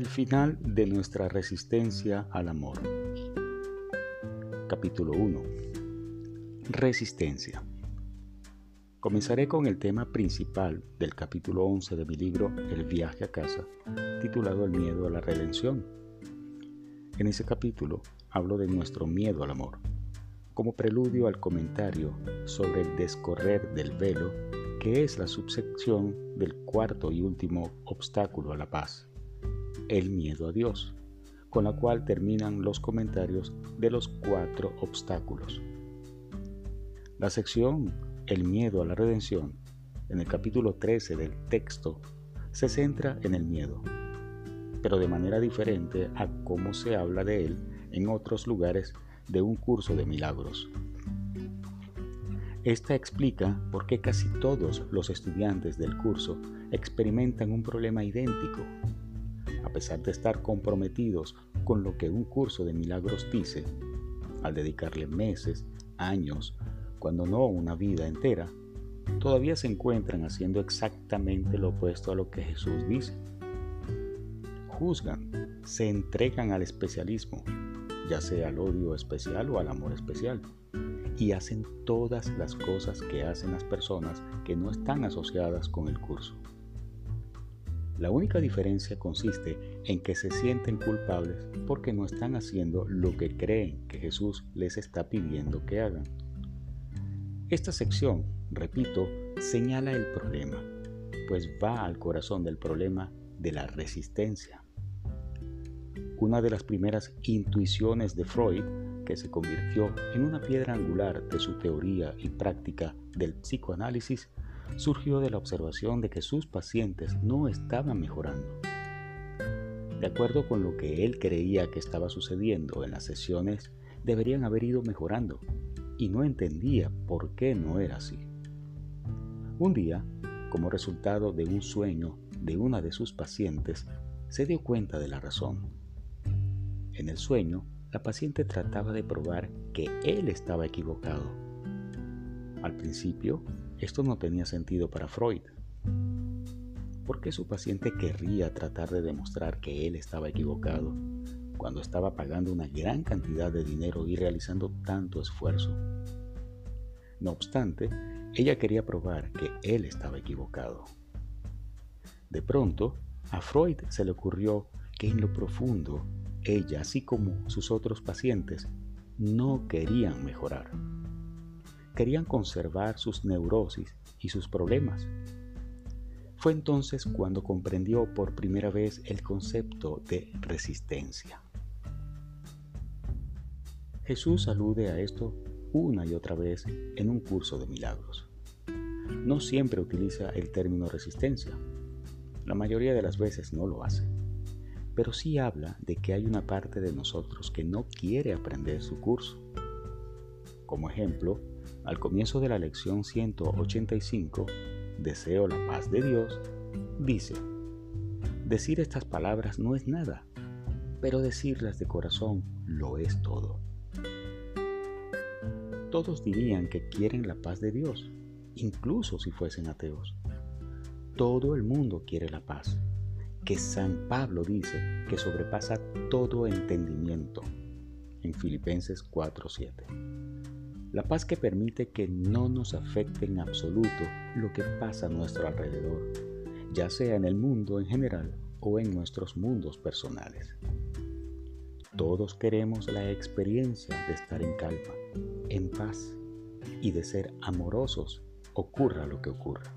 El final de nuestra resistencia al amor. Capítulo 1. Resistencia. Comenzaré con el tema principal del capítulo 11 de mi libro El viaje a casa, titulado El miedo a la redención. En ese capítulo hablo de nuestro miedo al amor, como preludio al comentario sobre el descorrer del velo, que es la subsección del cuarto y último obstáculo a la paz el miedo a Dios, con la cual terminan los comentarios de los cuatro obstáculos. La sección El miedo a la redención, en el capítulo 13 del texto, se centra en el miedo, pero de manera diferente a cómo se habla de él en otros lugares de un curso de milagros. Esta explica por qué casi todos los estudiantes del curso experimentan un problema idéntico a pesar de estar comprometidos con lo que un curso de milagros dice, al dedicarle meses, años, cuando no una vida entera, todavía se encuentran haciendo exactamente lo opuesto a lo que Jesús dice. Juzgan, se entregan al especialismo, ya sea al odio especial o al amor especial, y hacen todas las cosas que hacen las personas que no están asociadas con el curso. La única diferencia consiste en que se sienten culpables porque no están haciendo lo que creen que Jesús les está pidiendo que hagan. Esta sección, repito, señala el problema, pues va al corazón del problema de la resistencia. Una de las primeras intuiciones de Freud, que se convirtió en una piedra angular de su teoría y práctica del psicoanálisis, surgió de la observación de que sus pacientes no estaban mejorando. De acuerdo con lo que él creía que estaba sucediendo en las sesiones, deberían haber ido mejorando y no entendía por qué no era así. Un día, como resultado de un sueño de una de sus pacientes, se dio cuenta de la razón. En el sueño, la paciente trataba de probar que él estaba equivocado. Al principio, esto no tenía sentido para Freud. ¿Por qué su paciente querría tratar de demostrar que él estaba equivocado cuando estaba pagando una gran cantidad de dinero y realizando tanto esfuerzo? No obstante, ella quería probar que él estaba equivocado. De pronto, a Freud se le ocurrió que en lo profundo, ella, así como sus otros pacientes, no querían mejorar querían conservar sus neurosis y sus problemas. Fue entonces cuando comprendió por primera vez el concepto de resistencia. Jesús alude a esto una y otra vez en un curso de milagros. No siempre utiliza el término resistencia. La mayoría de las veces no lo hace. Pero sí habla de que hay una parte de nosotros que no quiere aprender su curso. Como ejemplo, al comienzo de la lección 185, Deseo la paz de Dios, dice, decir estas palabras no es nada, pero decirlas de corazón lo es todo. Todos dirían que quieren la paz de Dios, incluso si fuesen ateos. Todo el mundo quiere la paz, que San Pablo dice que sobrepasa todo entendimiento en Filipenses 4:7. La paz que permite que no nos afecte en absoluto lo que pasa a nuestro alrededor, ya sea en el mundo en general o en nuestros mundos personales. Todos queremos la experiencia de estar en calma, en paz y de ser amorosos, ocurra lo que ocurra.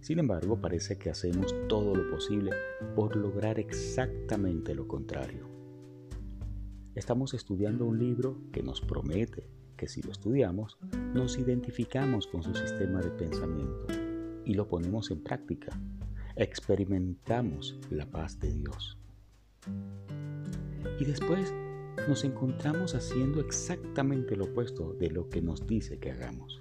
Sin embargo, parece que hacemos todo lo posible por lograr exactamente lo contrario. Estamos estudiando un libro que nos promete que si lo estudiamos, nos identificamos con su sistema de pensamiento y lo ponemos en práctica. Experimentamos la paz de Dios. Y después nos encontramos haciendo exactamente lo opuesto de lo que nos dice que hagamos.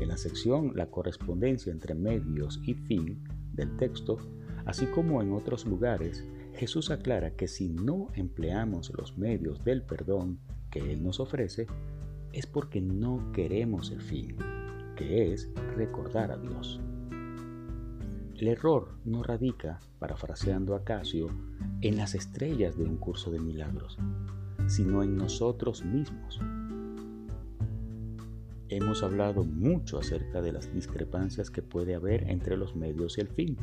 En la sección La correspondencia entre medios y fin del texto, así como en otros lugares, Jesús aclara que si no empleamos los medios del perdón que Él nos ofrece es porque no queremos el fin, que es recordar a Dios. El error no radica, parafraseando a Casio, en las estrellas de un curso de milagros, sino en nosotros mismos. Hemos hablado mucho acerca de las discrepancias que puede haber entre los medios y el fin,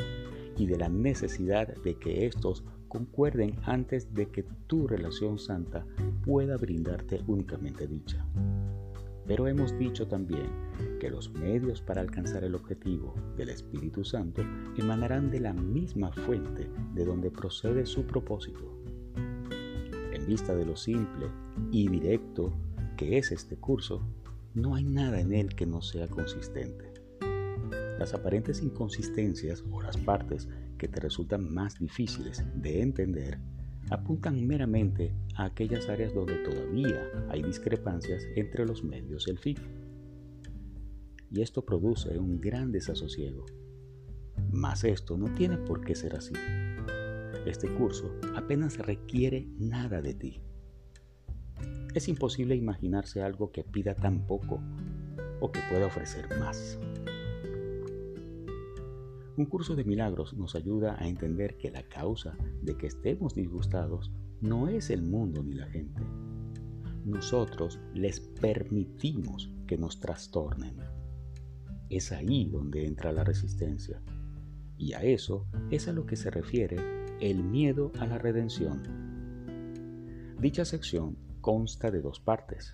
y de la necesidad de que estos concuerden antes de que tu relación santa pueda brindarte únicamente dicha. Pero hemos dicho también que los medios para alcanzar el objetivo del Espíritu Santo emanarán de la misma fuente de donde procede su propósito. En vista de lo simple y directo que es este curso, no hay nada en él que no sea consistente. Las aparentes inconsistencias o las partes que te resultan más difíciles de entender apuntan meramente a aquellas áreas donde todavía hay discrepancias entre los medios y el fin. Y esto produce un gran desasosiego. Mas esto no tiene por qué ser así. Este curso apenas requiere nada de ti. Es imposible imaginarse algo que pida tan poco o que pueda ofrecer más. Un curso de milagros nos ayuda a entender que la causa de que estemos disgustados no es el mundo ni la gente. Nosotros les permitimos que nos trastornen. Es ahí donde entra la resistencia. Y a eso es a lo que se refiere el miedo a la redención. Dicha sección consta de dos partes.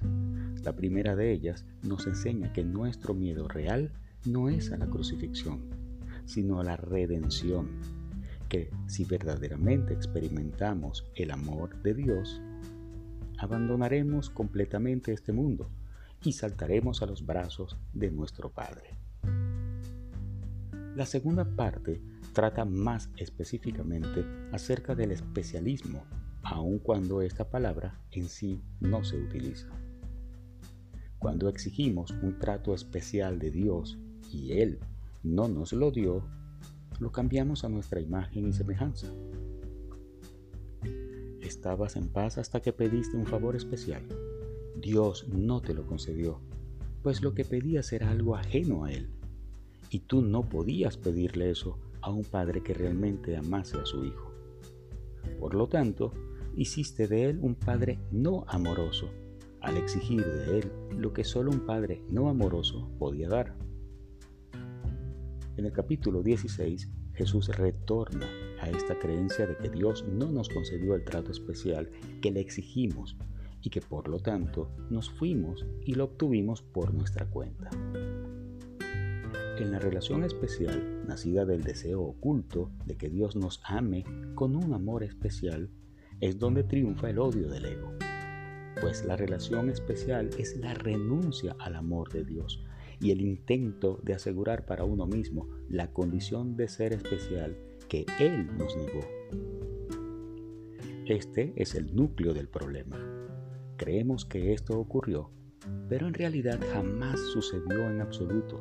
La primera de ellas nos enseña que nuestro miedo real no es a la crucifixión, sino a la redención, que si verdaderamente experimentamos el amor de Dios, abandonaremos completamente este mundo y saltaremos a los brazos de nuestro Padre. La segunda parte trata más específicamente acerca del especialismo, aun cuando esta palabra en sí no se utiliza. Cuando exigimos un trato especial de Dios y Él no nos lo dio, lo cambiamos a nuestra imagen y semejanza. Estabas en paz hasta que pediste un favor especial. Dios no te lo concedió, pues lo que pedías era algo ajeno a Él. Y tú no podías pedirle eso a un padre que realmente amase a su hijo. Por lo tanto, hiciste de Él un padre no amoroso, al exigir de Él lo que solo un padre no amoroso podía dar. En el capítulo 16, Jesús retorna a esta creencia de que Dios no nos concedió el trato especial que le exigimos y que por lo tanto nos fuimos y lo obtuvimos por nuestra cuenta. En la relación especial, nacida del deseo oculto de que Dios nos ame con un amor especial, es donde triunfa el odio del ego. Pues la relación especial es la renuncia al amor de Dios, y el intento de asegurar para uno mismo la condición de ser especial que Él nos negó. Este es el núcleo del problema. Creemos que esto ocurrió, pero en realidad jamás sucedió en absoluto.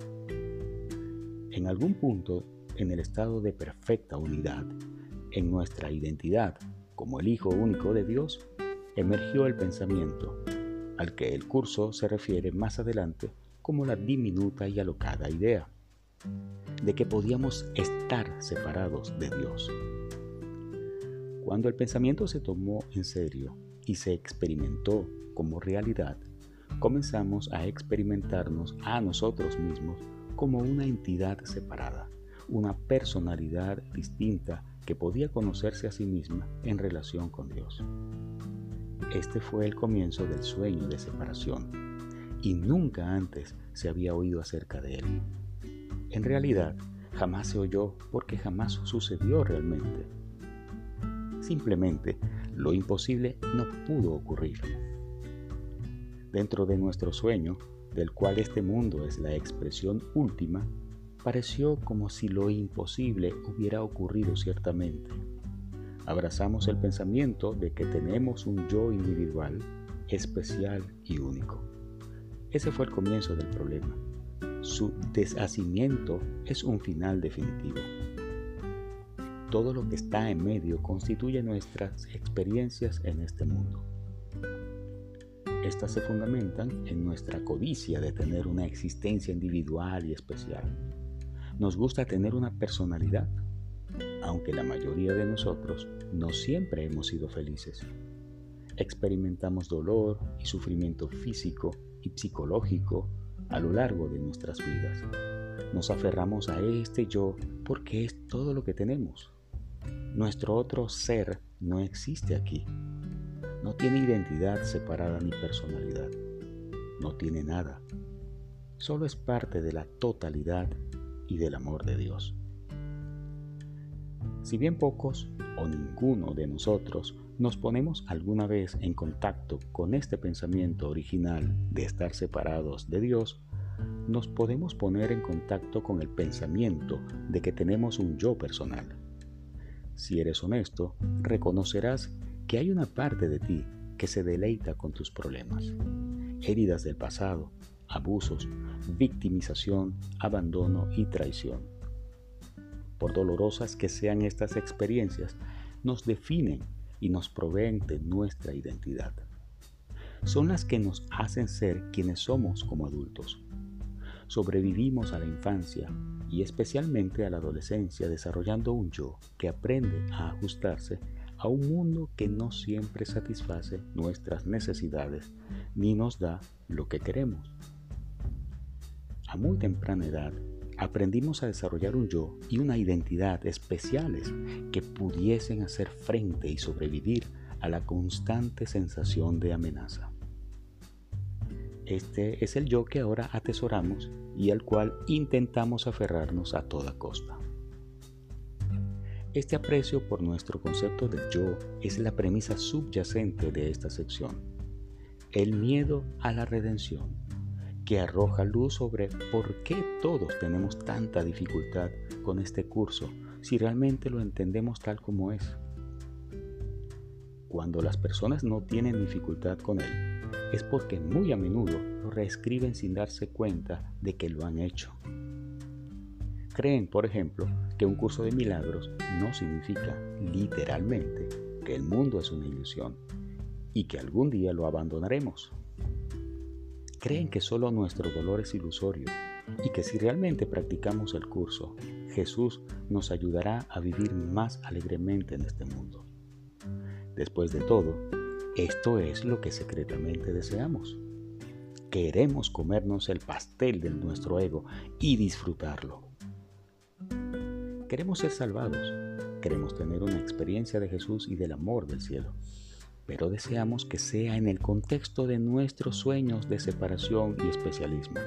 En algún punto, en el estado de perfecta unidad, en nuestra identidad como el Hijo único de Dios, emergió el pensamiento, al que el curso se refiere más adelante como la diminuta y alocada idea de que podíamos estar separados de Dios. Cuando el pensamiento se tomó en serio y se experimentó como realidad, comenzamos a experimentarnos a nosotros mismos como una entidad separada, una personalidad distinta que podía conocerse a sí misma en relación con Dios. Este fue el comienzo del sueño de separación y nunca antes se había oído acerca de él. En realidad, jamás se oyó porque jamás sucedió realmente. Simplemente, lo imposible no pudo ocurrir. Dentro de nuestro sueño, del cual este mundo es la expresión última, pareció como si lo imposible hubiera ocurrido ciertamente. Abrazamos el pensamiento de que tenemos un yo individual, especial y único. Ese fue el comienzo del problema. Su deshacimiento es un final definitivo. Todo lo que está en medio constituye nuestras experiencias en este mundo. Estas se fundamentan en nuestra codicia de tener una existencia individual y especial. Nos gusta tener una personalidad, aunque la mayoría de nosotros no siempre hemos sido felices. Experimentamos dolor y sufrimiento físico psicológico a lo largo de nuestras vidas. Nos aferramos a este yo porque es todo lo que tenemos. Nuestro otro ser no existe aquí. No tiene identidad separada ni personalidad. No tiene nada. Solo es parte de la totalidad y del amor de Dios. Si bien pocos o ninguno de nosotros nos ponemos alguna vez en contacto con este pensamiento original de estar separados de Dios, nos podemos poner en contacto con el pensamiento de que tenemos un yo personal. Si eres honesto, reconocerás que hay una parte de ti que se deleita con tus problemas, heridas del pasado, abusos, victimización, abandono y traición. Por dolorosas que sean estas experiencias, nos definen y nos proveen de nuestra identidad. Son las que nos hacen ser quienes somos como adultos. Sobrevivimos a la infancia y especialmente a la adolescencia desarrollando un yo que aprende a ajustarse a un mundo que no siempre satisface nuestras necesidades ni nos da lo que queremos. A muy temprana edad aprendimos a desarrollar un yo y una identidad especiales que pudiesen hacer frente y sobrevivir a la constante sensación de amenaza. Este es el yo que ahora atesoramos y al cual intentamos aferrarnos a toda costa. Este aprecio por nuestro concepto del yo es la premisa subyacente de esta sección, el miedo a la redención que arroja luz sobre por qué todos tenemos tanta dificultad con este curso si realmente lo entendemos tal como es. Cuando las personas no tienen dificultad con él, es porque muy a menudo lo reescriben sin darse cuenta de que lo han hecho. Creen, por ejemplo, que un curso de milagros no significa literalmente que el mundo es una ilusión y que algún día lo abandonaremos creen que solo nuestro dolor es ilusorio y que si realmente practicamos el curso, Jesús nos ayudará a vivir más alegremente en este mundo. Después de todo, esto es lo que secretamente deseamos. Queremos comernos el pastel de nuestro ego y disfrutarlo. Queremos ser salvados. Queremos tener una experiencia de Jesús y del amor del cielo pero deseamos que sea en el contexto de nuestros sueños de separación y especialismo.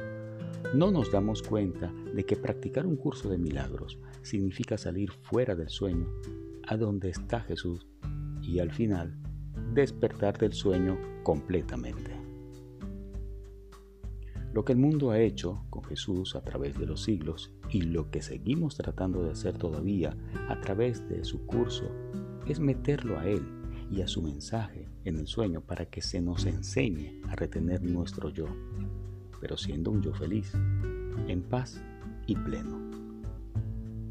No nos damos cuenta de que practicar un curso de milagros significa salir fuera del sueño, a donde está Jesús, y al final despertar del sueño completamente. Lo que el mundo ha hecho con Jesús a través de los siglos y lo que seguimos tratando de hacer todavía a través de su curso es meterlo a Él y a su mensaje en el sueño para que se nos enseñe a retener nuestro yo, pero siendo un yo feliz, en paz y pleno.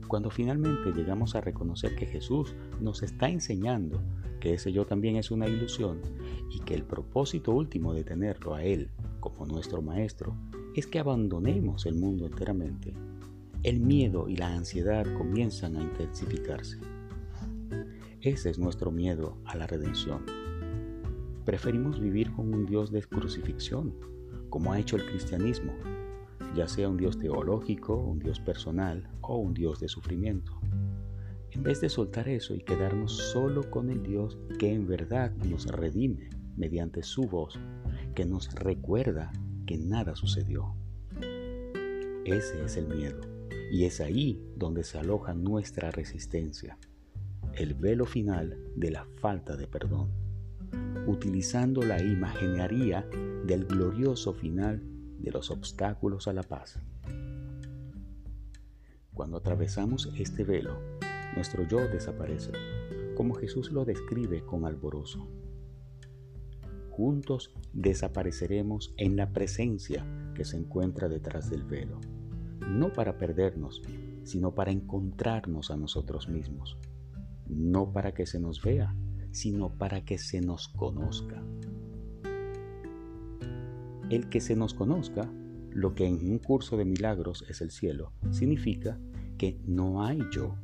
Cuando finalmente llegamos a reconocer que Jesús nos está enseñando que ese yo también es una ilusión y que el propósito último de tenerlo a Él como nuestro Maestro es que abandonemos el mundo enteramente, el miedo y la ansiedad comienzan a intensificarse. Ese es nuestro miedo a la redención. Preferimos vivir con un Dios de crucifixión, como ha hecho el cristianismo, ya sea un Dios teológico, un Dios personal o un Dios de sufrimiento. En vez de soltar eso y quedarnos solo con el Dios que en verdad nos redime mediante su voz, que nos recuerda que nada sucedió. Ese es el miedo y es ahí donde se aloja nuestra resistencia el velo final de la falta de perdón, utilizando la imaginería del glorioso final de los obstáculos a la paz. Cuando atravesamos este velo, nuestro yo desaparece, como Jesús lo describe con alborozo. Juntos desapareceremos en la presencia que se encuentra detrás del velo, no para perdernos, sino para encontrarnos a nosotros mismos no para que se nos vea, sino para que se nos conozca. El que se nos conozca lo que en un curso de milagros es el cielo, significa que no hay yo.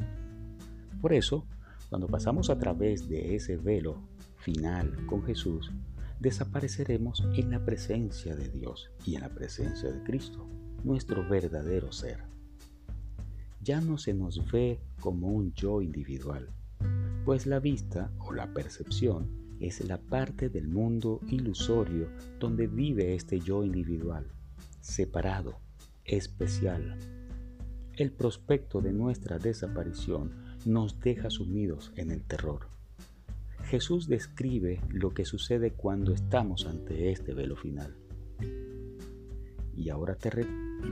Por eso, cuando pasamos a través de ese velo final con Jesús, desapareceremos en la presencia de Dios y en la presencia de Cristo, nuestro verdadero ser. Ya no se nos ve como un yo individual, pues la vista o la percepción es la parte del mundo ilusorio donde vive este yo individual, separado, especial. El prospecto de nuestra desaparición nos deja sumidos en el terror. Jesús describe lo que sucede cuando estamos ante este velo final. Y ahora te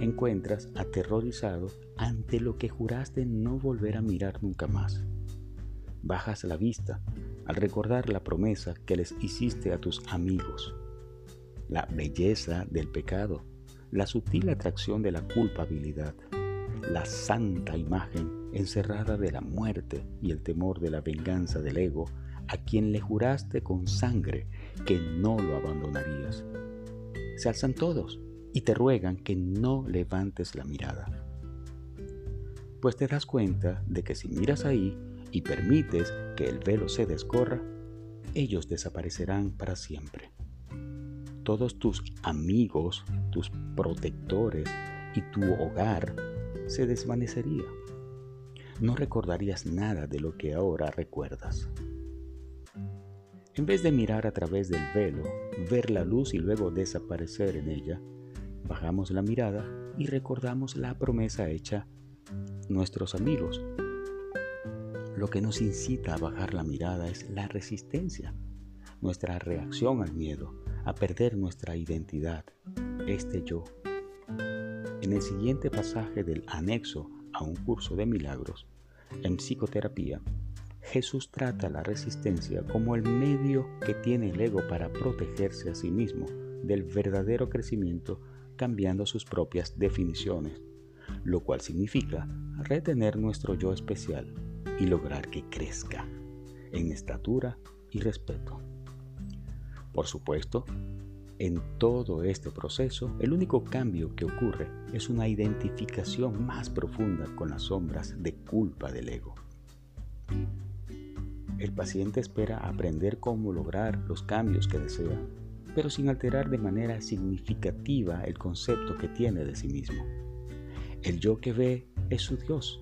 encuentras aterrorizado ante lo que juraste no volver a mirar nunca más. Bajas la vista al recordar la promesa que les hiciste a tus amigos, la belleza del pecado, la sutil atracción de la culpabilidad, la santa imagen encerrada de la muerte y el temor de la venganza del ego a quien le juraste con sangre que no lo abandonarías. Se alzan todos y te ruegan que no levantes la mirada. Pues te das cuenta de que si miras ahí y permites que el velo se descorra, ellos desaparecerán para siempre todos tus amigos, tus protectores y tu hogar se desvanecería. No recordarías nada de lo que ahora recuerdas. En vez de mirar a través del velo, ver la luz y luego desaparecer en ella, bajamos la mirada y recordamos la promesa hecha nuestros amigos. Lo que nos incita a bajar la mirada es la resistencia, nuestra reacción al miedo, a perder nuestra identidad, este yo. En el siguiente pasaje del anexo a un curso de milagros, en psicoterapia, Jesús trata la resistencia como el medio que tiene el ego para protegerse a sí mismo del verdadero crecimiento cambiando sus propias definiciones, lo cual significa retener nuestro yo especial y lograr que crezca en estatura y respeto. Por supuesto, en todo este proceso, el único cambio que ocurre es una identificación más profunda con las sombras de culpa del ego. El paciente espera aprender cómo lograr los cambios que desea, pero sin alterar de manera significativa el concepto que tiene de sí mismo. El yo que ve es su Dios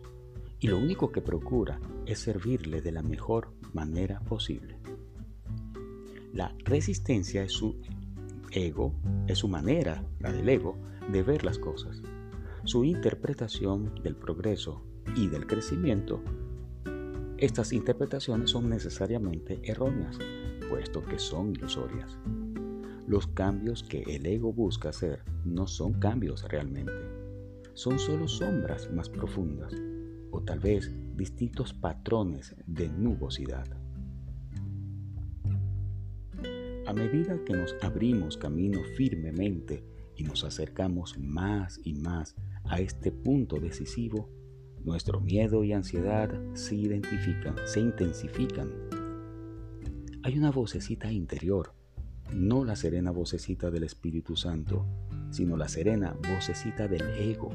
y lo único que procura es servirle de la mejor manera posible. La resistencia es su ego, es su manera, la del ego, de ver las cosas. Su interpretación del progreso y del crecimiento. Estas interpretaciones son necesariamente erróneas, puesto que son ilusorias. Los cambios que el ego busca hacer no son cambios realmente. Son solo sombras más profundas, o tal vez distintos patrones de nubosidad. A medida que nos abrimos camino firmemente y nos acercamos más y más a este punto decisivo, nuestro miedo y ansiedad se identifican, se intensifican. Hay una vocecita interior, no la serena vocecita del Espíritu Santo, sino la serena vocecita del ego,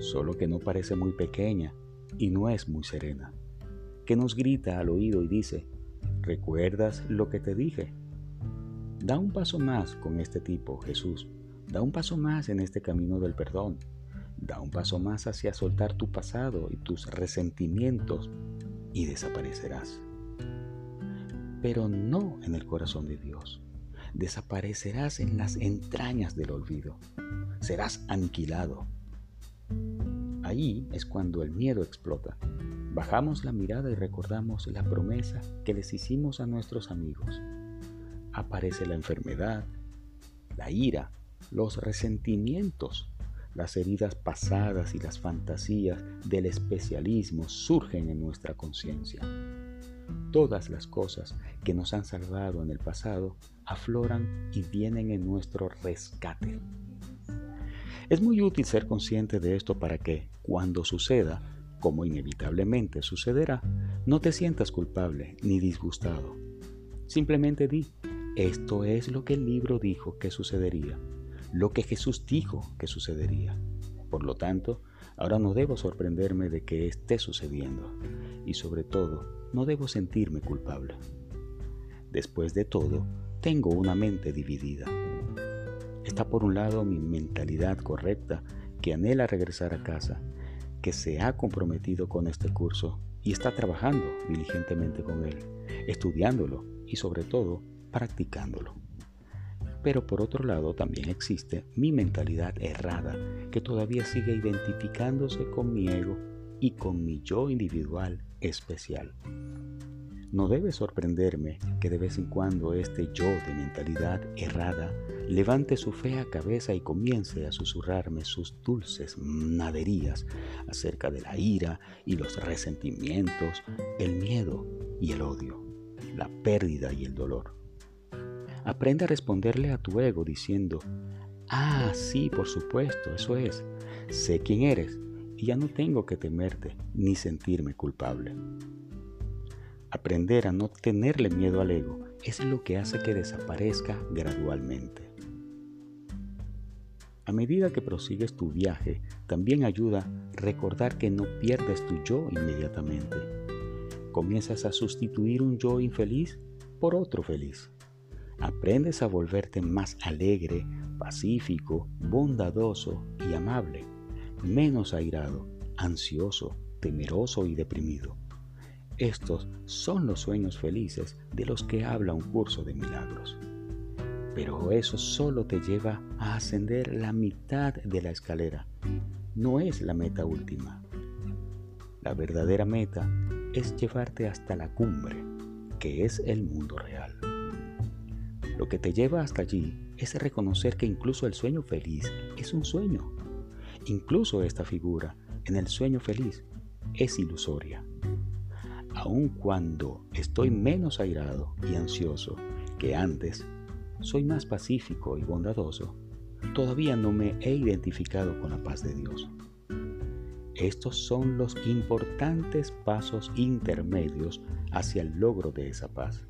solo que no parece muy pequeña y no es muy serena, que nos grita al oído y dice, ¿recuerdas lo que te dije? Da un paso más con este tipo, Jesús. Da un paso más en este camino del perdón. Da un paso más hacia soltar tu pasado y tus resentimientos y desaparecerás. Pero no en el corazón de Dios. Desaparecerás en las entrañas del olvido. Serás aniquilado. Ahí es cuando el miedo explota. Bajamos la mirada y recordamos la promesa que les hicimos a nuestros amigos aparece la enfermedad, la ira, los resentimientos, las heridas pasadas y las fantasías del especialismo surgen en nuestra conciencia. Todas las cosas que nos han salvado en el pasado afloran y vienen en nuestro rescate. Es muy útil ser consciente de esto para que, cuando suceda, como inevitablemente sucederá, no te sientas culpable ni disgustado. Simplemente di, esto es lo que el libro dijo que sucedería. lo que Jesús dijo que sucedería. Por lo tanto, ahora no debo sorprenderme de que esté sucediendo y sobre todo no debo sentirme culpable. Después de todo, tengo una mente dividida. Está por un lado mi mentalidad correcta que anhela regresar a casa, que se ha comprometido con este curso y está trabajando diligentemente con él, estudiándolo y sobre todo practicándolo. Pero por otro lado también existe mi mentalidad errada que todavía sigue identificándose con mi ego y con mi yo individual especial. No debe sorprenderme que de vez en cuando este yo de mentalidad errada levante su fea cabeza y comience a susurrarme sus dulces naderías acerca de la ira y los resentimientos, el miedo y el odio, la pérdida y el dolor. Aprende a responderle a tu ego diciendo, ah, sí, por supuesto, eso es, sé quién eres y ya no tengo que temerte ni sentirme culpable. Aprender a no tenerle miedo al ego es lo que hace que desaparezca gradualmente. A medida que prosigues tu viaje, también ayuda recordar que no pierdes tu yo inmediatamente. Comienzas a sustituir un yo infeliz por otro feliz. Aprendes a volverte más alegre, pacífico, bondadoso y amable, menos airado, ansioso, temeroso y deprimido. Estos son los sueños felices de los que habla un curso de milagros. Pero eso solo te lleva a ascender la mitad de la escalera. No es la meta última. La verdadera meta es llevarte hasta la cumbre, que es el mundo real. Lo que te lleva hasta allí es reconocer que incluso el sueño feliz es un sueño. Incluso esta figura en el sueño feliz es ilusoria aun cuando estoy menos airado y ansioso que antes, soy más pacífico y bondadoso, todavía no me he identificado con la paz de Dios. Estos son los importantes pasos intermedios hacia el logro de esa paz,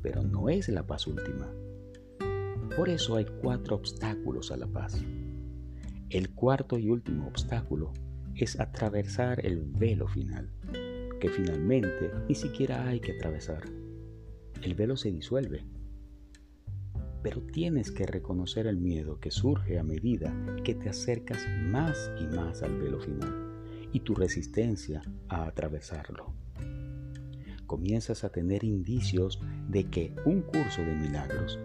pero no es la paz última. Por eso hay cuatro obstáculos a la paz. El cuarto y último obstáculo es atravesar el velo final que finalmente ni siquiera hay que atravesar. El velo se disuelve. Pero tienes que reconocer el miedo que surge a medida que te acercas más y más al velo final y tu resistencia a atravesarlo. Comienzas a tener indicios de que un curso de milagros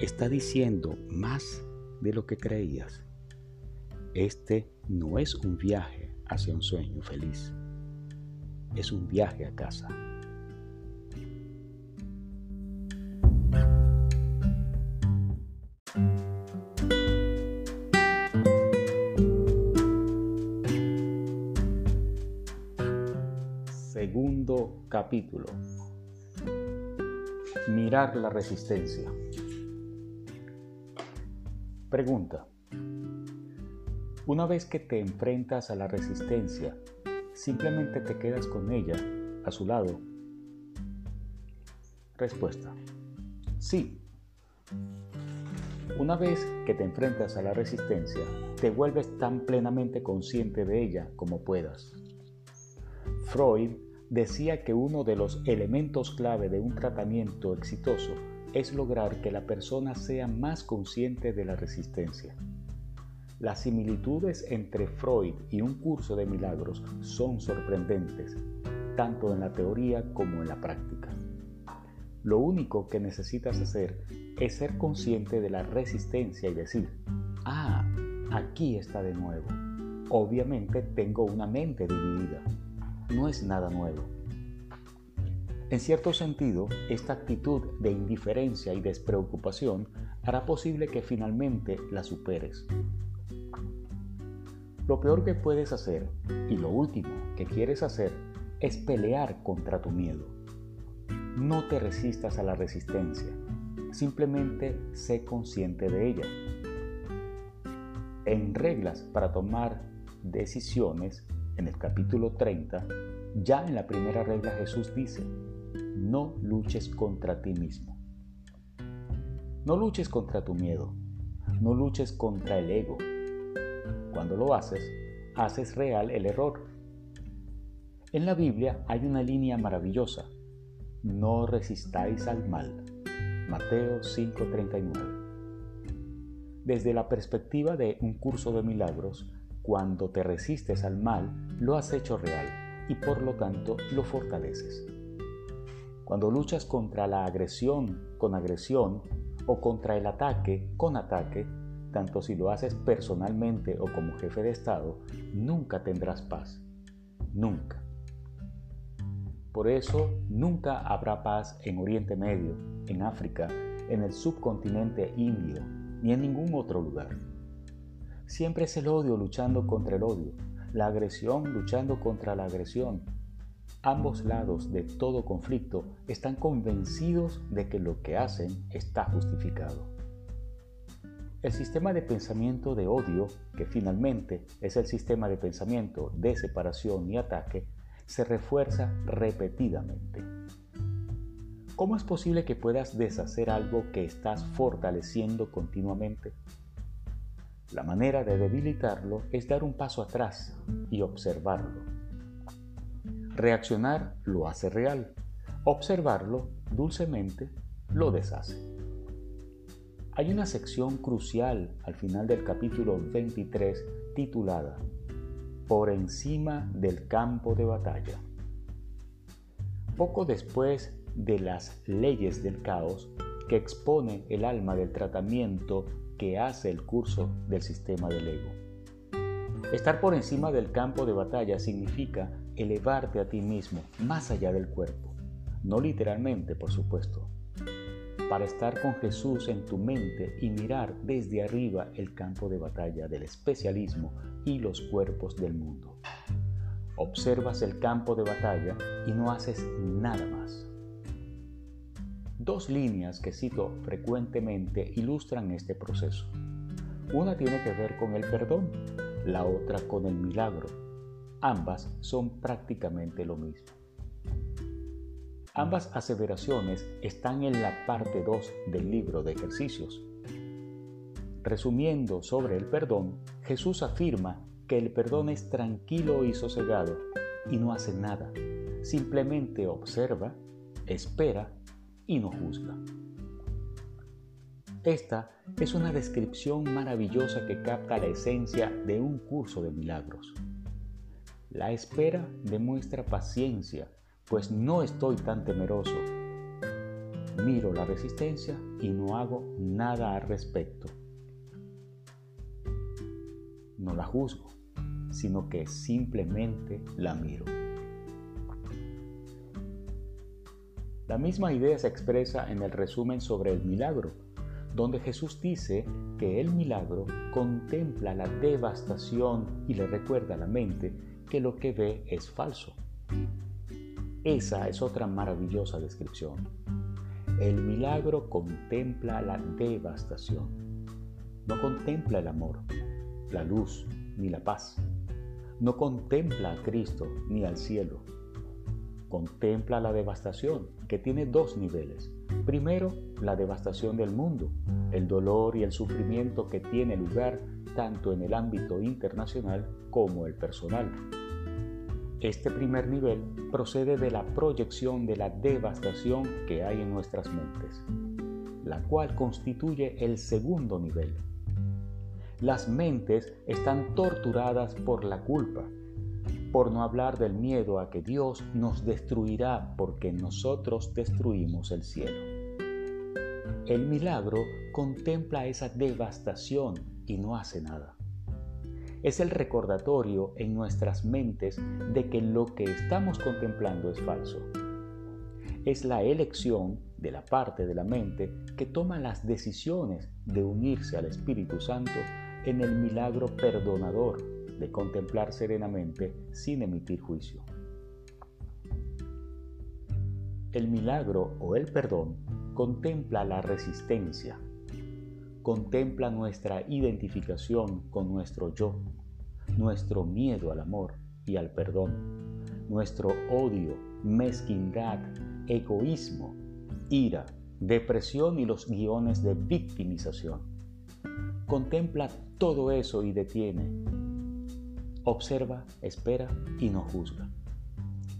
está diciendo más de lo que creías. Este no es un viaje hacia un sueño feliz es un viaje a casa. Segundo capítulo. Mirar la resistencia. Pregunta. Una vez que te enfrentas a la resistencia, simplemente te quedas con ella a su lado? Respuesta. Sí. Una vez que te enfrentas a la resistencia, te vuelves tan plenamente consciente de ella como puedas. Freud decía que uno de los elementos clave de un tratamiento exitoso es lograr que la persona sea más consciente de la resistencia. Las similitudes entre Freud y un curso de milagros son sorprendentes, tanto en la teoría como en la práctica. Lo único que necesitas hacer es ser consciente de la resistencia y decir, ah, aquí está de nuevo. Obviamente tengo una mente dividida. No es nada nuevo. En cierto sentido, esta actitud de indiferencia y despreocupación hará posible que finalmente la superes. Lo peor que puedes hacer y lo último que quieres hacer es pelear contra tu miedo. No te resistas a la resistencia, simplemente sé consciente de ella. En reglas para tomar decisiones, en el capítulo 30, ya en la primera regla Jesús dice, no luches contra ti mismo. No luches contra tu miedo, No luches contra el ego. Cuando lo haces, haces real el error. En la Biblia hay una línea maravillosa. No resistáis al mal. Mateo 5:39. Desde la perspectiva de un curso de milagros, cuando te resistes al mal, lo has hecho real y por lo tanto lo fortaleces. Cuando luchas contra la agresión con agresión o contra el ataque con ataque, tanto si lo haces personalmente o como jefe de Estado, nunca tendrás paz. Nunca. Por eso nunca habrá paz en Oriente Medio, en África, en el subcontinente indio, ni en ningún otro lugar. Siempre es el odio luchando contra el odio, la agresión luchando contra la agresión. Ambos lados de todo conflicto están convencidos de que lo que hacen está justificado. El sistema de pensamiento de odio, que finalmente es el sistema de pensamiento de separación y ataque, se refuerza repetidamente. ¿Cómo es posible que puedas deshacer algo que estás fortaleciendo continuamente? La manera de debilitarlo es dar un paso atrás y observarlo. Reaccionar lo hace real. Observarlo dulcemente lo deshace. Hay una sección crucial al final del capítulo 23 titulada Por encima del campo de batalla. Poco después de las leyes del caos que expone el alma del tratamiento que hace el curso del sistema del ego. Estar por encima del campo de batalla significa elevarte a ti mismo más allá del cuerpo, no literalmente por supuesto, para estar con Jesús en tu mente y mirar desde arriba el campo de batalla del especialismo y los cuerpos del mundo. Observas el campo de batalla y no haces nada más. Dos líneas que cito frecuentemente ilustran este proceso. Una tiene que ver con el perdón, la otra con el milagro. Ambas son prácticamente lo mismo. Ambas aseveraciones están en la parte 2 del libro de ejercicios. Resumiendo sobre el perdón, Jesús afirma que el perdón es tranquilo y sosegado y no hace nada. Simplemente observa, espera y no juzga. Esta es una descripción maravillosa que capta la esencia de un curso de milagros. La espera demuestra paciencia, pues no estoy tan temeroso. Miro la resistencia y no hago nada al respecto. No la juzgo, sino que simplemente la miro. La misma idea se expresa en el resumen sobre el milagro, donde Jesús dice que el milagro contempla la devastación y le recuerda a la mente que lo que ve es falso. Esa es otra maravillosa descripción. El milagro contempla la devastación. No contempla el amor, la luz ni la paz. No contempla a Cristo ni al cielo contempla la devastación, que tiene dos niveles. Primero, la devastación del mundo, el dolor y el sufrimiento que tiene lugar tanto en el ámbito internacional como el personal. Este primer nivel procede de la proyección de la devastación que hay en nuestras mentes, la cual constituye el segundo nivel. Las mentes están torturadas por la culpa, por no hablar del miedo a que Dios nos destruirá porque nosotros destruimos el cielo. El milagro contempla esa devastación y no hace nada. Es el recordatorio en nuestras mentes de que lo que estamos contemplando es falso. Es la elección de la parte de la mente que toma las decisiones de unirse al Espíritu Santo en el milagro perdonador de contemplar serenamente sin emitir juicio. El milagro o el perdón contempla la resistencia, contempla nuestra identificación con nuestro yo, nuestro miedo al amor y al perdón, nuestro odio, mezquindad, egoísmo, ira, depresión y los guiones de victimización. Contempla todo eso y detiene. Observa, espera y no juzga.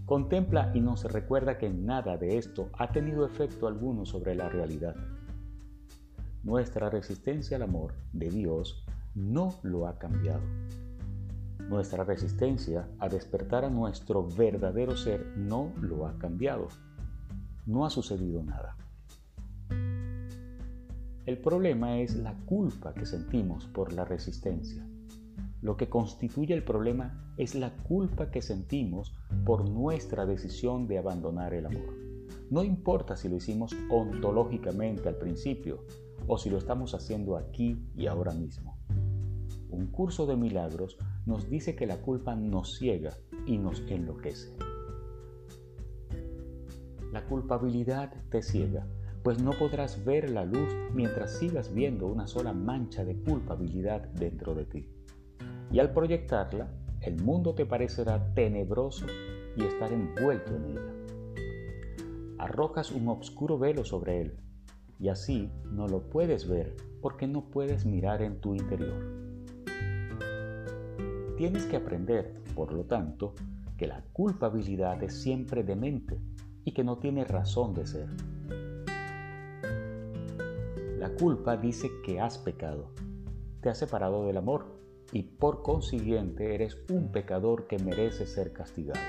Contempla y no se recuerda que nada de esto ha tenido efecto alguno sobre la realidad. Nuestra resistencia al amor de Dios no lo ha cambiado. Nuestra resistencia a despertar a nuestro verdadero ser no lo ha cambiado. No ha sucedido nada. El problema es la culpa que sentimos por la resistencia. Lo que constituye el problema es la culpa que sentimos por nuestra decisión de abandonar el amor. No importa si lo hicimos ontológicamente al principio o si lo estamos haciendo aquí y ahora mismo. Un curso de milagros nos dice que la culpa nos ciega y nos enloquece. La culpabilidad te ciega, pues no podrás ver la luz mientras sigas viendo una sola mancha de culpabilidad dentro de ti. Y al proyectarla, el mundo te parecerá tenebroso y estar envuelto en ella. Arrojas un oscuro velo sobre él, y así no lo puedes ver porque no puedes mirar en tu interior. Tienes que aprender, por lo tanto, que la culpabilidad es siempre demente y que no tiene razón de ser. La culpa dice que has pecado, te has separado del amor y por consiguiente eres un pecador que merece ser castigado.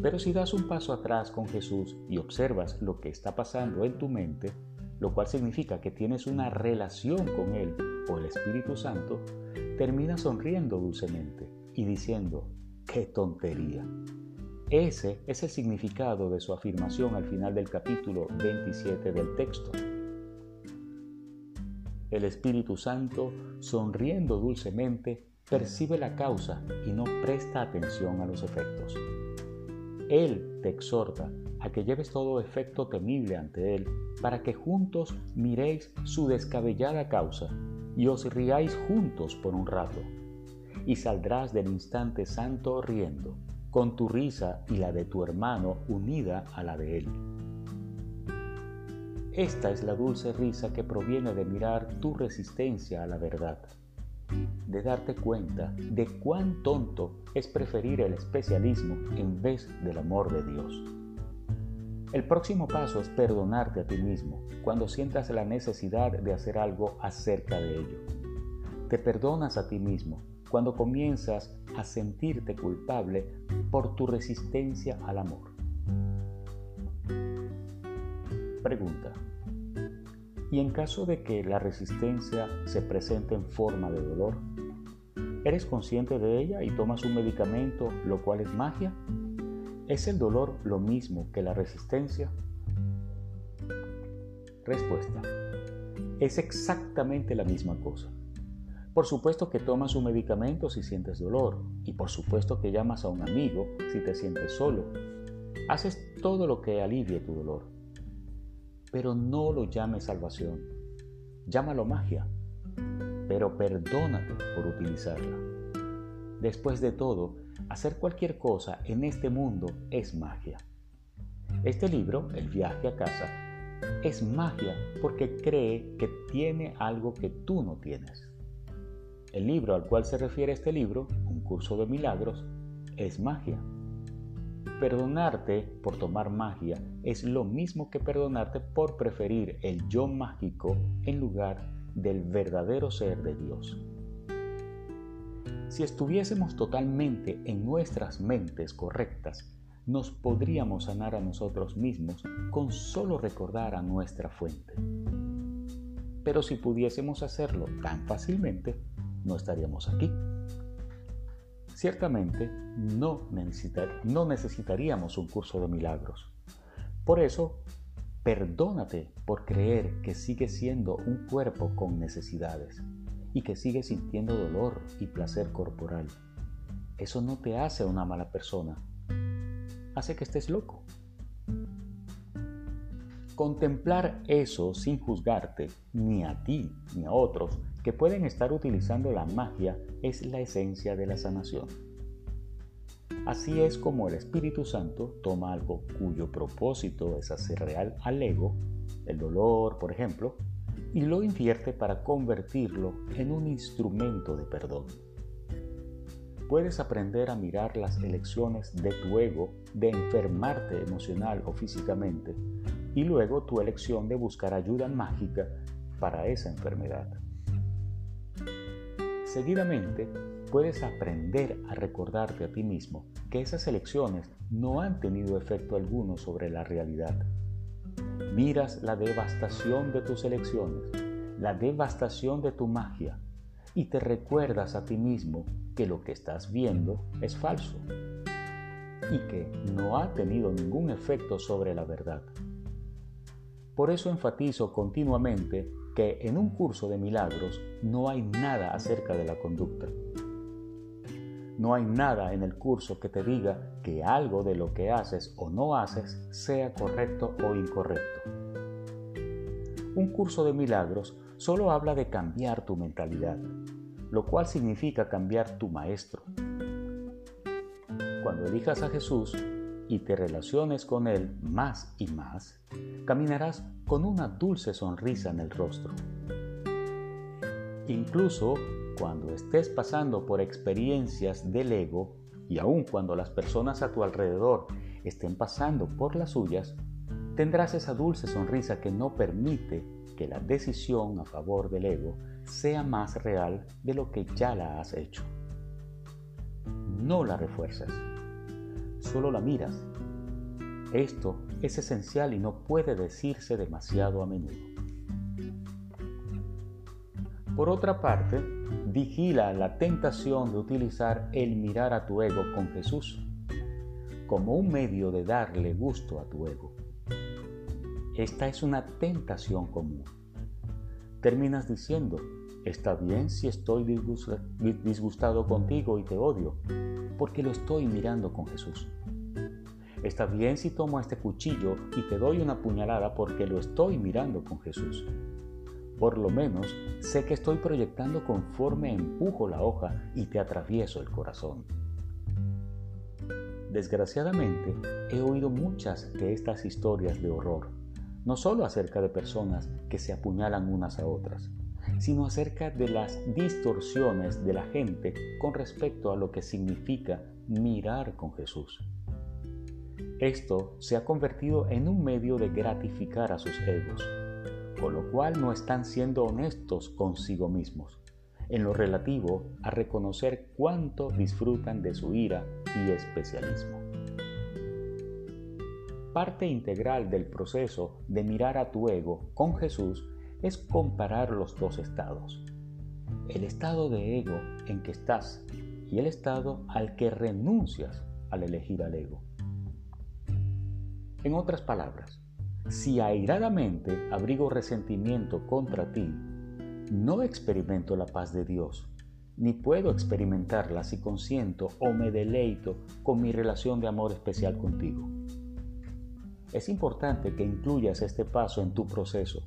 Pero si das un paso atrás con Jesús y observas lo que está pasando en tu mente, lo cual significa que tienes una relación con Él o el Espíritu Santo, termina sonriendo dulcemente y diciendo, ¡qué tontería! Ese es el significado de su afirmación al final del capítulo 27 del texto. El Espíritu Santo, sonriendo dulcemente, percibe la causa y no presta atención a los efectos. Él te exhorta a que lleves todo efecto temible ante Él, para que juntos miréis su descabellada causa y os riáis juntos por un rato, y saldrás del instante santo riendo, con tu risa y la de tu hermano unida a la de él. Esta es la dulce risa que proviene de mirar tu resistencia a la verdad, de darte cuenta de cuán tonto es preferir el especialismo en vez del amor de Dios. El próximo paso es perdonarte a ti mismo cuando sientas la necesidad de hacer algo acerca de ello. Te perdonas a ti mismo cuando comienzas a sentirte culpable por tu resistencia al amor. Pregunta. ¿Y en caso de que la resistencia se presente en forma de dolor? ¿Eres consciente de ella y tomas un medicamento, lo cual es magia? ¿Es el dolor lo mismo que la resistencia? Respuesta. Es exactamente la misma cosa. Por supuesto que tomas un medicamento si sientes dolor y por supuesto que llamas a un amigo si te sientes solo. Haces todo lo que alivie tu dolor. Pero no lo llames salvación. Llámalo magia. Pero perdónate por utilizarla. Después de todo, Hacer cualquier cosa en este mundo es magia. Este libro, El viaje a casa, es magia porque cree que tiene algo que tú no tienes. El libro al cual se refiere este libro, Un curso de milagros, es magia. Perdonarte por tomar magia es lo mismo que perdonarte por preferir el yo mágico en lugar del verdadero ser de Dios. Si estuviésemos totalmente en nuestras mentes correctas, nos podríamos sanar a nosotros mismos con solo recordar a nuestra fuente. Pero si pudiésemos hacerlo tan fácilmente, no estaríamos aquí. Ciertamente no, necesitaríamos un curso de milagros. Por eso, perdónate por creer que sigue siendo un cuerpo con necesidades y que sigues sintiendo dolor y placer corporal. Eso no te hace una mala persona, hace que estés loco. Contemplar eso sin juzgarte, ni a ti ni a otros que pueden estar utilizando la magia, es la esencia de la sanación. Así es como el Espíritu Santo toma algo cuyo propósito es hacer real al ego, el dolor, por ejemplo, y lo invierte para convertirlo en un instrumento de perdón. Puedes aprender a mirar las elecciones de tu ego de enfermarte emocional o físicamente y luego tu elección de buscar ayuda mágica para esa enfermedad. Seguidamente, puedes aprender a recordarte a ti mismo que esas elecciones no han tenido efecto alguno sobre la realidad. Miras la devastación de tus elecciones, la devastación de tu magia, y te recuerdas a ti mismo que lo que estás viendo es falso y que no ha tenido ningún efecto sobre la verdad. Por eso enfatizo continuamente que en un curso de milagros no hay nada acerca de la conducta. No hay nada en el curso que te diga que algo de lo que haces o no haces sea correcto o incorrecto. Un curso de milagros solo habla de cambiar tu mentalidad, lo cual significa cambiar tu maestro. Cuando elijas a Jesús y te relaciones con Él más y más, caminarás con una dulce sonrisa en el rostro. Incluso cuando estés pasando por experiencias del ego y aun cuando las personas a tu alrededor estén pasando por las suyas, tendrás esa dulce sonrisa que no permite que la decisión a favor del ego sea más real de lo que ya la has hecho. No la refuerzas, solo la miras. Esto es esencial y no puede decirse demasiado a menudo. Por otra parte, vigila la tentación de utilizar el mirar a tu ego con Jesús como un medio de darle gusto a tu ego. Esta es una tentación común. Terminas diciendo, está bien si estoy disgustado contigo y te odio, porque lo estoy mirando con Jesús. Está bien si tomo este cuchillo y te doy una puñalada porque lo estoy mirando con Jesús. Por lo menos sé que estoy proyectando conforme empujo la hoja y te atravieso el corazón. Desgraciadamente, he oído muchas de estas historias de horror, no solo acerca de personas que se apuñalan unas a otras, sino acerca de las distorsiones de la gente con respecto a lo que significa mirar con Jesús. Esto se ha convertido en un medio de gratificar a sus egos, con lo cual no están siendo honestos consigo mismos, en lo relativo a reconocer cuánto disfrutan de su ira y especialismo. Parte integral del proceso de mirar a tu ego con Jesús es comparar los dos estados. El estado de ego en que estás y el estado al que renuncias al elegir al ego. En otras palabras, si airadamente abrigo resentimiento contra ti, no experimento la paz de Dios, ni puedo experimentarla si consiento o me deleito con mi relación de amor especial contigo. Es importante que incluyas este paso en tu proceso,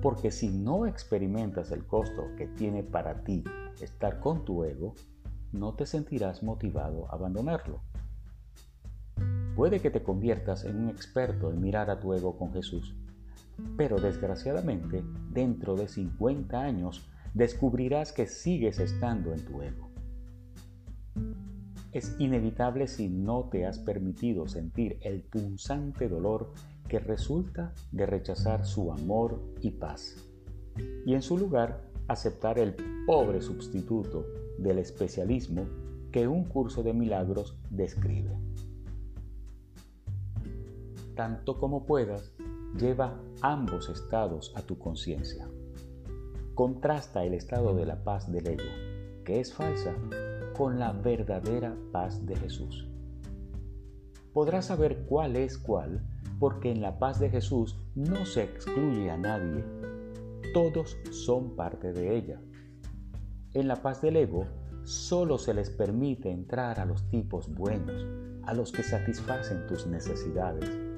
porque si no experimentas el costo que tiene para ti estar con tu ego, no te sentirás motivado a abandonarlo. Puede que te conviertas en un experto en mirar a tu ego con Jesús, pero desgraciadamente dentro de 50 años descubrirás que sigues estando en tu ego. Es inevitable si no te has permitido sentir el punzante dolor que resulta de rechazar su amor y paz, y en su lugar aceptar el pobre sustituto del especialismo que un curso de milagros describe tanto como puedas, lleva ambos estados a tu conciencia. Contrasta el estado de la paz del ego, que es falsa, con la verdadera paz de Jesús. Podrás saber cuál es cuál, porque en la paz de Jesús no se excluye a nadie. Todos son parte de ella. En la paz del ego, solo se les permite entrar a los tipos buenos, a los que satisfacen tus necesidades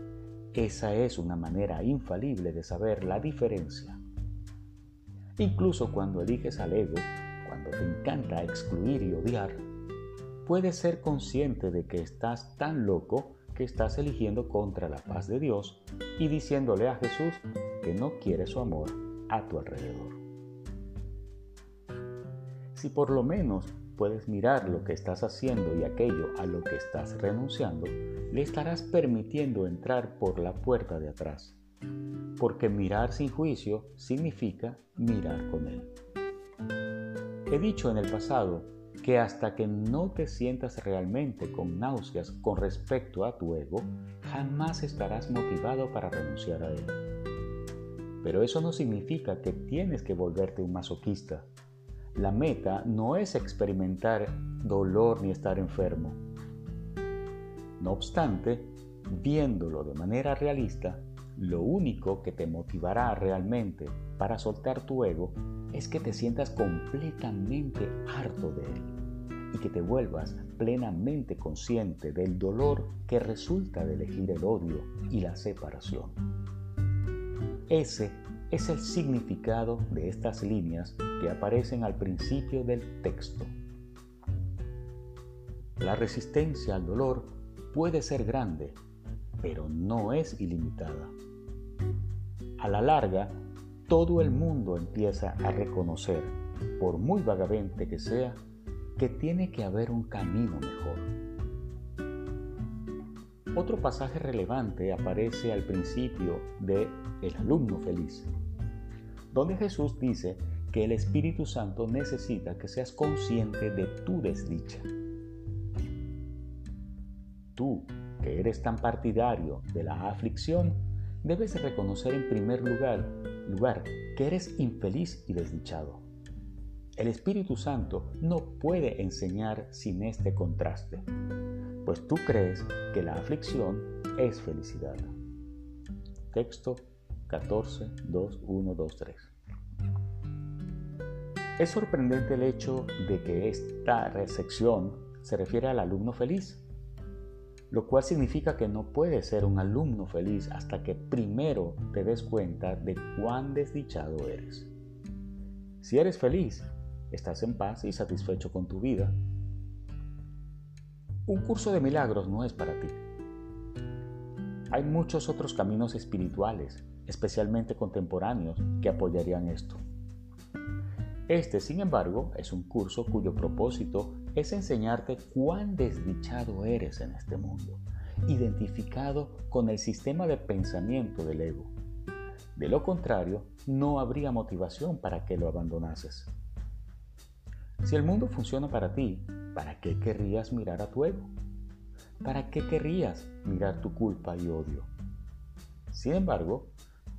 esa es una manera infalible de saber la diferencia. Incluso cuando eliges al ego, cuando te encanta excluir y odiar, puedes ser consciente de que estás tan loco que estás eligiendo contra la paz de Dios y diciéndole a Jesús que no quiere su amor a tu alrededor. Si por lo menos puedes mirar lo que estás haciendo y aquello a lo que estás renunciando, le estarás permitiendo entrar por la puerta de atrás. Porque mirar sin juicio significa mirar con él. He dicho en el pasado que hasta que no te sientas realmente con náuseas con respecto a tu ego, jamás estarás motivado para renunciar a él. Pero eso no significa que tienes que volverte un masoquista. La meta no es experimentar dolor ni estar enfermo. No obstante, viéndolo de manera realista, lo único que te motivará realmente para soltar tu ego es que te sientas completamente harto de él y que te vuelvas plenamente consciente del dolor que resulta de elegir el odio y la separación. Ese es el significado de estas líneas que aparecen al principio del texto. La resistencia al dolor puede ser grande, pero no es ilimitada. A la larga, todo el mundo empieza a reconocer, por muy vagamente que sea, que tiene que haber un camino mejor. Otro pasaje relevante aparece al principio de El alumno feliz, donde Jesús dice que el Espíritu Santo necesita que seas consciente de tu desdicha. Tú, que eres tan partidario de la aflicción, debes reconocer en primer lugar, lugar que eres infeliz y desdichado. El Espíritu Santo no puede enseñar sin este contraste, pues tú crees que la aflicción es felicidad. Texto 14, 2, 1, 2, 3. Es sorprendente el hecho de que esta recepción se refiere al alumno feliz, lo cual significa que no puedes ser un alumno feliz hasta que primero te des cuenta de cuán desdichado eres. Si eres feliz, estás en paz y satisfecho con tu vida. Un curso de milagros no es para ti. Hay muchos otros caminos espirituales, especialmente contemporáneos, que apoyarían esto. Este, sin embargo, es un curso cuyo propósito es enseñarte cuán desdichado eres en este mundo, identificado con el sistema de pensamiento del ego. De lo contrario, no habría motivación para que lo abandonases. Si el mundo funciona para ti, ¿para qué querrías mirar a tu ego? ¿Para qué querrías mirar tu culpa y odio? Sin embargo,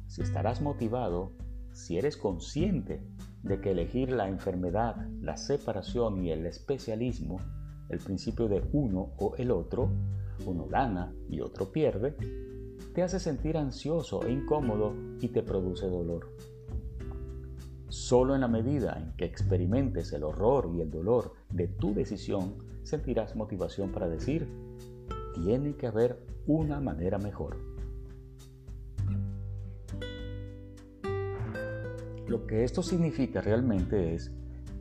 si estarás motivado, si eres consciente de que elegir la enfermedad, la separación y el especialismo, el principio de uno o el otro, uno gana y otro pierde, te hace sentir ansioso e incómodo y te produce dolor. Solo en la medida en que experimentes el horror y el dolor de tu decisión, sentirás motivación para decir, tiene que haber una manera mejor. Lo que esto significa realmente es,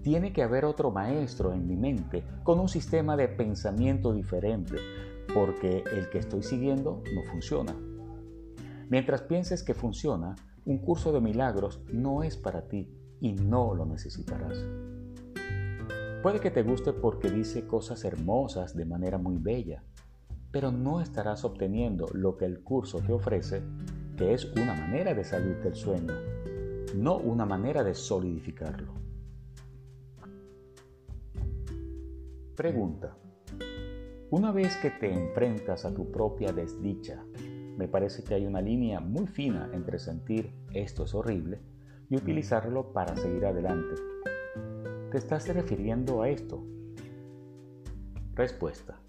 tiene que haber otro maestro en mi mente con un sistema de pensamiento diferente, porque el que estoy siguiendo no funciona. Mientras pienses que funciona, un curso de milagros no es para ti y no lo necesitarás. Puede que te guste porque dice cosas hermosas de manera muy bella, pero no estarás obteniendo lo que el curso te ofrece, que es una manera de salir del sueño, no una manera de solidificarlo. Pregunta. Una vez que te enfrentas a tu propia desdicha, me parece que hay una línea muy fina entre sentir esto es horrible y utilizarlo para seguir adelante. ¿Te estás refiriendo a esto? Respuesta.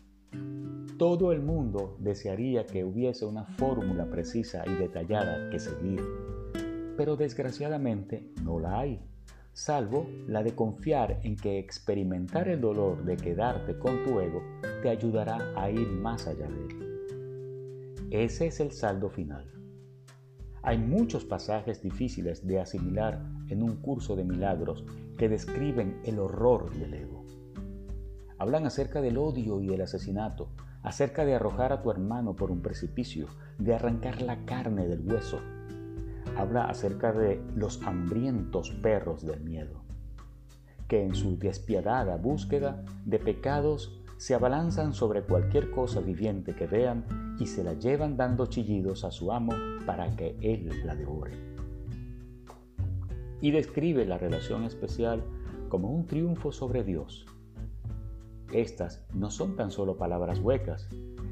Todo el mundo desearía que hubiese una fórmula precisa y detallada que seguir pero desgraciadamente no la hay, salvo la de confiar en que experimentar el dolor de quedarte con tu ego te ayudará a ir más allá de él. Ese es el saldo final. Hay muchos pasajes difíciles de asimilar en un curso de milagros que describen el horror del ego. Hablan acerca del odio y el asesinato, acerca de arrojar a tu hermano por un precipicio, de arrancar la carne del hueso, habla acerca de los hambrientos perros del miedo, que en su despiadada búsqueda de pecados se abalanzan sobre cualquier cosa viviente que vean y se la llevan dando chillidos a su amo para que él la devore. Y describe la relación especial como un triunfo sobre Dios. Estas no son tan solo palabras huecas,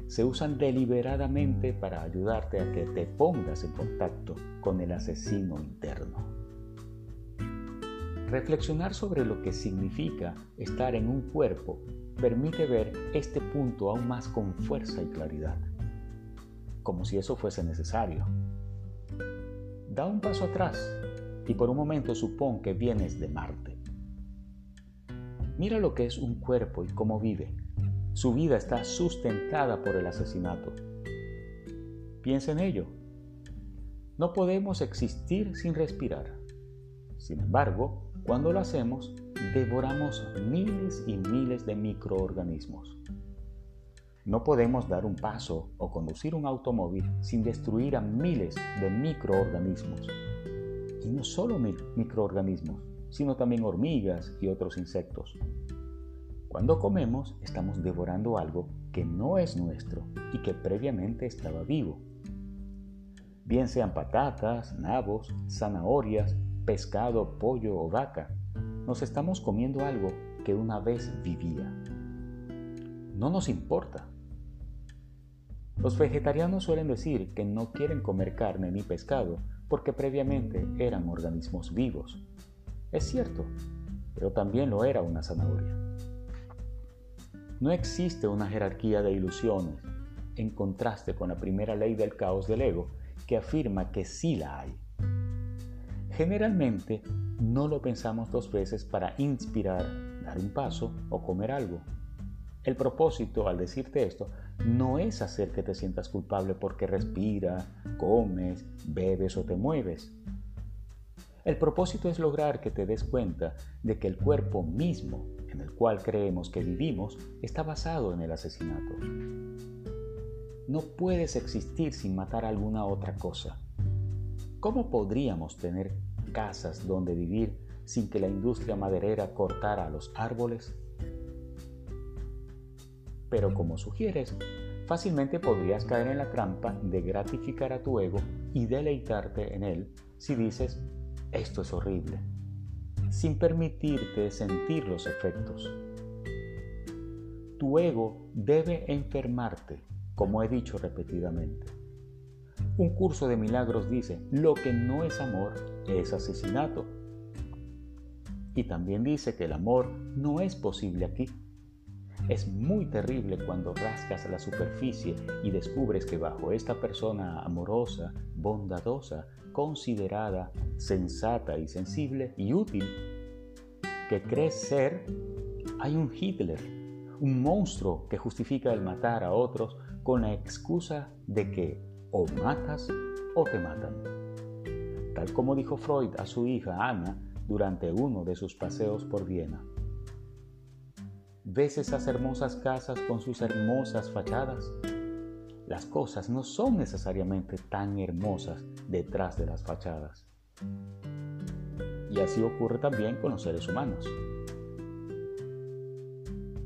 se usan deliberadamente para ayudarte a que te pongas en contacto con el asesino interno. Reflexionar sobre lo que significa estar en un cuerpo permite ver este punto aún más con fuerza y claridad, como si eso fuese necesario. Da un paso atrás y por un momento supón que vienes de Marte. Mira lo que es un cuerpo y cómo vive. Su vida está sustentada por el asesinato. Piensa en ello. No podemos existir sin respirar. Sin embargo, cuando lo hacemos, devoramos miles y miles de microorganismos. No podemos dar un paso o conducir un automóvil sin destruir a miles de microorganismos. Y no solo microorganismos, sino también hormigas y otros insectos. Cuando comemos, estamos devorando algo que no es nuestro y que previamente estaba vivo. Bien sean patatas, nabos, zanahorias, pescado, pollo o vaca nos estamos comiendo algo que una vez vivía. No nos importa. Los vegetarianos suelen decir que no quieren comer carne ni pescado porque previamente eran organismos vivos. Es cierto, pero también lo era una zanahoria. No existe una jerarquía de ilusiones en contraste con la primera ley del caos del ego que afirma que sí la hay. Generalmente no lo pensamos dos veces para inspirar, dar un paso o comer algo. El propósito al decirte esto no es hacer que te sientas culpable porque respiras, comes, bebes o te mueves. El propósito es lograr que te des cuenta de que el cuerpo mismo en el cual creemos que vivimos está basado en el asesinato. No puedes existir sin matar alguna otra cosa. ¿Cómo podríamos tener casas donde vivir sin que la industria maderera cortara los árboles? Pero como sugieres, fácilmente podrías caer en la trampa de gratificar a tu ego y deleitarte en él si dices, esto es horrible, sin permitirte sentir los efectos. Tu ego debe enfermarte, como he dicho repetidamente. Un curso de milagros dice, lo que no es amor es asesinato. Y también dice que el amor no es posible aquí. Es muy terrible cuando rascas la superficie y descubres que bajo esta persona amorosa, bondadosa, considerada, sensata y sensible y útil que crees ser, hay un Hitler, un monstruo que justifica el matar a otros con la excusa de que o matas o te matan. Tal como dijo Freud a su hija Ana durante uno de sus paseos por Viena. ¿Ves esas hermosas casas con sus hermosas fachadas? Las cosas no son necesariamente tan hermosas detrás de las fachadas. Y así ocurre también con los seres humanos.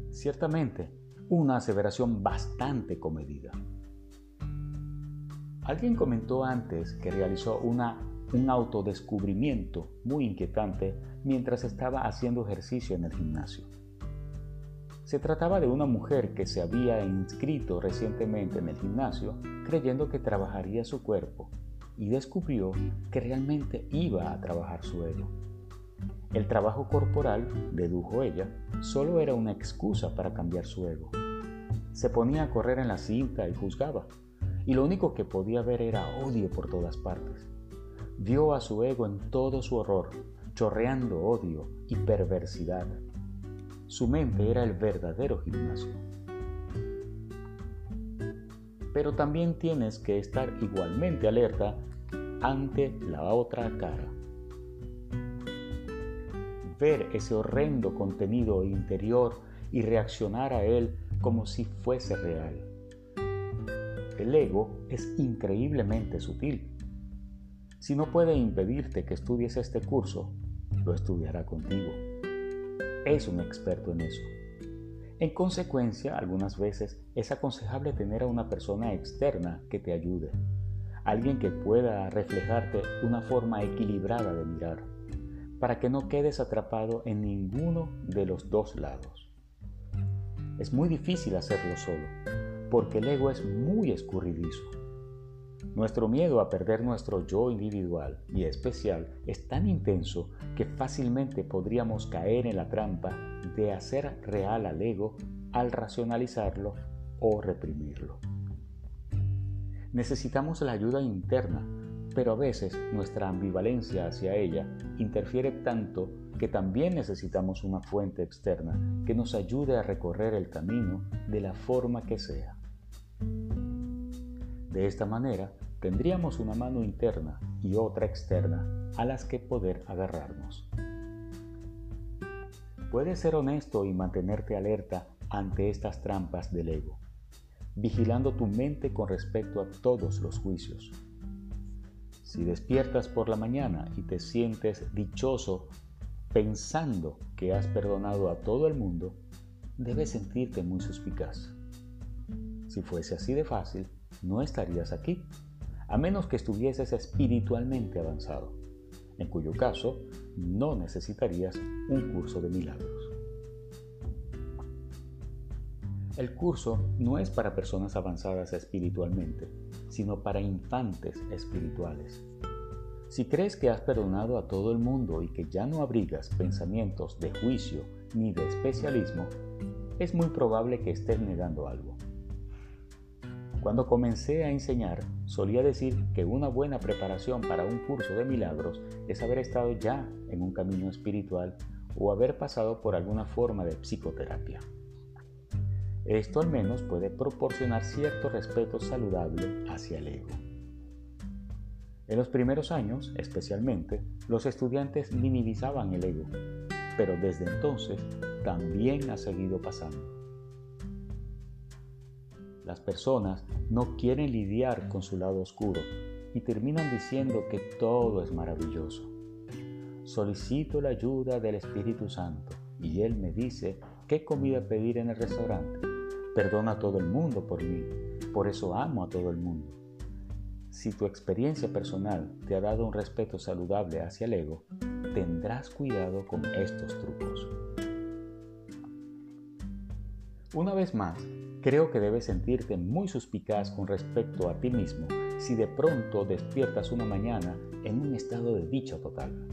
Ciertamente, una aseveración bastante comedida. Alguien comentó antes que realizó una, un autodescubrimiento muy inquietante mientras estaba haciendo ejercicio en el gimnasio. Se trataba de una mujer que se había inscrito recientemente en el gimnasio creyendo que trabajaría su cuerpo y descubrió que realmente iba a trabajar su ego. El trabajo corporal, dedujo ella, solo era una excusa para cambiar su ego. Se ponía a correr en la cinta y juzgaba y lo único que podía ver era odio por todas partes. Vio a su ego en todo su horror, chorreando odio y perversidad. Su mente era el verdadero gimnasio. Pero también tienes que estar igualmente alerta ante la otra cara. Ver ese horrendo contenido interior y reaccionar a él como si fuese real el ego es increíblemente sutil. Si no puede impedirte que estudies este curso, lo estudiará contigo. Es un experto en eso. En consecuencia, algunas veces es aconsejable tener a una persona externa que te ayude, alguien que pueda reflejarte una forma equilibrada de mirar, para que no quedes atrapado en ninguno de los dos lados. Es muy difícil hacerlo solo, porque el ego es muy escurridizo. Nuestro miedo a perder nuestro yo individual y especial es tan intenso que fácilmente podríamos caer en la trampa de hacer real al ego al racionalizarlo o reprimirlo. Necesitamos la ayuda interna, pero a veces nuestra ambivalencia hacia ella interfiere tanto que también necesitamos una fuente externa que nos ayude a recorrer el camino de la forma que sea. De esta manera, tendríamos una mano interna y otra externa a las que poder agarrarnos. Puedes ser honesto y mantenerte alerta ante estas trampas del ego, vigilando tu mente con respecto a todos los juicios. Si despiertas por la mañana y te sientes dichoso pensando que has perdonado a todo el mundo, debes sentirte muy suspicaz. Si fuese así de fácil, no estarías aquí, a menos que estuvieses espiritualmente avanzado, en cuyo caso no necesitarías un curso de milagros. El curso no es para personas avanzadas espiritualmente, sino para infantes espirituales. Si crees que has perdonado a todo el mundo y que ya no abrigas pensamientos de juicio ni de especialismo, es muy probable que estés negando algo. Cuando comencé a enseñar, solía decir que una buena preparación para un curso de milagros es haber estado ya en un camino espiritual o haber pasado por alguna forma de psicoterapia. Esto al menos puede proporcionar cierto respeto saludable hacia el ego. En los primeros años, especialmente, los estudiantes minimizaban el ego, pero desde entonces también ha seguido pasando. Las personas no quieren lidiar con su lado oscuro y terminan diciendo que todo es maravilloso. Solicito la ayuda del Espíritu Santo y Él me dice qué comida pedir en el restaurante. Perdona a todo el mundo por mí, por eso amo a todo el mundo. Si tu experiencia personal te ha dado un respeto saludable hacia el ego, tendrás cuidado con estos trucos. Una vez más, Creo que debes sentirte muy suspicaz con respecto a ti mismo si de pronto despiertas una mañana en un estado de dicha total.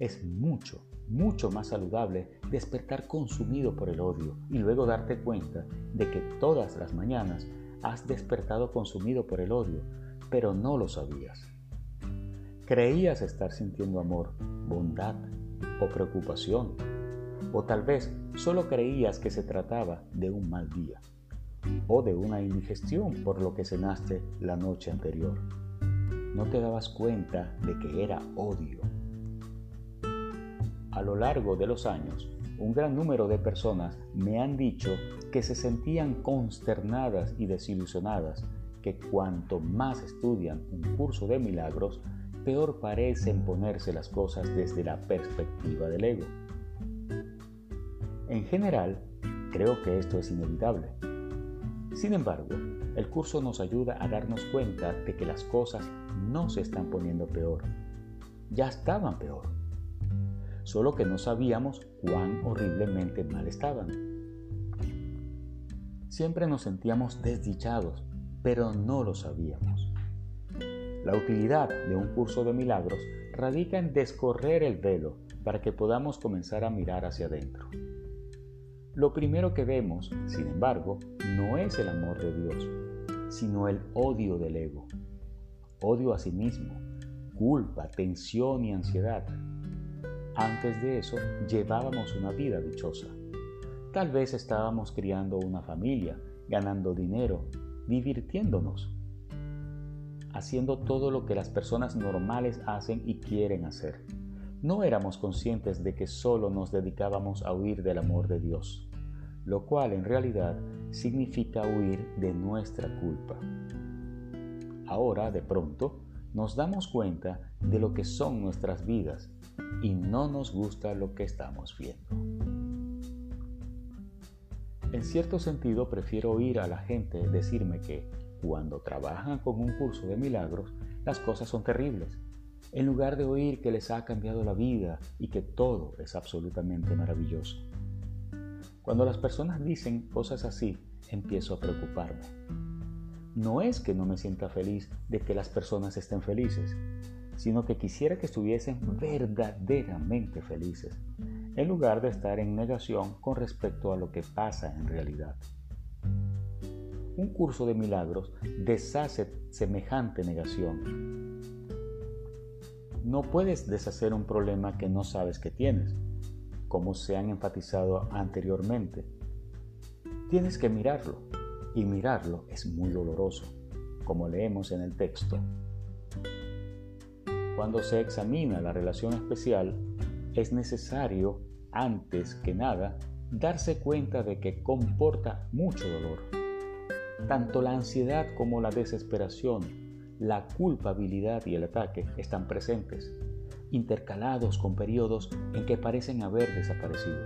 Es mucho, mucho más saludable despertar consumido por el odio y luego darte cuenta de que todas las mañanas has despertado consumido por el odio, pero no lo sabías. Creías estar sintiendo amor, bondad o preocupación o tal vez solo creías que se trataba de un mal día o de una indigestión por lo que cenaste la noche anterior. No te dabas cuenta de que era odio. A lo largo de los años, un gran número de personas me han dicho que se sentían consternadas y desilusionadas que cuanto más estudian un curso de milagros, peor parecen ponerse las cosas desde la perspectiva del ego. En general, creo que esto es inevitable. Sin embargo, el curso nos ayuda a darnos cuenta de que las cosas no se están poniendo peor. Ya estaban peor. Solo que no sabíamos cuán horriblemente mal estaban. Siempre nos sentíamos desdichados, pero no lo sabíamos. La utilidad de un curso de milagros radica en descorrer el velo para que podamos comenzar a mirar hacia adentro. Lo primero que vemos, sin embargo, no es el amor de Dios, sino el odio del ego. Odio a sí mismo, culpa, tensión y ansiedad. Antes de eso, llevábamos una vida dichosa. Tal vez estábamos criando una familia, ganando dinero, divirtiéndonos, haciendo todo lo que las personas normales hacen y quieren hacer no éramos conscientes de que solo nos dedicábamos a huir del amor de Dios, lo cual en realidad significa huir de nuestra culpa. Ahora, de pronto, nos damos cuenta de lo que son nuestras vidas y no nos gusta lo que estamos viendo. En cierto sentido, prefiero oír a la gente decirme que cuando trabajan con un curso de milagros, las cosas son terribles, en lugar de oír que les ha cambiado la vida y que todo es absolutamente maravilloso. Cuando las personas dicen cosas así, empiezo a preocuparme. No es que no me sienta feliz de que las personas estén felices, sino que quisiera que estuviesen verdaderamente felices, en lugar de estar en negación con respecto a lo que pasa en realidad. Un curso de milagros deshace semejante negación. No puedes deshacer un problema que no sabes que tienes, como se han enfatizado anteriormente. Tienes que mirarlo, y mirarlo es muy doloroso, como leemos en el texto. Cuando se examina la relación especial, es necesario, antes que nada, darse cuenta de que comporta mucho dolor. Tanto la ansiedad como la desesperación, la culpabilidad y el ataque están presentes, intercalados con periodos en que parecen haber desaparecido.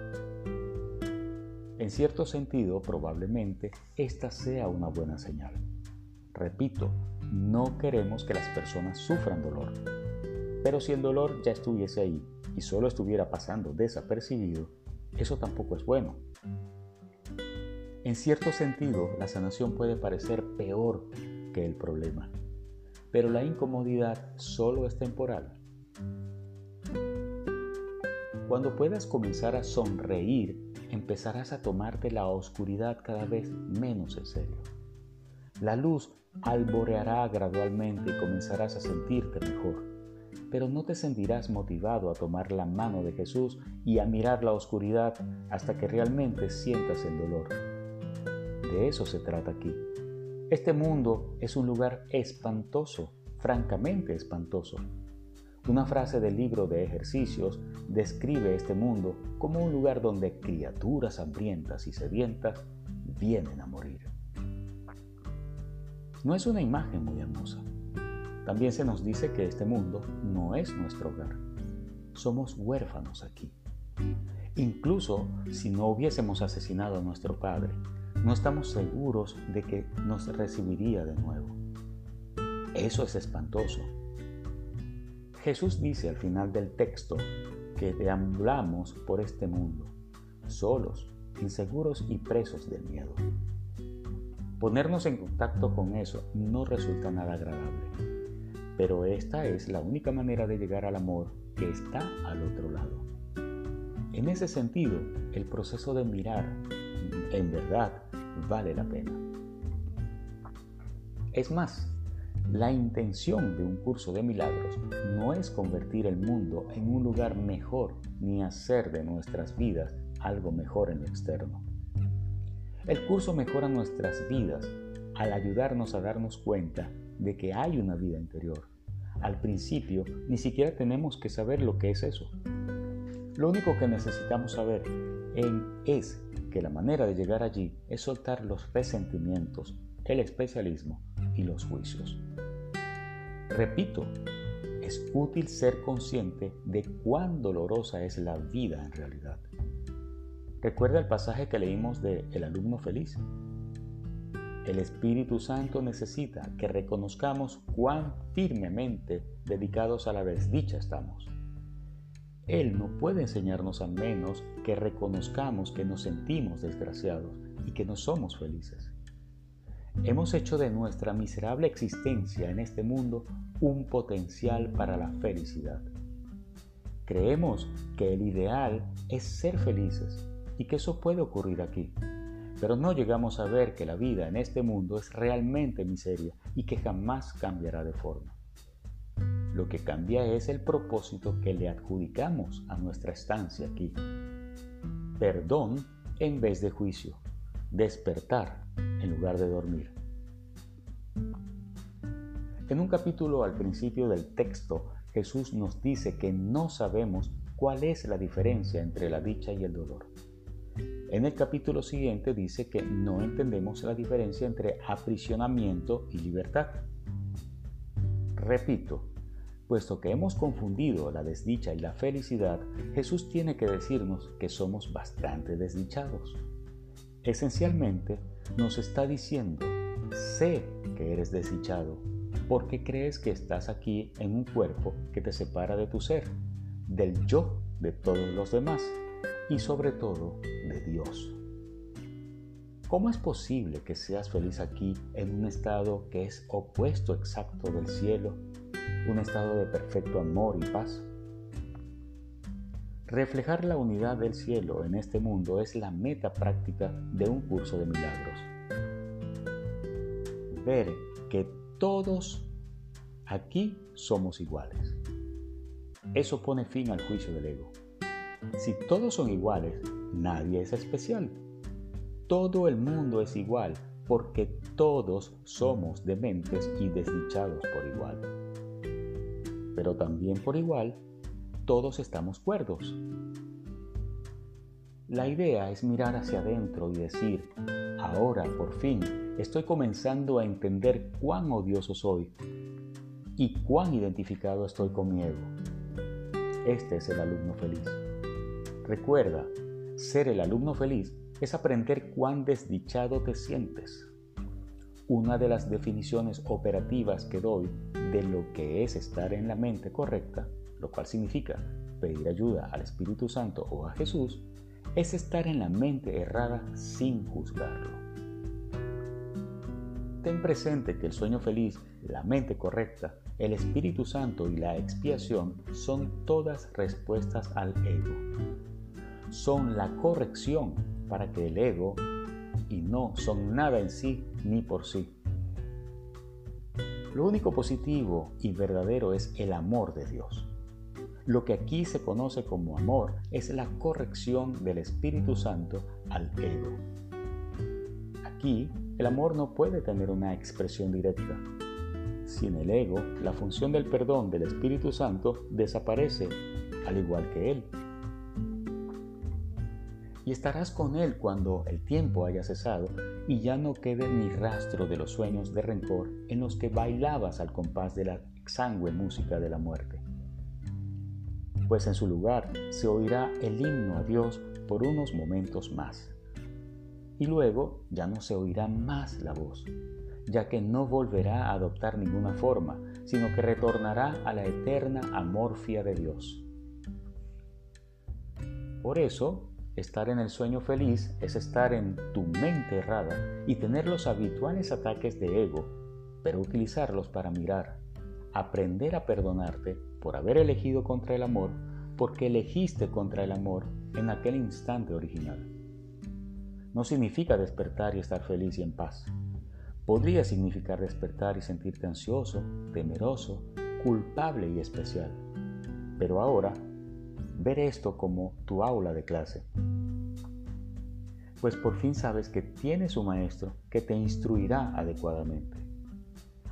En cierto sentido, probablemente, esta sea una buena señal. Repito, no queremos que las personas sufran dolor. Pero si el dolor ya estuviese ahí y solo estuviera pasando desapercibido, eso tampoco es bueno. En cierto sentido, la sanación puede parecer peor que el problema, pero la incomodidad solo es temporal. Cuando puedas comenzar a sonreír, empezarás a tomarte la oscuridad cada vez menos en serio. La luz alboreará gradualmente y comenzarás a sentirte mejor pero no te sentirás motivado a tomar la mano de Jesús y a mirar la oscuridad hasta que realmente sientas el dolor. De eso se trata aquí. Este mundo es un lugar espantoso, francamente espantoso. Una frase del libro de ejercicios describe este mundo como un lugar donde criaturas hambrientas y sedientas vienen a morir. No es una imagen muy hermosa. También se nos dice que este mundo no es nuestro hogar. Somos huérfanos aquí. Incluso si no hubiésemos asesinado a nuestro Padre, no estamos seguros de que nos recibiría de nuevo. Eso es espantoso. Jesús dice al final del texto que deambulamos por este mundo, solos, inseguros y presos del miedo. Ponernos en contacto con eso no resulta nada agradable pero esta es la única manera de llegar al amor que está al otro lado. En ese sentido, el proceso de mirar en verdad vale la pena. Es más, la intención de un curso de milagros no es convertir el mundo en un lugar mejor ni hacer de nuestras vidas algo mejor en lo externo. El curso mejora nuestras vidas al ayudarnos a darnos cuenta de que hay una vida interior. Al principio ni siquiera tenemos que saber lo que es eso. Lo único que necesitamos saber es que la manera de llegar allí es soltar los resentimientos, el especialismo y los juicios. Repito, es útil ser consciente de cuán dolorosa es la vida en realidad. Recuerda el pasaje que leímos de El alumno feliz. El Espíritu Santo necesita que reconozcamos cuán firmemente dedicados a la desdicha estamos. Él no puede enseñarnos a menos que reconozcamos que nos sentimos desgraciados y que no somos felices. Hemos hecho de nuestra miserable existencia en este mundo un potencial para la felicidad. Creemos que el ideal es ser felices y que eso puede ocurrir aquí pero no llegamos a ver que la vida en este mundo es realmente miseria y que jamás cambiará de forma. Lo que cambia es el propósito que le adjudicamos a nuestra estancia aquí. Perdón en vez de juicio. Despertar en lugar de dormir. En un capítulo al principio del texto, Jesús nos dice que no sabemos cuál es la diferencia entre la dicha y el dolor. En el capítulo siguiente dice que no entendemos la diferencia entre aprisionamiento y libertad. Repito, puesto que hemos confundido la desdicha y la felicidad, Jesús tiene que decirnos que somos bastante desdichados. Esencialmente nos está diciendo, sé que eres desdichado, porque crees que estás aquí en un cuerpo que te separa de tu ser, del yo de todos los demás y sobre todo de Dios. ¿Cómo es posible que seas feliz aquí en un estado que es opuesto exacto del cielo, un estado de perfecto amor y paz? Reflejar la unidad del cielo en este mundo es la meta práctica de un curso de milagros. Ver que todos aquí somos iguales. Eso pone fin al juicio del ego. Si todos son iguales, nadie es especial. Todo el mundo es igual porque todos somos dementes y desdichados por igual. Pero también por igual, todos estamos cuerdos. La idea es mirar hacia adentro y decir, ahora por fin estoy comenzando a entender cuán odioso soy y cuán identificado estoy con mi ego. Este es el alumno feliz. Recuerda, ser el alumno feliz es aprender cuán desdichado te sientes. Una de las definiciones operativas que doy de lo que es estar en la mente correcta, lo cual significa pedir ayuda al Espíritu Santo o a Jesús, es estar en la mente errada sin juzgarlo. Ten presente que el sueño feliz, la mente correcta, el Espíritu Santo y la expiación son todas respuestas al ego. Son la corrección para que el ego y no son nada en sí ni por sí. Lo único positivo y verdadero es el amor de Dios. Lo que aquí se conoce como amor es la corrección del Espíritu Santo al ego. Aquí el amor no puede tener una expresión directa. Sin el ego, la función del perdón del Espíritu Santo desaparece, al igual que Él y estarás con Él cuando el tiempo haya cesado y ya no quede ni rastro de los sueños de rencor en los que bailabas al compás de la exangüe música de la muerte. Pues en su lugar se oirá el himno a Dios por unos momentos más. Y luego ya no se oirá más la voz, ya que no volverá a adoptar ninguna forma, sino que retornará a la eterna amorfia de Dios. Por eso, Estar en el sueño feliz es estar en tu mente errada y tener los habituales ataques de ego, pero utilizarlos para mirar, aprender a perdonarte por haber elegido contra el amor, porque elegiste contra el amor en aquel instante original. No significa despertar y estar feliz y en paz. Podría significar despertar y sentirte ansioso, temeroso, culpable y especial. Pero ahora ver esto como tu aula de clase. Pues por fin sabes que tienes un maestro que te instruirá adecuadamente.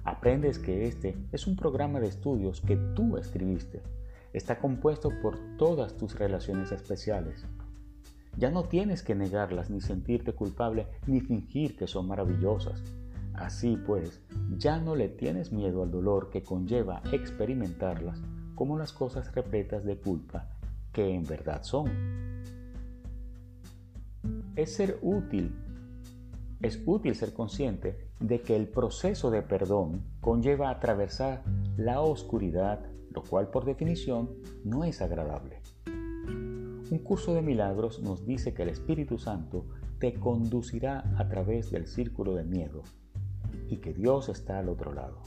Aprendes que este es un programa de estudios que tú escribiste. Está compuesto por todas tus relaciones especiales. Ya no tienes que negarlas ni sentirte culpable ni fingir que son maravillosas. Así pues, ya no le tienes miedo al dolor que conlleva experimentarlas como las cosas repletas de culpa que en verdad son. Es ser útil, es útil ser consciente de que el proceso de perdón conlleva atravesar la oscuridad, lo cual por definición no es agradable. Un curso de milagros nos dice que el Espíritu Santo te conducirá a través del círculo de miedo y que Dios está al otro lado.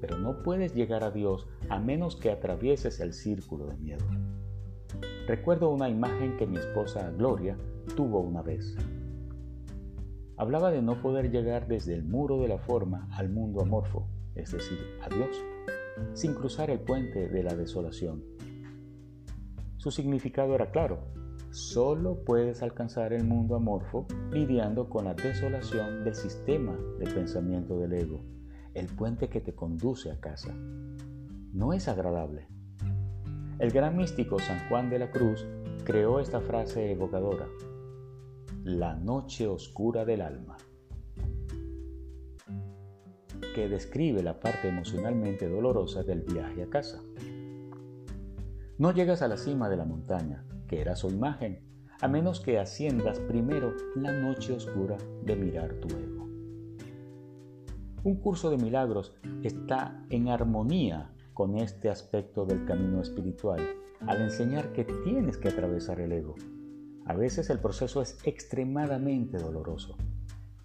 Pero no puedes llegar a Dios a menos que atravieses el círculo de miedo. Recuerdo una imagen que mi esposa Gloria tuvo una vez. Hablaba de no poder llegar desde el muro de la forma al mundo amorfo, es decir, a Dios, sin cruzar el puente de la desolación. Su significado era claro, solo puedes alcanzar el mundo amorfo lidiando con la desolación del sistema de pensamiento del ego el puente que te conduce a casa. No es agradable. El gran místico San Juan de la Cruz creó esta frase evocadora, la noche oscura del alma. que describe la parte emocionalmente dolorosa del viaje a casa. No llegas a la cima de la montaña, que era su imagen, a menos que asciendas primero la noche oscura de mirar tu ego. Un curso de milagros está en armonía con este aspecto del camino espiritual al enseñar que tienes que atravesar el ego. A veces el proceso es extremadamente doloroso,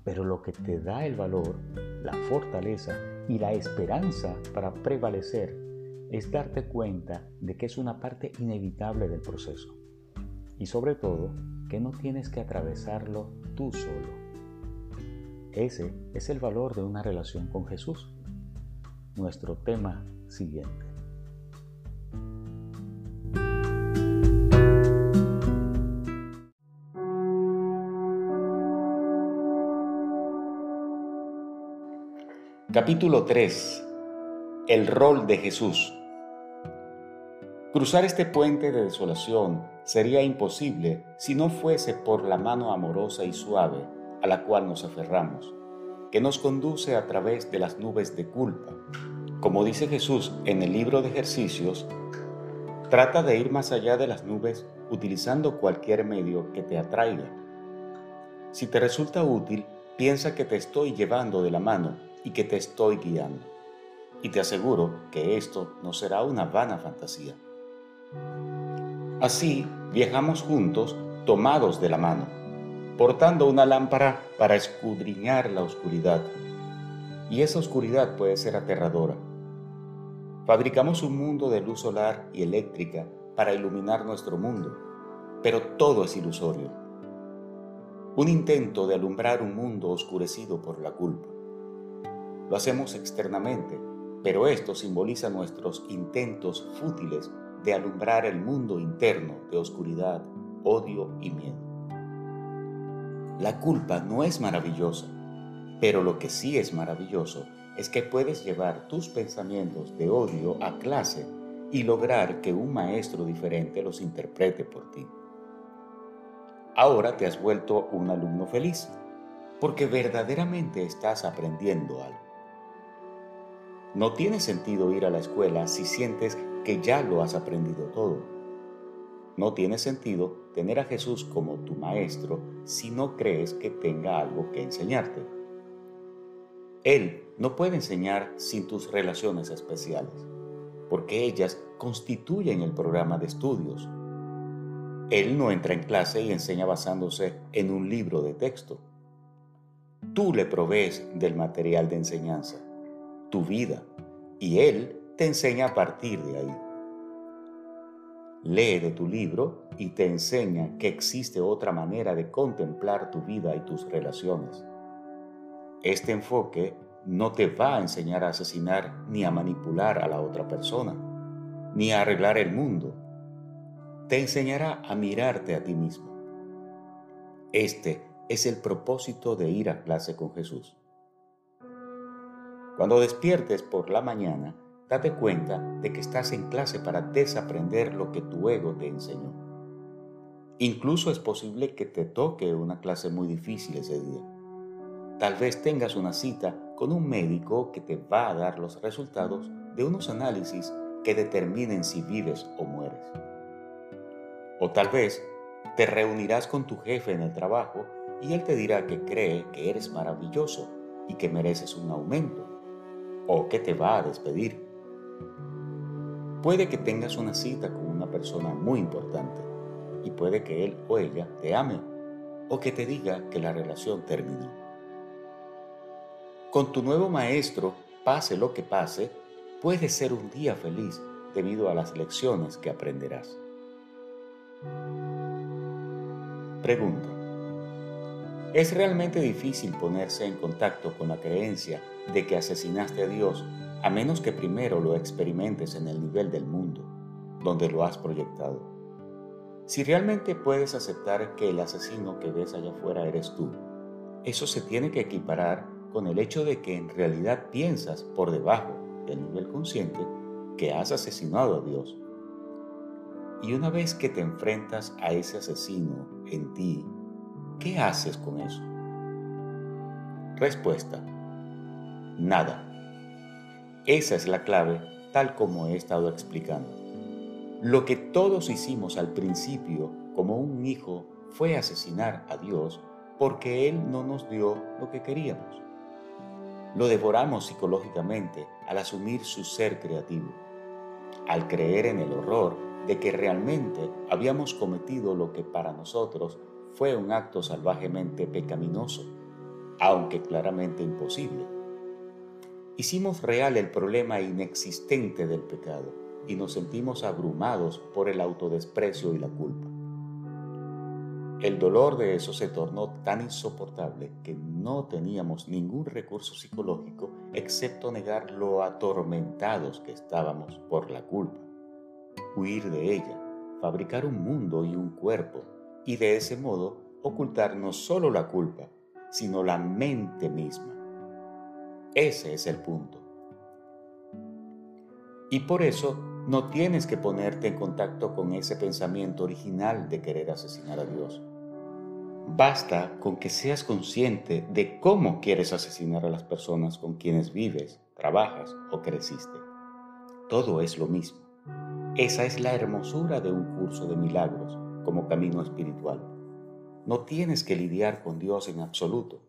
pero lo que te da el valor, la fortaleza y la esperanza para prevalecer es darte cuenta de que es una parte inevitable del proceso y sobre todo que no tienes que atravesarlo tú solo. Ese es el valor de una relación con Jesús. Nuestro tema siguiente. Capítulo 3. El rol de Jesús. Cruzar este puente de desolación sería imposible si no fuese por la mano amorosa y suave a la cual nos aferramos, que nos conduce a través de las nubes de culpa. Como dice Jesús en el libro de ejercicios, trata de ir más allá de las nubes utilizando cualquier medio que te atraiga. Si te resulta útil, piensa que te estoy llevando de la mano y que te estoy guiando. Y te aseguro que esto no será una vana fantasía. Así viajamos juntos tomados de la mano, portando una lámpara para escudriñar la oscuridad. Y esa oscuridad puede ser aterradora. Fabricamos un mundo de luz solar y eléctrica para iluminar nuestro mundo, pero todo es ilusorio. Un intento de alumbrar un mundo oscurecido por la culpa. Lo hacemos externamente, pero esto simboliza nuestros intentos fútiles de alumbrar el mundo interno de oscuridad, odio y miedo. La culpa no es maravillosa, pero lo que sí es maravilloso es que puedes llevar tus pensamientos de odio a clase y lograr que un maestro diferente los interprete por ti. Ahora te has vuelto un alumno feliz, porque verdaderamente estás aprendiendo algo. No tiene sentido ir a la escuela si sientes que ya lo has aprendido todo. No tiene sentido tener a Jesús como tu maestro si no crees que tenga algo que enseñarte. Él no puede enseñar sin tus relaciones especiales, porque ellas constituyen el programa de estudios. Él no entra en clase y enseña basándose en un libro de texto. Tú le provees del material de enseñanza tu vida y Él te enseña a partir de ahí. Lee de tu libro y te enseña que existe otra manera de contemplar tu vida y tus relaciones. Este enfoque no te va a enseñar a asesinar ni a manipular a la otra persona, ni a arreglar el mundo. Te enseñará a mirarte a ti mismo. Este es el propósito de ir a clase con Jesús. Cuando despiertes por la mañana, date cuenta de que estás en clase para desaprender lo que tu ego te enseñó. Incluso es posible que te toque una clase muy difícil ese día. Tal vez tengas una cita con un médico que te va a dar los resultados de unos análisis que determinen si vives o mueres. O tal vez te reunirás con tu jefe en el trabajo y él te dirá que cree que eres maravilloso y que mereces un aumento o que te va a despedir. Puede que tengas una cita con una persona muy importante y puede que él o ella te ame o que te diga que la relación terminó. Con tu nuevo maestro, pase lo que pase, puede ser un día feliz debido a las lecciones que aprenderás. Pregunta. Es realmente difícil ponerse en contacto con la creencia de que asesinaste a Dios a menos que primero lo experimentes en el nivel del mundo, donde lo has proyectado. Si realmente puedes aceptar que el asesino que ves allá afuera eres tú, eso se tiene que equiparar con el hecho de que en realidad piensas por debajo del nivel consciente que has asesinado a Dios. Y una vez que te enfrentas a ese asesino en ti, ¿qué haces con eso? Respuesta nada. Esa es la clave, tal como he estado explicando. Lo que todos hicimos al principio como un hijo fue asesinar a Dios porque Él no nos dio lo que queríamos. Lo devoramos psicológicamente al asumir su ser creativo, al creer en el horror de que realmente habíamos cometido lo que para nosotros fue un acto salvajemente pecaminoso, aunque claramente imposible. Hicimos real el problema inexistente del pecado y nos sentimos abrumados por el autodesprecio y la culpa. El dolor de eso se tornó tan insoportable que no teníamos ningún recurso psicológico excepto negar lo atormentados que estábamos por la culpa, huir de ella, fabricar un mundo y un cuerpo y de ese modo ocultar no solo la culpa, sino la mente misma. Ese es el punto. Y por eso no tienes que ponerte en contacto con ese pensamiento original de querer asesinar a Dios Basta con que seas consciente de cómo quieres asesinar a las personas con quienes vives, trabajas o creciste. Todo es lo mismo. Esa es la hermosura de un curso de milagros como camino espiritual. No tienes que lidiar con Dios en absoluto.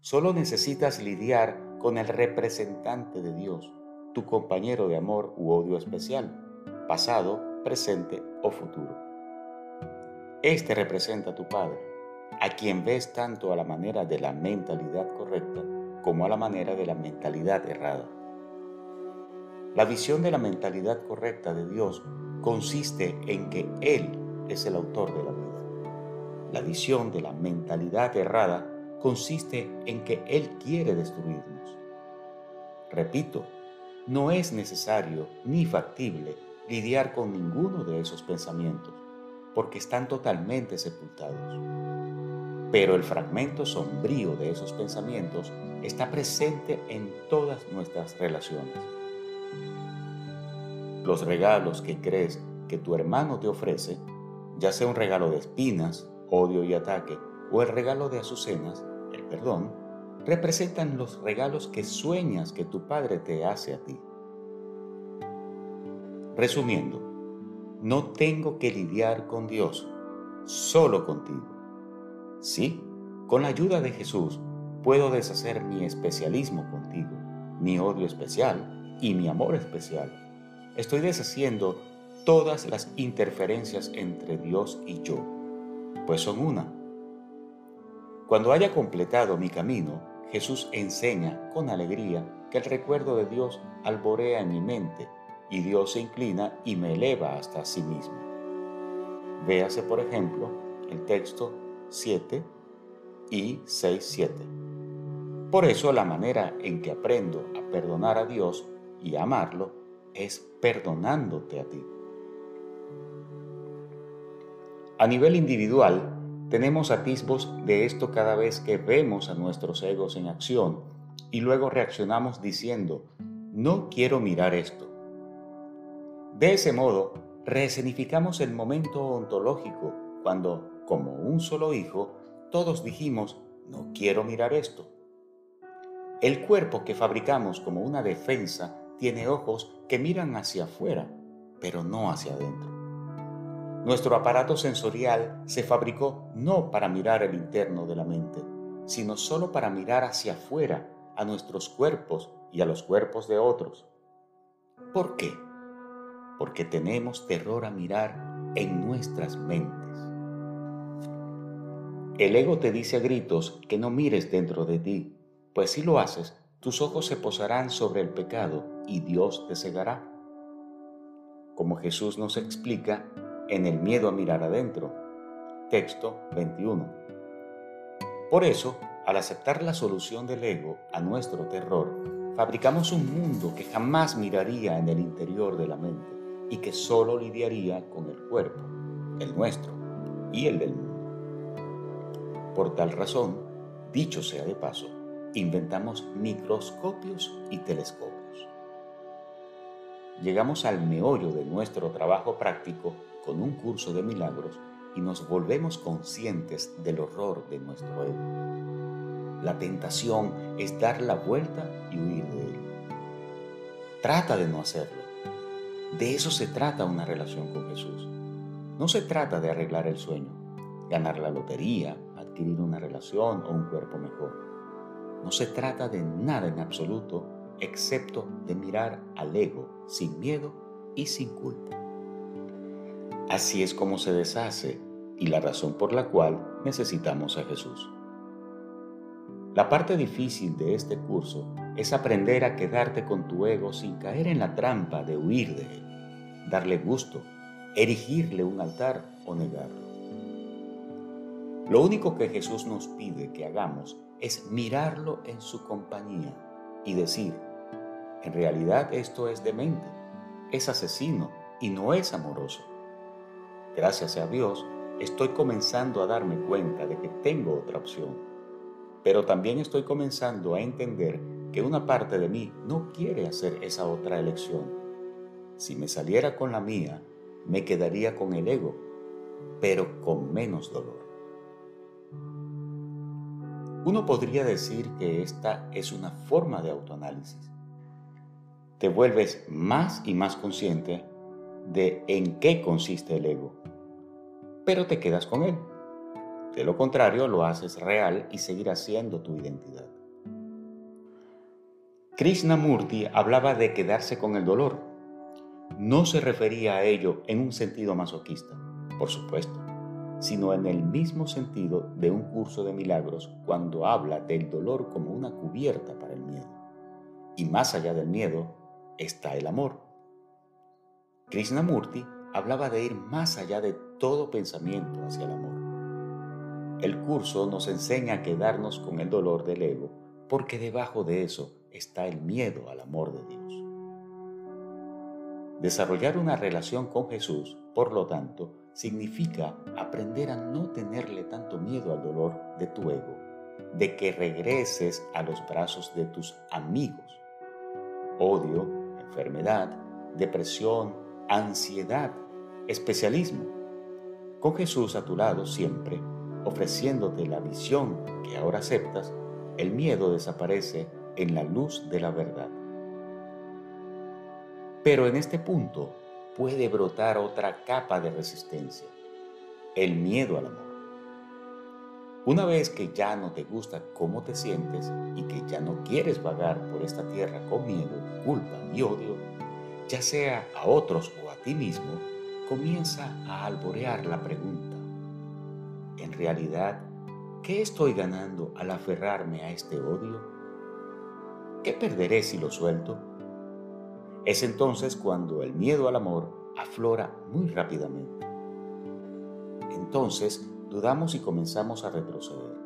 Solo necesitas lidiar con el representante de Dios, tu compañero de amor u odio especial, pasado, presente o futuro. Este representa a tu Padre a quien ves tanto a la manera de la mentalidad correcta como a la manera de la mentalidad errada. La visión de la mentalidad correcta de Dios consiste en que Él es el autor de la vida. La visión de la mentalidad errada consiste en que Él quiere destruirnos. Repito, no es necesario ni factible lidiar con ninguno de esos pensamientos, porque están totalmente sepultados pero el fragmento sombrío de esos pensamientos está presente en todas nuestras relaciones. Los regalos que crees que tu hermano te ofrece, ya sea un regalo de espinas, odio y ataque, o el regalo de azucenas, el perdón, representan los regalos que sueñas que tu Padre te hace a ti. Resumiendo, no tengo que lidiar con Dios, solo contigo. Sí, con la ayuda de Jesús puedo deshacer mi especialismo contigo, mi odio especial y mi amor especial. Estoy deshaciendo todas las interferencias entre Dios y yo, pues son una. Cuando haya completado mi camino, Jesús enseña con alegría que el recuerdo de Dios alborea en mi mente y Dios se inclina y me eleva hasta sí mismo. Véase, por ejemplo, el texto 7 y 6, 7. Por eso la manera en que aprendo a perdonar a Dios y a amarlo es perdonándote a ti. A nivel individual, tenemos atisbos de esto cada vez que vemos a nuestros egos en acción y luego reaccionamos diciendo, no quiero mirar esto. De ese modo, reescenificamos el momento ontológico cuando como un solo hijo, todos dijimos, no quiero mirar esto. El cuerpo que fabricamos como una defensa tiene ojos que miran hacia afuera, pero no hacia adentro. Nuestro aparato sensorial se fabricó no para mirar el interno de la mente, sino solo para mirar hacia afuera, a nuestros cuerpos y a los cuerpos de otros. ¿Por qué? Porque tenemos terror a mirar en nuestras mentes. El ego te dice a gritos que no mires dentro de ti, pues si lo haces, tus ojos se posarán sobre el pecado y Dios te cegará. Como Jesús nos explica en el miedo a mirar adentro. Texto 21. Por eso, al aceptar la solución del ego a nuestro terror, fabricamos un mundo que jamás miraría en el interior de la mente y que solo lidiaría con el cuerpo, el nuestro y el del mundo. Por tal razón, dicho sea de paso, inventamos microscopios y telescopios. Llegamos al meollo de nuestro trabajo práctico con un curso de milagros y nos volvemos conscientes del horror de nuestro ego. La tentación es dar la vuelta y huir de él. trata de no hacerlo. De eso se trata una relación con Jesús. No se trata de arreglar el sueño, ganar la lotería, adquirir una relación o un cuerpo mejor. No se trata de nada en absoluto excepto de mirar al ego sin miedo y sin culpa. Así es como se deshace y la razón por la cual necesitamos a Jesús. La parte difícil de este curso es aprender a quedarte con tu ego sin caer en la trampa de huir de él, darle gusto, erigirle un altar o negarlo. Lo único que Jesús nos pide que hagamos es mirarlo en su compañía y decir, en realidad esto es demente, es asesino y no es amoroso. Gracias a Dios, estoy comenzando a darme cuenta de que tengo otra opción, pero también estoy comenzando a entender que una parte de mí no quiere hacer esa otra elección. Si me saliera con la mía, me quedaría con el ego, pero con menos dolor. Uno podría decir que esta es una forma de autoanálisis. Te vuelves más y más consciente de en qué consiste el ego, pero te quedas con él. De lo contrario, lo haces real y seguirá siendo tu identidad. Krishnamurti hablaba de quedarse con el dolor. No se refería a ello en un sentido masoquista, por supuesto sino en el mismo sentido de un curso de milagros cuando habla del dolor como una cubierta para el miedo. Y más allá del miedo está el amor. Krishnamurti hablaba de ir más allá de todo pensamiento hacia el amor. El curso nos enseña a quedarnos con el dolor del ego porque debajo de eso está el miedo al amor de Dios. Desarrollar una relación con Jesús, por lo tanto, significa aprender a no tenerle tanto miedo al dolor de tu ego, de que regreses a los brazos de tus amigos. Odio, enfermedad, depresión, ansiedad, especialismo. Con Jesús a tu lado siempre, ofreciéndote la visión que ahora aceptas, el miedo desaparece en la luz de la verdad. Pero en este punto puede brotar otra capa de resistencia, el miedo al amor. Una vez que ya no te gusta cómo te sientes y que ya no quieres vagar por esta tierra con miedo, culpa y odio, ya sea a otros o a ti mismo, comienza a alborear la pregunta. En realidad, ¿qué estoy ganando al aferrarme a este odio? ¿Qué perderé si lo suelto? Es entonces cuando el miedo al amor aflora muy rápidamente. Entonces dudamos y comenzamos a retroceder.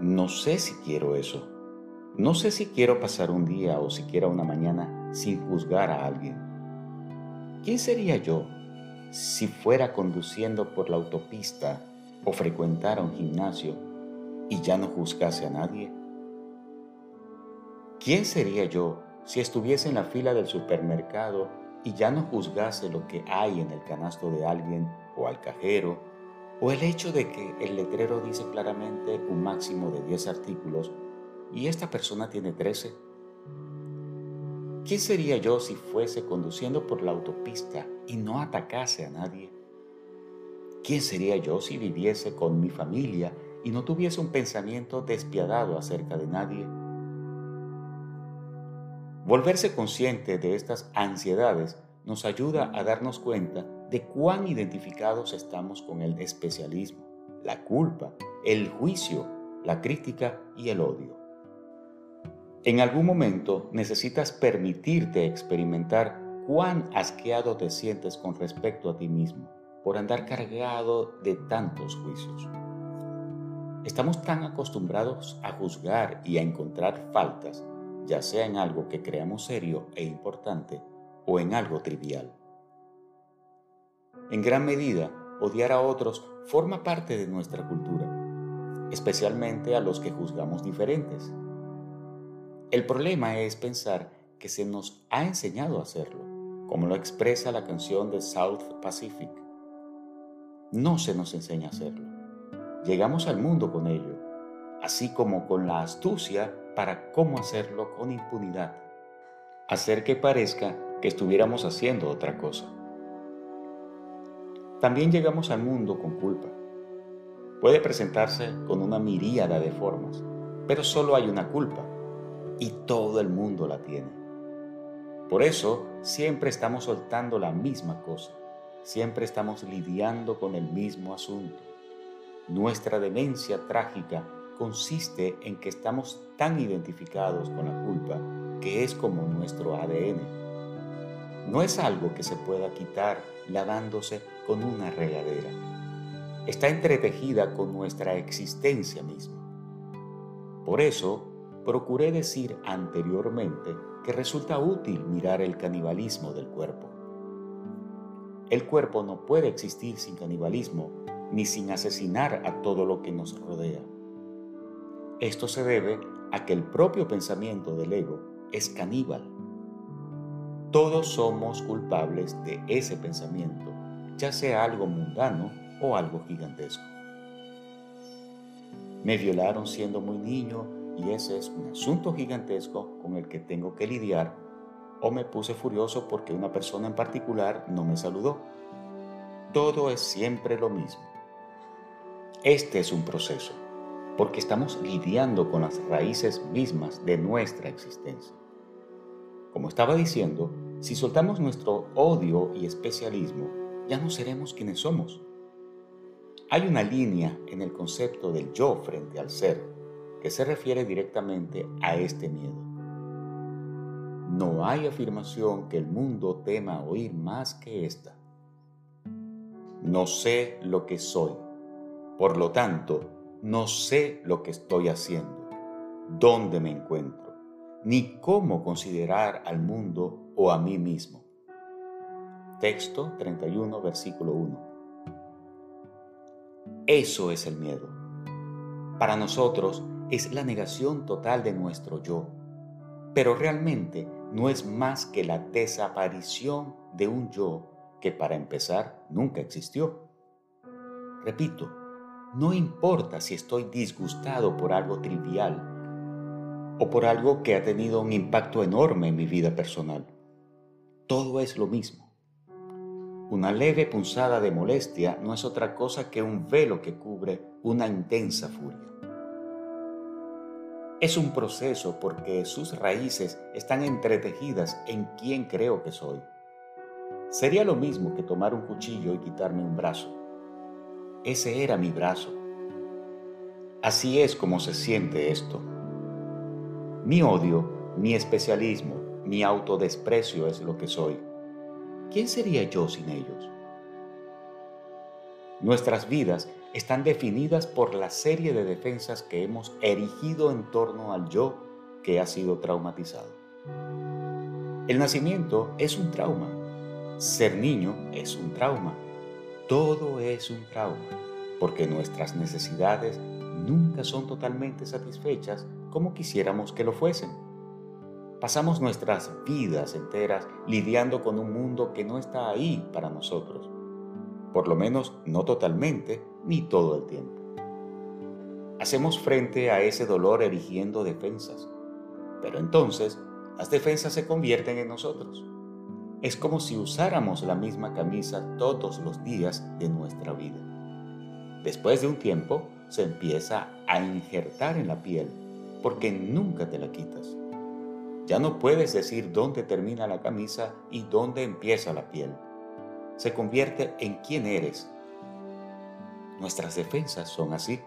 No sé si quiero eso. No sé si quiero pasar un día o siquiera una mañana sin juzgar a alguien. ¿Quién sería yo si fuera conduciendo por la autopista o frecuentara un gimnasio y ya no juzgase a nadie? ¿Quién sería yo si estuviese en la fila del supermercado y ya no juzgase lo que hay en el canasto de alguien o al cajero, o el hecho de que el letrero dice claramente un máximo de 10 artículos y esta persona tiene 13. ¿Quién sería yo si fuese conduciendo por la autopista y no atacase a nadie? ¿Quién sería yo si viviese con mi familia y no tuviese un pensamiento despiadado acerca de nadie? Volverse consciente de estas ansiedades nos ayuda a darnos cuenta de cuán identificados estamos con el especialismo, la culpa, el juicio, la crítica y el odio. En algún momento necesitas permitirte experimentar cuán asqueado te sientes con respecto a ti mismo por andar cargado de tantos juicios. Estamos tan acostumbrados a juzgar y a encontrar faltas ya sea en algo que creamos serio e importante o en algo trivial. En gran medida, odiar a otros forma parte de nuestra cultura, especialmente a los que juzgamos diferentes. El problema es pensar que se nos ha enseñado a hacerlo, como lo expresa la canción de South Pacific. No se nos enseña a hacerlo. Llegamos al mundo con ello, así como con la astucia para cómo hacerlo con impunidad. hacer que parezca que estuviéramos haciendo otra cosa. También llegamos al mundo con culpa. Puede presentarse con una miríada de formas, pero solo hay una culpa y todo el mundo la tiene. Por eso siempre estamos soltando la misma cosa, siempre estamos lidiando con el mismo asunto. Nuestra demencia trágica consiste en que estamos tan identificados con la culpa que es como nuestro ADN. No es algo que se pueda quitar lavándose con una regadera. Está entretejida con nuestra existencia misma. Por eso, procuré decir anteriormente que resulta útil mirar el canibalismo del cuerpo. El cuerpo no puede existir sin canibalismo ni sin asesinar a todo lo que nos rodea. Esto se debe a que el propio pensamiento del ego es caníbal. Todos somos culpables de ese pensamiento, ya sea algo mundano o algo gigantesco. Me violaron siendo muy niño y ese es un asunto gigantesco con el que tengo que lidiar o me puse furioso porque una persona en particular no me saludó. Todo es siempre lo mismo. Este es un proceso porque estamos lidiando con las raíces mismas de nuestra existencia. Como estaba diciendo, si soltamos nuestro odio y especialismo, ya no seremos quienes somos. Hay una línea en el concepto del yo frente al ser se refiere directamente a este miedo. No hay afirmación que el mundo tema oír más que esta. No sé lo que soy, por lo tanto, no sé lo que estoy haciendo, dónde me encuentro, ni cómo considerar al mundo o a mí mismo. Texto 31, versículo 1. Eso es el miedo. Para nosotros es la negación total de nuestro yo, pero realmente no es más que la desaparición de un yo que para empezar nunca existió. Repito, no importa si estoy disgustado por algo trivial o por algo que ha tenido un impacto enorme en mi vida personal. Todo es lo mismo. Una leve punzada de molestia no es otra cosa que un velo que cubre una intensa furia. Es un proceso porque sus raíces están entretejidas en quién creo que soy. Sería lo mismo que tomar un cuchillo y quitarme un brazo. Ese era mi brazo. Así es como se siente esto. Mi odio, mi especialismo, mi autodesprecio es lo que soy. ¿Quién sería yo sin ellos? Nuestras vidas están definidas por la serie de defensas que hemos erigido en torno al yo que ha sido traumatizado. El nacimiento es un trauma. Ser niño es un trauma. Todo es un trauma, porque nuestras necesidades nunca son totalmente satisfechas como quisiéramos que lo fuesen. Pasamos nuestras vidas enteras lidiando con un mundo que no está ahí para nosotros, por lo menos no totalmente ni todo el tiempo. Hacemos frente a ese dolor erigiendo defensas, pero entonces las defensas se convierten en nosotros es como si usáramos la misma camisa todos los días de nuestra vida. Después de un tiempo, se empieza a injertar en la piel porque nunca te la quitas. Ya no puedes decir dónde termina la camisa y dónde empieza la piel. Se convierte en quién eres. Nuestras defensas son así.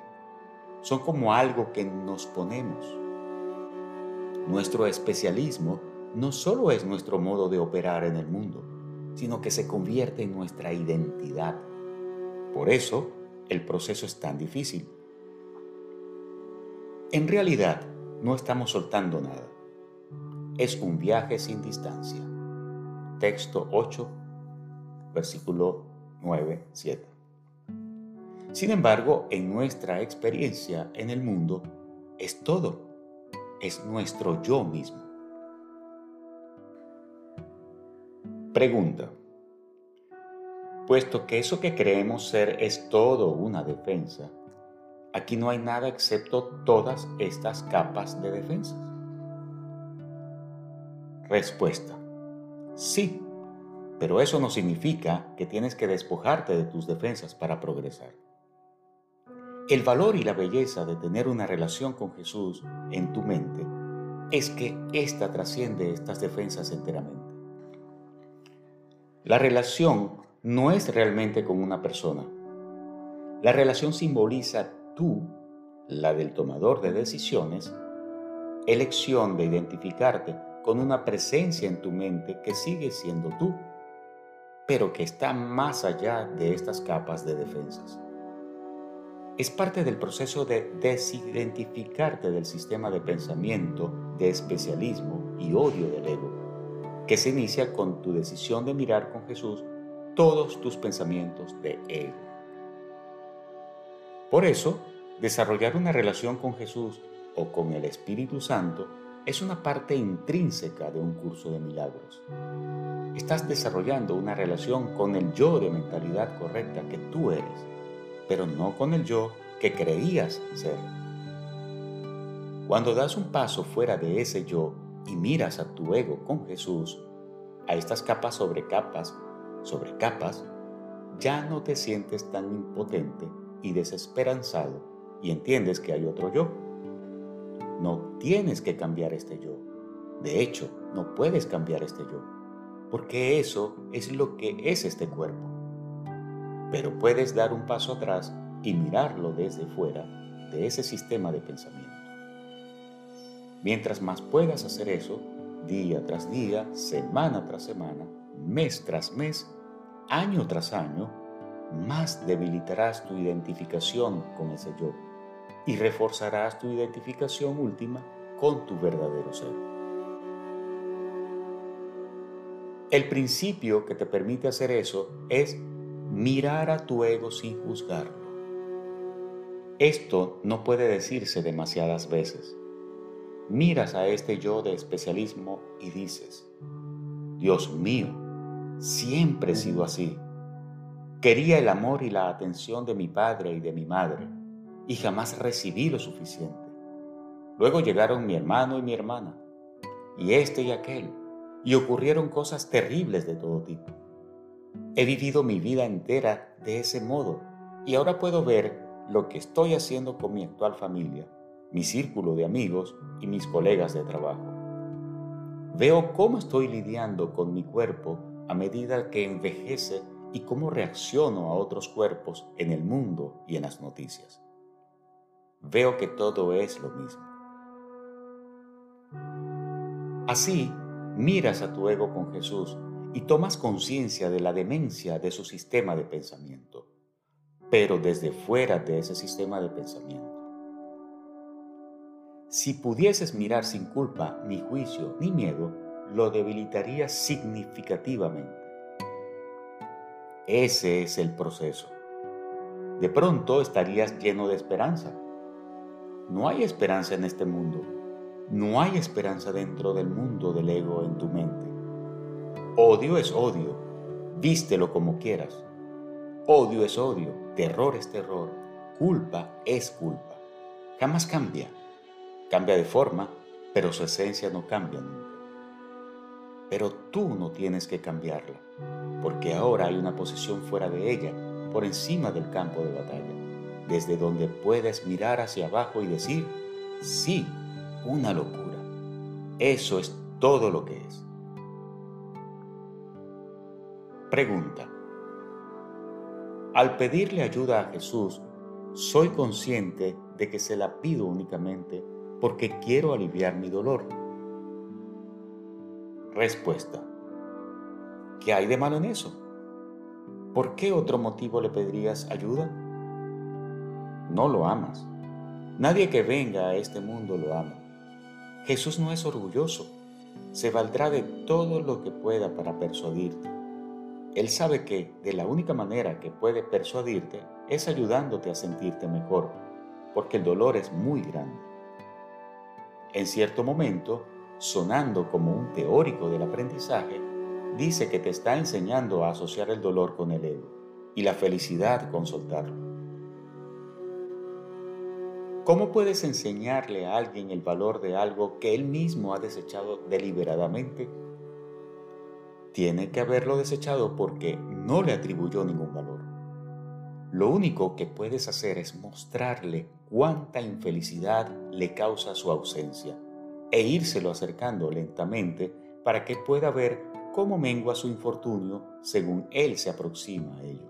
Son como algo que nos ponemos. Nuestro especialismo no solo es nuestro modo de operar en el mundo, sino que se convierte en nuestra identidad. Por eso, el proceso es tan difícil. En realidad, no estamos soltando nada. Es un viaje sin distancia. Texto 8, versículo 9, 7. Sin embargo, en nuestra experiencia en el mundo, es todo. Es nuestro yo mismo. Pregunta. Puesto que eso que creemos ser es todo una defensa, aquí no hay nada excepto todas estas capas de defensas. Respuesta. Sí, pero eso no significa que tienes que despojarte de tus defensas para progresar. El valor y la belleza de tener una relación con Jesús en tu mente es que ésta trasciende estas defensas enteramente. La relación no es realmente con una persona. La relación simboliza tú, la del tomador de decisiones, elección de identificarte con una presencia en tu mente que sigue siendo tú, pero que está más allá de estas capas de defensas. Es parte del proceso de desidentificarte del sistema de pensamiento, de especialismo y odio del ego, que se inicia con tu decisión de mirar con Jesús todos tus pensamientos de ego. Por eso, desarrollar una relación con Jesús o con el Espíritu Santo es una parte intrínseca de un curso de milagros. Estás desarrollando una relación con el yo de mentalidad correcta que tú eres, pero no con el yo que creías ser. Cuando das un paso fuera de ese yo y miras a tu ego con Jesús, a estas capas sobre capas, sobre capas, ya no te sientes tan impotente y desesperanzado y entiendes que hay otro yo no tienes que cambiar este yo. De hecho, no puedes cambiar este yo, porque eso es lo que es este cuerpo. Pero puedes dar un paso atrás y mirarlo desde fuera de ese sistema de pensamiento. Mientras más puedas hacer eso, día tras día, semana tras semana, mes tras mes, año tras año, más debilitarás tu identificación con ese yo y reforzarás tu identificación última con tu verdadero ser. El principio que te permite hacer eso es mirar a tu ego sin juzgarlo. Esto no puede decirse demasiadas veces. Miras a este yo de especialismo y dices, Dios mío, siempre he sido así. Quería el amor y la atención de mi padre y de mi madre y jamás recibí lo suficiente. Luego llegaron mi hermano y mi hermana, y este y aquel, y ocurrieron cosas terribles de todo tipo. He vivido mi vida entera de ese modo, y ahora puedo ver lo que estoy haciendo con mi actual familia, mi círculo de amigos y mis colegas de trabajo. Veo cómo estoy lidiando con mi cuerpo a medida que envejece y cómo reacciono a otros cuerpos en el mundo y en las noticias veo que todo es lo mismo. Así, miras a tu ego con Jesús y tomas conciencia de la demencia de su sistema de pensamiento, pero desde fuera de ese sistema de pensamiento. Si pudieses mirar sin culpa, ni juicio, ni miedo, lo debilitarías significativamente. Ese es el proceso. De pronto estarías lleno de esperanza no hay esperanza en este mundo. No hay esperanza dentro del mundo del ego en tu mente. Odio es odio. Vístelo como quieras. Odio es odio. Terror es terror. Culpa es culpa. Jamás cambia. Cambia de forma, pero su esencia no cambia nunca. Pero tú no tienes que cambiarla, porque ahora hay una posición fuera de ella, por encima del campo de batalla desde donde puedes mirar hacia abajo y decir, sí, una locura. Eso es todo lo que es. Pregunta. Al pedirle ayuda a Jesús, soy consciente de que se la pido únicamente porque quiero aliviar mi dolor. Respuesta. ¿Qué hay de malo en eso? ¿Por qué otro motivo le pedirías ayuda? no lo amas. Nadie que venga a este mundo lo ama. Jesús no es orgulloso. Se valdrá de todo lo que pueda para persuadirte. Él sabe que de la única manera que puede persuadirte es ayudándote a sentirte mejor, porque el dolor es muy grande. En cierto momento, sonando como un teórico del aprendizaje, dice que te está enseñando a asociar el dolor con el ego y la felicidad con soltarlo. ¿Cómo puedes enseñarle a alguien el valor de algo que él mismo ha desechado deliberadamente? Tiene que haberlo desechado porque no le atribuyó ningún valor. Lo único que puedes hacer es mostrarle cuánta infelicidad le causa su ausencia e írselo acercando lentamente para que pueda ver cómo mengua su infortunio según él se aproxima a ello.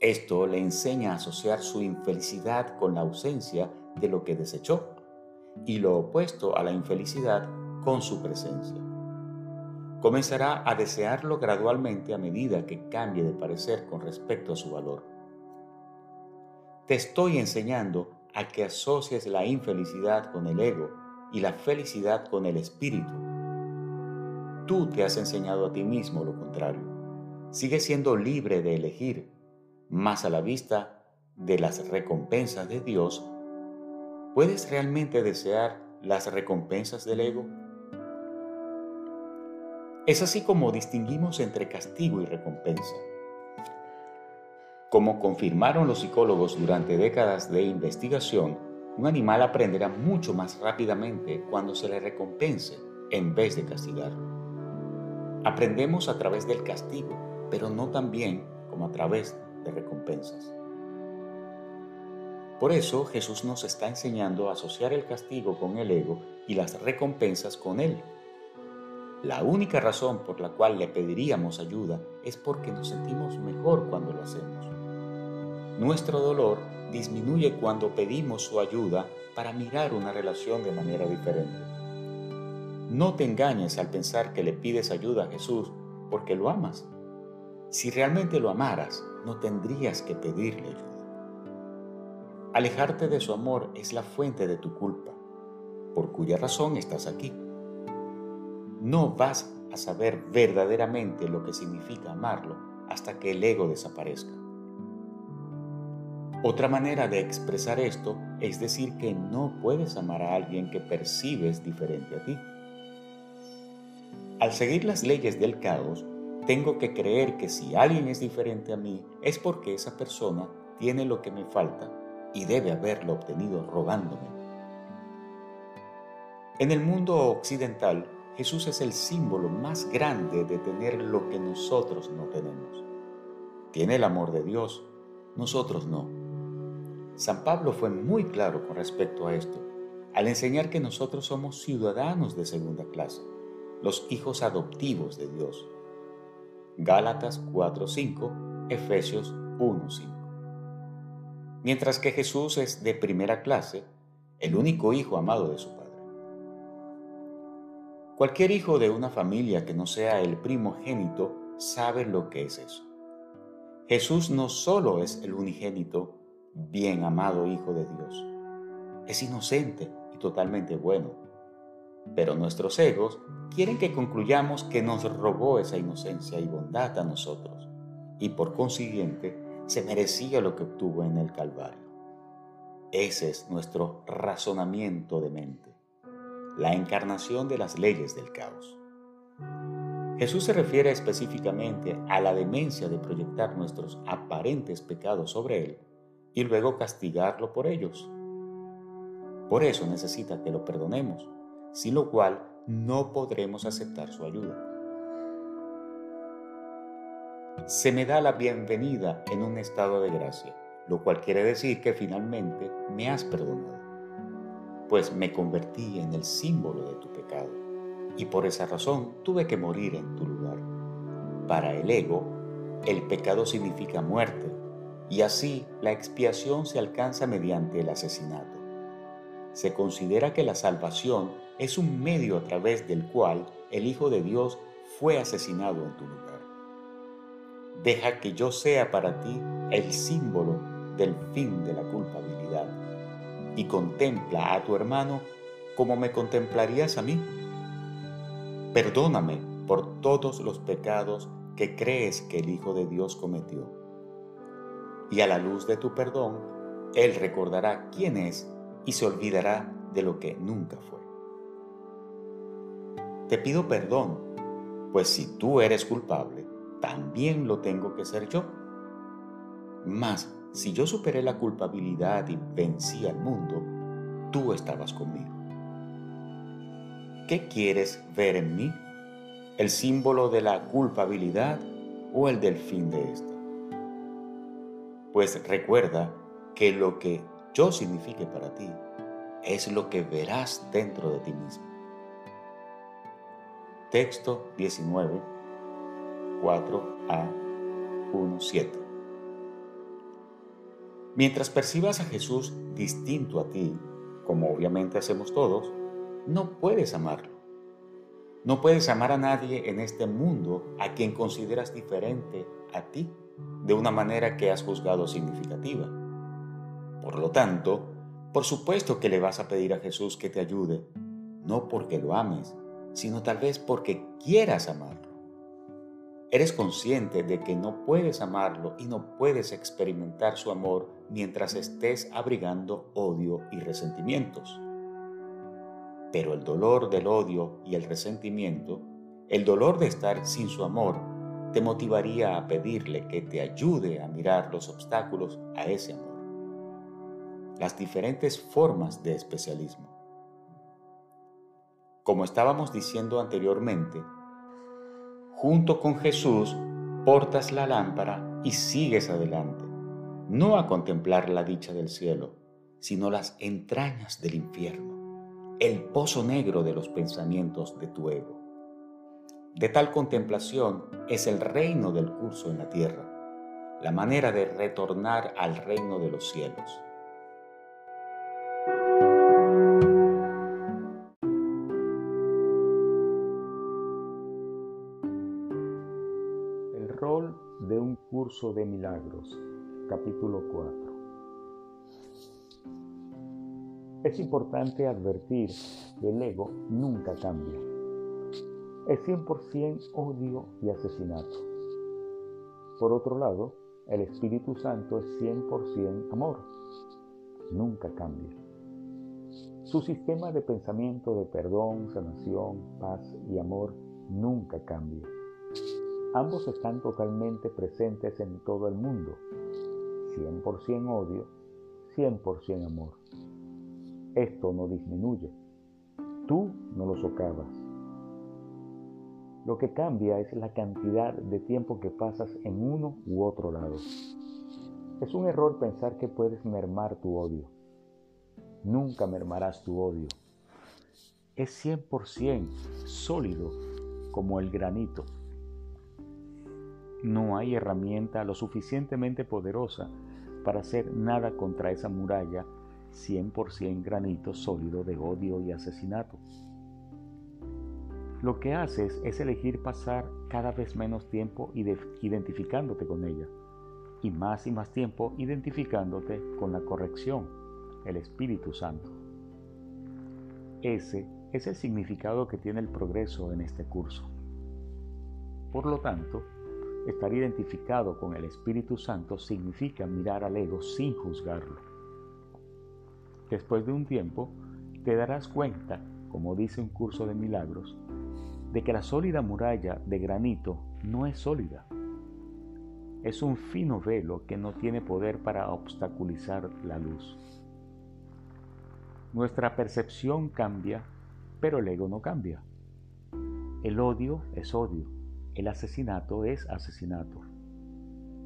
Esto le enseña a asociar su infelicidad con la ausencia de lo que desechó y lo opuesto a la infelicidad con su presencia. Comenzará a desearlo gradualmente a medida que cambie de parecer con respecto a su valor. Te estoy enseñando a que asocies la infelicidad con el ego y la felicidad con el espíritu. Tú te has enseñado a ti mismo lo contrario. Sigue siendo libre de elegir más a la vista de las recompensas de Dios, ¿puedes realmente desear las recompensas del ego? Es así como distinguimos entre castigo y recompensa. Como confirmaron los psicólogos durante décadas de investigación, un animal aprenderá mucho más rápidamente cuando se le recompense en vez de castigarlo. Aprendemos a través del castigo, pero no tan bien como a través recompensas. Por eso Jesús nos está enseñando a asociar el castigo con el ego y las recompensas con él. La única razón por la cual le pediríamos ayuda es porque nos sentimos mejor cuando lo hacemos. Nuestro dolor disminuye cuando pedimos su ayuda para mirar una relación de manera diferente. No te engañes al pensar que le pides ayuda a Jesús porque lo amas. Si realmente lo amaras, no tendrías que pedirle ayuda. Alejarte de su amor es la fuente de tu culpa, por cuya razón estás aquí. No vas a saber verdaderamente lo que significa amarlo hasta que el ego desaparezca. Otra manera de expresar esto es decir que no puedes amar a alguien que percibes diferente a ti. Al seguir las leyes del caos, tengo que creer que si alguien es diferente a mí es porque esa persona tiene lo que me falta y debe haberlo obtenido robándome. En el mundo occidental, Jesús es el símbolo más grande de tener lo que nosotros no tenemos. Tiene el amor de Dios, nosotros no. San Pablo fue muy claro con respecto a esto, al enseñar que nosotros somos ciudadanos de segunda clase, los hijos adoptivos de Dios Gálatas 4:5, Efesios 1:5. Mientras que Jesús es de primera clase, el único hijo amado de su. Cualquier hijo de una familia que no sea el primogénito sabe lo que es eso. Jesús no solo es el unigénito, bien amado Hijo de Dios, es inocente y totalmente bueno pero nuestros egos quieren que concluyamos que nos robó esa inocencia y bondad a nosotros, y por consiguiente se merecía lo que obtuvo en el Calvario. Ese es nuestro razonamiento de mente, la encarnación de las leyes del caos. Jesús se refiere específicamente a la demencia de proyectar nuestros aparentes pecados sobre Él y luego castigarlo por ellos. Por eso necesita que lo perdonemos sin lo cual no podremos aceptar su ayuda. Se me da la bienvenida en un estado de gracia, lo cual quiere decir que finalmente me has perdonado, pues me convertí en el símbolo de tu pecado, y por esa razón tuve que morir en tu lugar. Para el ego, el pecado significa muerte, y así la expiación se alcanza mediante el asesinato. Se considera que la salvación es un medio a través del cual el Hijo de Dios fue asesinado en tu lugar. Deja que yo sea para ti el símbolo del fin de la culpabilidad y contempla a tu hermano como me contemplarías a mí. Perdóname por todos los pecados que crees que el Hijo de Dios cometió. Y a la luz de tu perdón, Él recordará quién es y se olvidará de lo que nunca fue. Te pido perdón, pues si tú eres culpable, también lo tengo que ser yo. Mas, si yo superé la culpabilidad y vencí al mundo, tú estabas conmigo. ¿Qué quieres ver en mí? ¿El símbolo de la culpabilidad o el del fin de esta? Pues recuerda que lo que yo signifique para ti es lo que verás dentro de ti mismo. Texto 19, 4a 1, 7. Mientras percibas a Jesús distinto a ti, como obviamente hacemos todos, no puedes amarlo. No puedes amar a nadie en este mundo a quien consideras diferente a ti de una manera que has juzgado significativa. Por lo tanto, por supuesto que le vas a pedir a Jesús que te ayude, no porque lo ames, sino tal vez porque quieras amarlo. Eres consciente de que no puedes amarlo y no puedes experimentar su amor mientras estés abrigando odio y resentimientos. Pero el dolor del odio y el resentimiento, el dolor de estar sin su amor, te motivaría a pedirle que te ayude a mirar los obstáculos a ese amor. Las diferentes formas de especialismo. Como estábamos diciendo anteriormente, junto con Jesús portas la lámpara y sigues adelante, no a contemplar la dicha del cielo, sino las entrañas del infierno, el pozo negro de los pensamientos de tu ego. De tal contemplación es el reino del curso en la tierra, la manera de retornar al reino de los cielos. Curso de milagros, capítulo 4. Es importante advertir que el ego nunca cambia es 100% odio y asesinato. Por otro lado, el Espíritu Santo es 100% amor. Nunca cambia. Su sistema de pensamiento de perdón, sanación, paz y amor nunca cambia. Ambos están totalmente presentes en todo el mundo. 100% odio, 100% amor. Esto no disminuye. Tú no lo socavas lo que cambia es la cantidad de tiempo que pasas en uno u otro lado. Es un error pensar que puedes mermar tu odio. Nunca mermarás tu odio. Es 100% sólido como el granito. No hay herramienta lo suficientemente poderosa para hacer nada contra esa muralla 100% granito sólido de odio y asesinato. Lo que haces es elegir pasar cada vez menos tiempo identificándote con ella y más y más tiempo identificándote con la corrección, el Espíritu Santo. Ese es el significado que tiene el progreso en este curso. Por lo tanto, estar identificado con el Espíritu Santo significa mirar al ego sin juzgarlo. Después de un tiempo, te darás cuenta, como dice un curso de milagros, de que la sólida muralla de granito no es sólida. Es un fino velo que no tiene poder para obstaculizar la luz. Nuestra percepción cambia, pero el ego no cambia. El odio es odio, el asesinato es asesinato.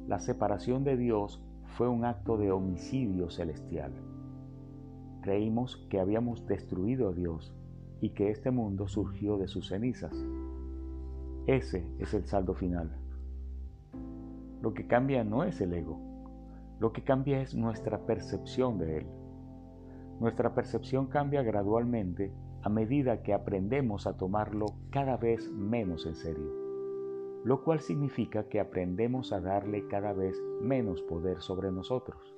La separación de Dios fue un acto de homicidio celestial. Creímos que habíamos destruido a Dios y que este mundo surgió de sus cenizas. Ese es el saldo final. Lo que cambia no es el ego, lo que cambia es nuestra percepción de él. Nuestra percepción cambia gradualmente a medida que aprendemos a tomarlo cada vez menos en serio, lo cual significa que aprendemos a darle cada vez menos poder sobre nosotros.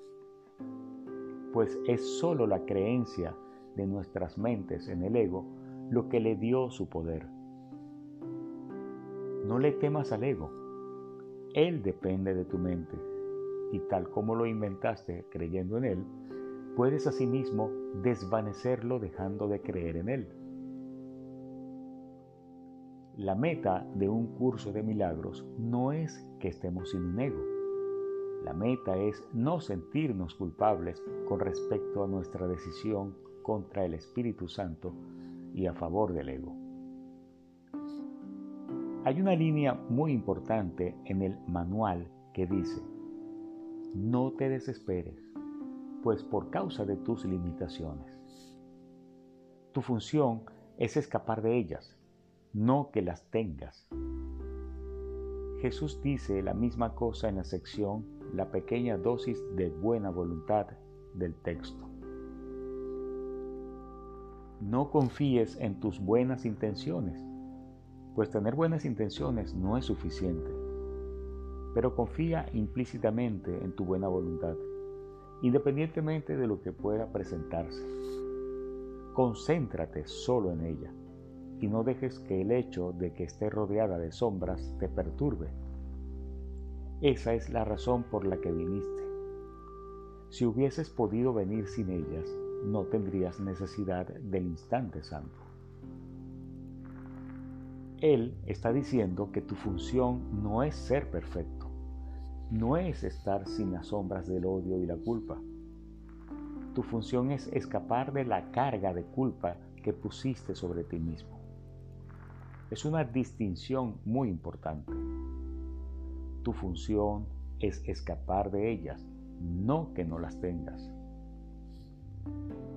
Pues es sólo la creencia de nuestras mentes en el ego lo que le dio su poder. No le temas al ego. Él depende de tu mente y tal como lo inventaste creyendo en él, puedes asimismo desvanecerlo dejando de creer en él. La meta de un curso de milagros no es que estemos sin un ego. La meta es no sentirnos culpables con respecto a nuestra decisión contra el Espíritu Santo y a favor del ego. Hay una línea muy importante en el manual que dice, no te desesperes, pues por causa de tus limitaciones. Tu función es escapar de ellas, no que las tengas. Jesús dice la misma cosa en la sección La pequeña dosis de buena voluntad del texto. No confíes en tus buenas intenciones, pues tener buenas intenciones no es suficiente, pero confía implícitamente en tu buena voluntad, independientemente de lo que pueda presentarse. Concéntrate solo en ella y no dejes que el hecho de que esté rodeada de sombras te perturbe. Esa es la razón por la que viniste. Si hubieses podido venir sin ellas, no tendrías necesidad del instante santo. Él está diciendo que tu función no es ser perfecto, no es estar sin las sombras del odio y la culpa. Tu función es escapar de la carga de culpa que pusiste sobre ti mismo. Es una distinción muy importante. Tu función es escapar de ellas, no que no las tengas.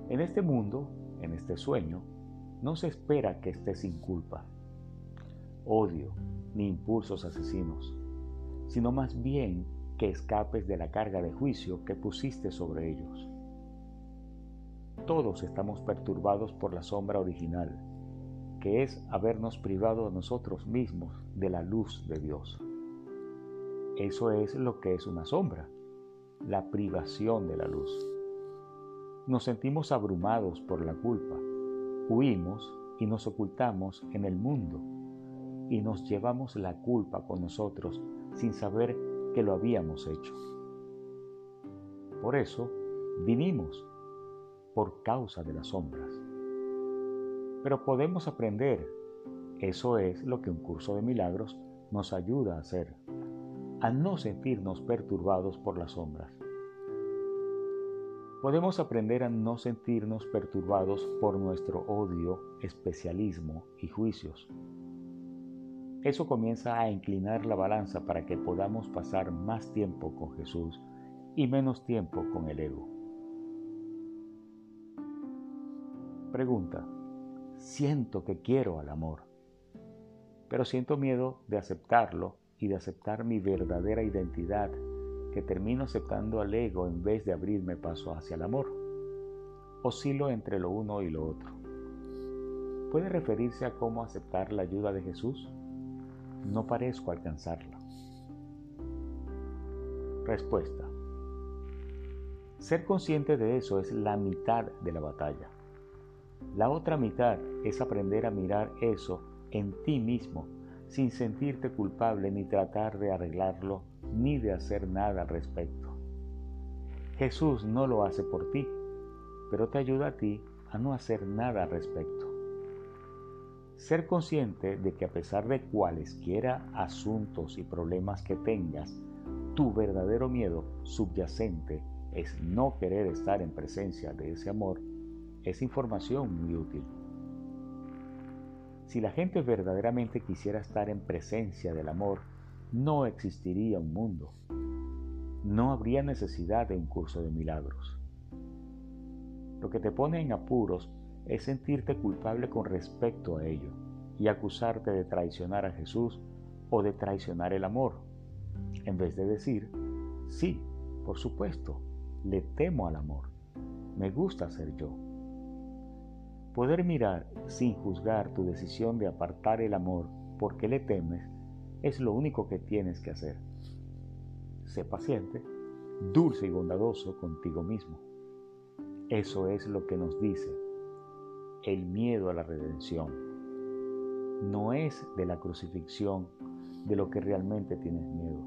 En este mundo, en este sueño, no se espera que estés sin culpa odio ni impulsos asesinos, sino más bien que escapes de la carga de juicio que pusiste sobre ellos. Todos estamos perturbados por la sombra original, es habernos privado a nosotros mismos de la luz de Dios. Eso es lo que es una sombra, la privación de la luz. Nos sentimos abrumados por la culpa, huimos y nos ocultamos en el mundo y nos llevamos la culpa con nosotros sin saber que lo habíamos hecho. Por eso vinimos, por causa de las sombras. Pero podemos aprender, eso es lo que un curso de milagros nos ayuda a hacer, a no sentirnos perturbados por las sombras. Podemos aprender a no sentirnos perturbados por nuestro odio, especialismo y juicios eso comienza a inclinar la balanza para que podamos pasar más tiempo con Jesús y menos tiempo con el ego. Pregunta, siento que quiero al amor, pero siento miedo de aceptarlo y de aceptar mi verdadera identidad, que termino aceptando al ego en vez de abrirme paso hacia el amor. Oscilo entre lo uno y lo otro. ¿Puede referirse a cómo aceptar la ayuda de Jesús? no parezco alcanzarla. Respuesta. Ser consciente de eso es la mitad de la batalla. La otra mitad es aprender a mirar eso en ti mismo sin sentirte culpable ni tratar de arreglarlo ni de hacer nada al respecto. Jesús no lo hace por ti, pero te ayuda a ti a no hacer nada al respecto. Ser consciente de que a pesar de cualesquiera asuntos y problemas que tengas, tu verdadero miedo subyacente es no querer estar en presencia de ese amor, es información muy útil. Si la gente verdaderamente quisiera estar en presencia del amor, no existiría un mundo. No habría necesidad de un curso de milagros. Lo que te pone en apuros es sentirte culpable con respecto a ello y acusarte de traicionar a Jesús o de traicionar el amor, en vez de decir, sí, por supuesto, le temo al amor, me gusta ser yo. Poder mirar sin juzgar tu decisión de apartar el amor porque le temes es lo único que tienes que hacer. Sé paciente, dulce y bondadoso contigo mismo. Eso es lo que nos dice el miedo a la redención. No es de la crucifixión de lo que realmente tienes miedo.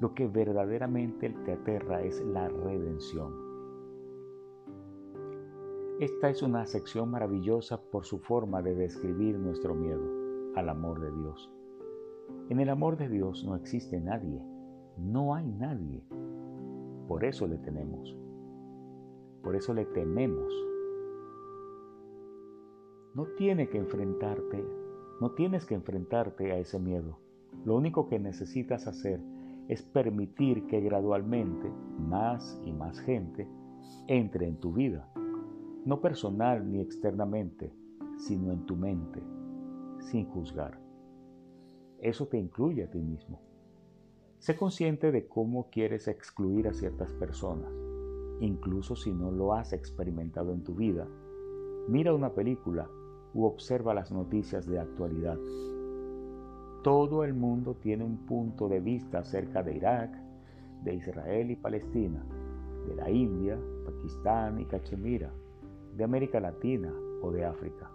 Lo que verdaderamente te aterra es la redención. Esta es una sección maravillosa por su forma de describir nuestro miedo al amor de Dios. En el amor de Dios no existe nadie, No hay nadie. Por eso le tenemos. Por eso le tememos. No tiene que enfrentarte, no tienes que enfrentarte a ese miedo. Lo único que necesitas hacer es permitir que gradualmente más y más gente entre en tu vida, no personal ni externamente, sino en tu mente, sin juzgar. Eso te incluye a ti mismo. Sé consciente de cómo quieres excluir a ciertas personas, incluso si no lo has experimentado en tu vida. Mira una película u observa las noticias de actualidad. Todo el mundo tiene un punto de vista acerca de Irak, de Israel y Palestina, de la India, Pakistán y Cachemira, de América Latina o de África.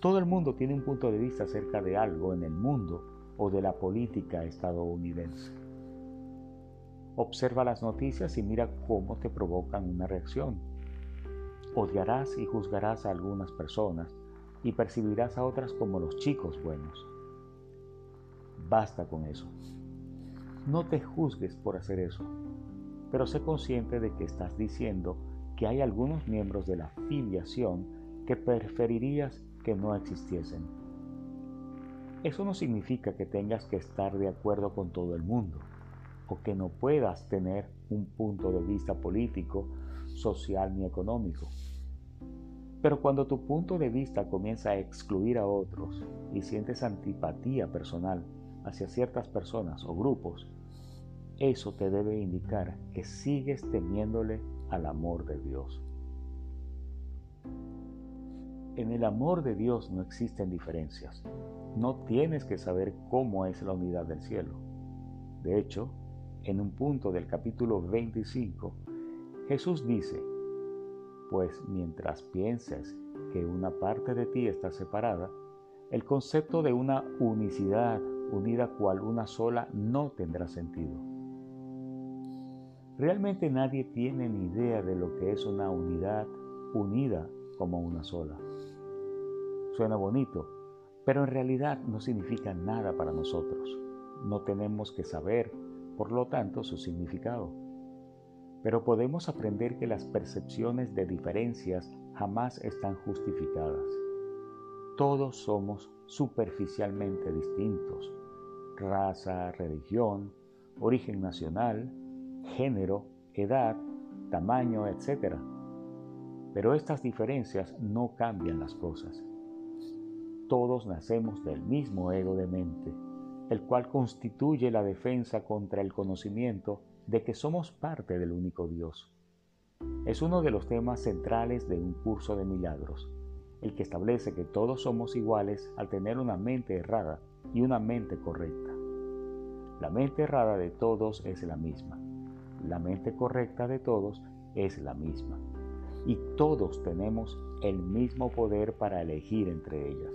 Todo el mundo tiene un punto de vista acerca de algo en el mundo o de la política estadounidense. Observa las noticias y mira cómo te provocan una reacción. Odiarás y juzgarás a algunas personas y percibirás a otras como los chicos buenos. Basta con eso. No te juzgues por hacer eso, pero sé consciente de que estás diciendo que hay algunos miembros de la filiación que preferirías que no existiesen. Eso no significa que tengas que estar de acuerdo con todo el mundo o que no puedas tener un punto de vista político, social ni económico. Pero cuando tu punto de vista comienza a excluir a otros y sientes antipatía personal hacia ciertas personas o grupos, eso te debe indicar que sigues temiéndole al amor de Dios. En el amor de Dios no existen diferencias. No tienes que saber cómo es la unidad del cielo. De hecho, en un punto del capítulo 25, Jesús dice, pues mientras pienses que una parte de ti está separada, el concepto de una unicidad unida cual una sola no tendrá sentido. Realmente nadie tiene ni idea de lo que es una unidad unida como una sola. Suena bonito, pero en realidad no significa nada para nosotros. No tenemos que saber, por lo tanto, su significado. Pero podemos aprender que las percepciones de diferencias jamás están justificadas. Todos somos superficialmente distintos. Raza, religión, origen nacional, género, edad, tamaño, etc. Pero estas diferencias no cambian las cosas todos nacemos del mismo ego de mente, el cual constituye la defensa contra el conocimiento de que somos parte del único Dios. Es uno de los temas centrales de un curso de milagros, el que establece que todos somos iguales al tener una mente errada y una mente correcta. La mente errada de todos es la misma, la mente correcta de todos es la misma, y todos tenemos el mismo poder para elegir entre ellas.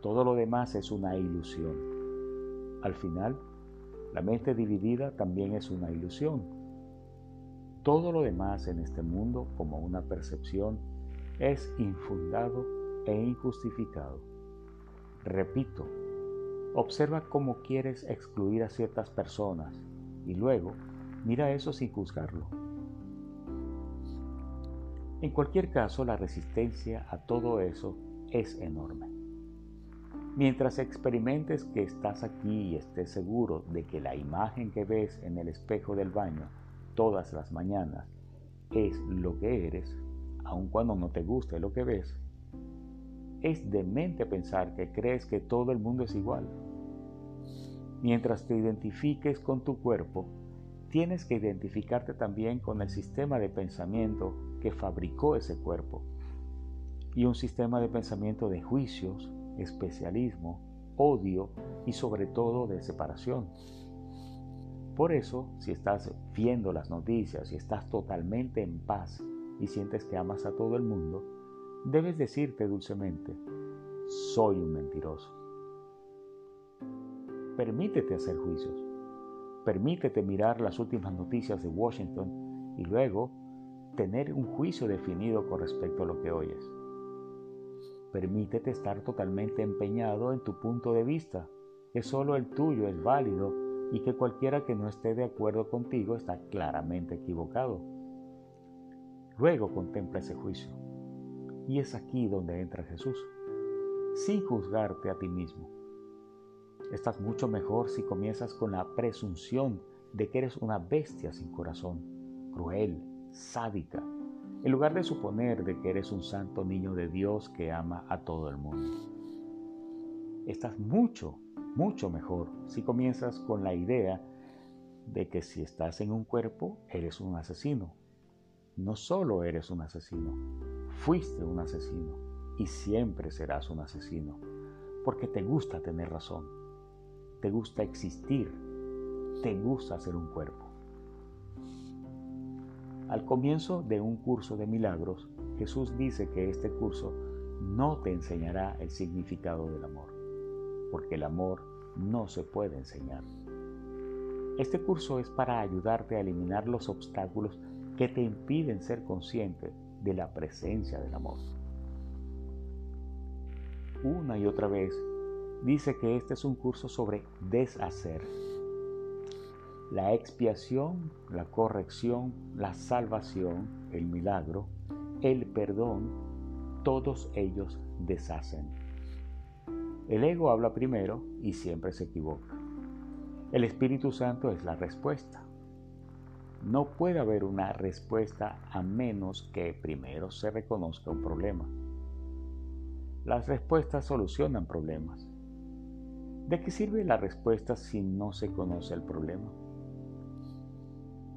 Todo lo demás es una ilusión. Al final, la mente dividida también es una ilusión. Todo lo demás en este mundo, como una percepción, es infundado e injustificado. Repito, observa cómo quieres excluir a ciertas personas y luego mira eso sin juzgarlo. En cualquier caso, la resistencia a todo eso es enorme. Mientras experimentes que estás aquí y estés seguro de que la imagen que ves en el espejo del baño todas las mañanas es lo que eres, aun cuando no te guste lo que ves, es demente pensar que crees que todo el mundo es igual. Mientras te identifiques con tu cuerpo, tienes que identificarte también con el sistema de pensamiento que fabricó ese cuerpo y un sistema de pensamiento de juicios, especialismo, odio y sobre todo de separación. Por eso, si estás viendo las noticias y estás totalmente en paz y sientes que amas a todo el mundo, debes decirte dulcemente, soy un mentiroso. Permítete hacer juicios. Permítete mirar las últimas noticias de Washington y luego tener un juicio definido con respecto a lo que oyes. Permítete estar totalmente empeñado en tu punto de vista, que solo el tuyo es válido y que cualquiera que no esté de acuerdo contigo está claramente equivocado. Luego contempla ese juicio. Y es aquí donde entra Jesús, sin juzgarte a ti mismo. Estás mucho mejor si comienzas con la presunción de que eres una bestia sin corazón, cruel, sádica, en lugar de suponer de que eres un santo niño de Dios que ama a todo el mundo. Estás mucho, mucho mejor si comienzas con la idea de que si estás en un cuerpo, eres un asesino. No solo eres un asesino, fuiste un asesino y siempre serás un asesino, porque te gusta tener razón, te gusta existir, te gusta ser un cuerpo. Al comienzo de un curso de milagros, Jesús dice que este curso no te enseñará el significado del amor porque el amor no se puede enseñar. Este curso es para ayudarte a eliminar los obstáculos que te impiden ser consciente de la presencia del amor. Una y otra vez dice que este es un curso sobre deshacer. La expiación, la corrección, la salvación, el milagro, el perdón, todos ellos deshacen. El ego habla primero y siempre se equivoca. El Espíritu Santo es la respuesta. No puede haber una respuesta a menos que primero se reconozca un problema. Las respuestas solucionan problemas. ¿De qué sirve la respuesta si no se conoce el problema?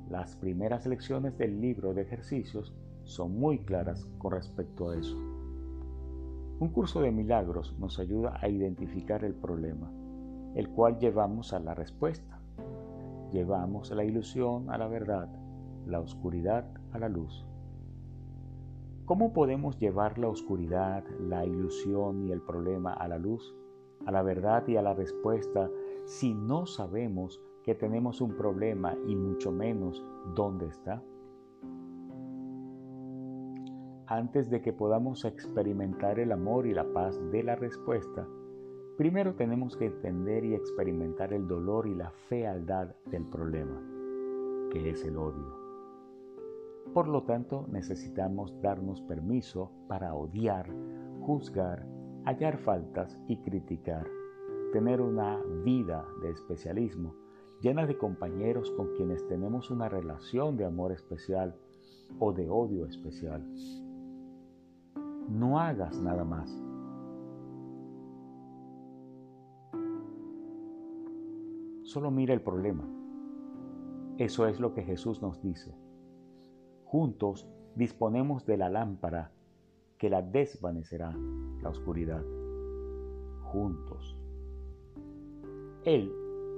Las primeras lecciones del libro de ejercicios son muy claras con respecto a eso. Un curso de milagros nos ayuda a identificar el problema, el cual llevamos a la respuesta. Llevamos la ilusión a la verdad, la oscuridad a la luz. ¿Cómo podemos llevar la oscuridad, la ilusión y el problema a la luz, a la verdad y a la respuesta si no sabemos que tenemos un problema y mucho menos dónde está? antes de que podamos experimentar el amor y la paz de la respuesta, primero tenemos que entender y experimentar el dolor y la fealdad del problema, que es el odio. Por lo tanto, necesitamos darnos permiso para odiar, juzgar, hallar faltas y criticar, tener una vida de especialismo llena de compañeros con quienes tenemos una relación de amor especial o de odio especial no hagas nada más. Solo mira el problema. Eso es lo que Jesús nos dice. Juntos disponemos de la lámpara que la desvanecerá la oscuridad. Juntos. Él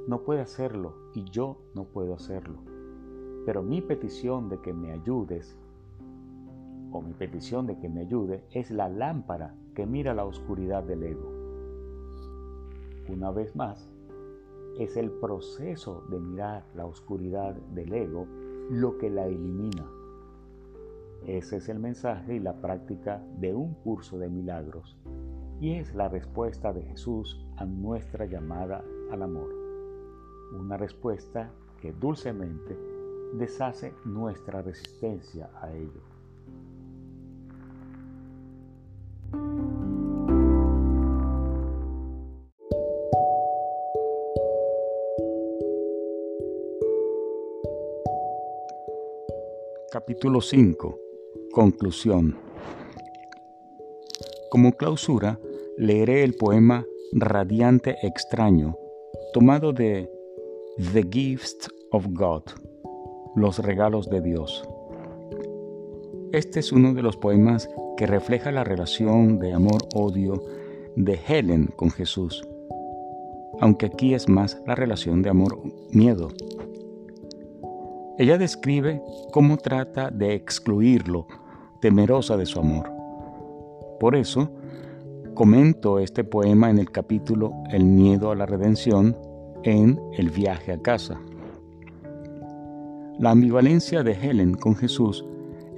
no puede hacerlo y yo no puedo hacerlo. Pero mi petición de que me ayudes o mi petición de que me ayude es la lámpara que mira la oscuridad del ego. Una vez más, es el proceso de mirar la oscuridad del ego lo que la elimina. Ese es el mensaje y la práctica de un curso de milagros y es la respuesta de Jesús a nuestra llamada al amor. Una respuesta que dulcemente deshace nuestra resistencia a ello. Capítulo 5. Conclusión. Como clausura, leeré el poema Radiante Extraño, tomado de The Gifts of God, Los Regalos de Dios. Este es uno de los poemas que refleja la relación de amor-odio de Helen con Jesús, aunque aquí es más la relación de amor-miedo ella describe cómo trata de excluirlo, temerosa de su amor. Por eso, comento este poema en el capítulo El miedo a la redención en El viaje a casa. La ambivalencia de Helen con Jesús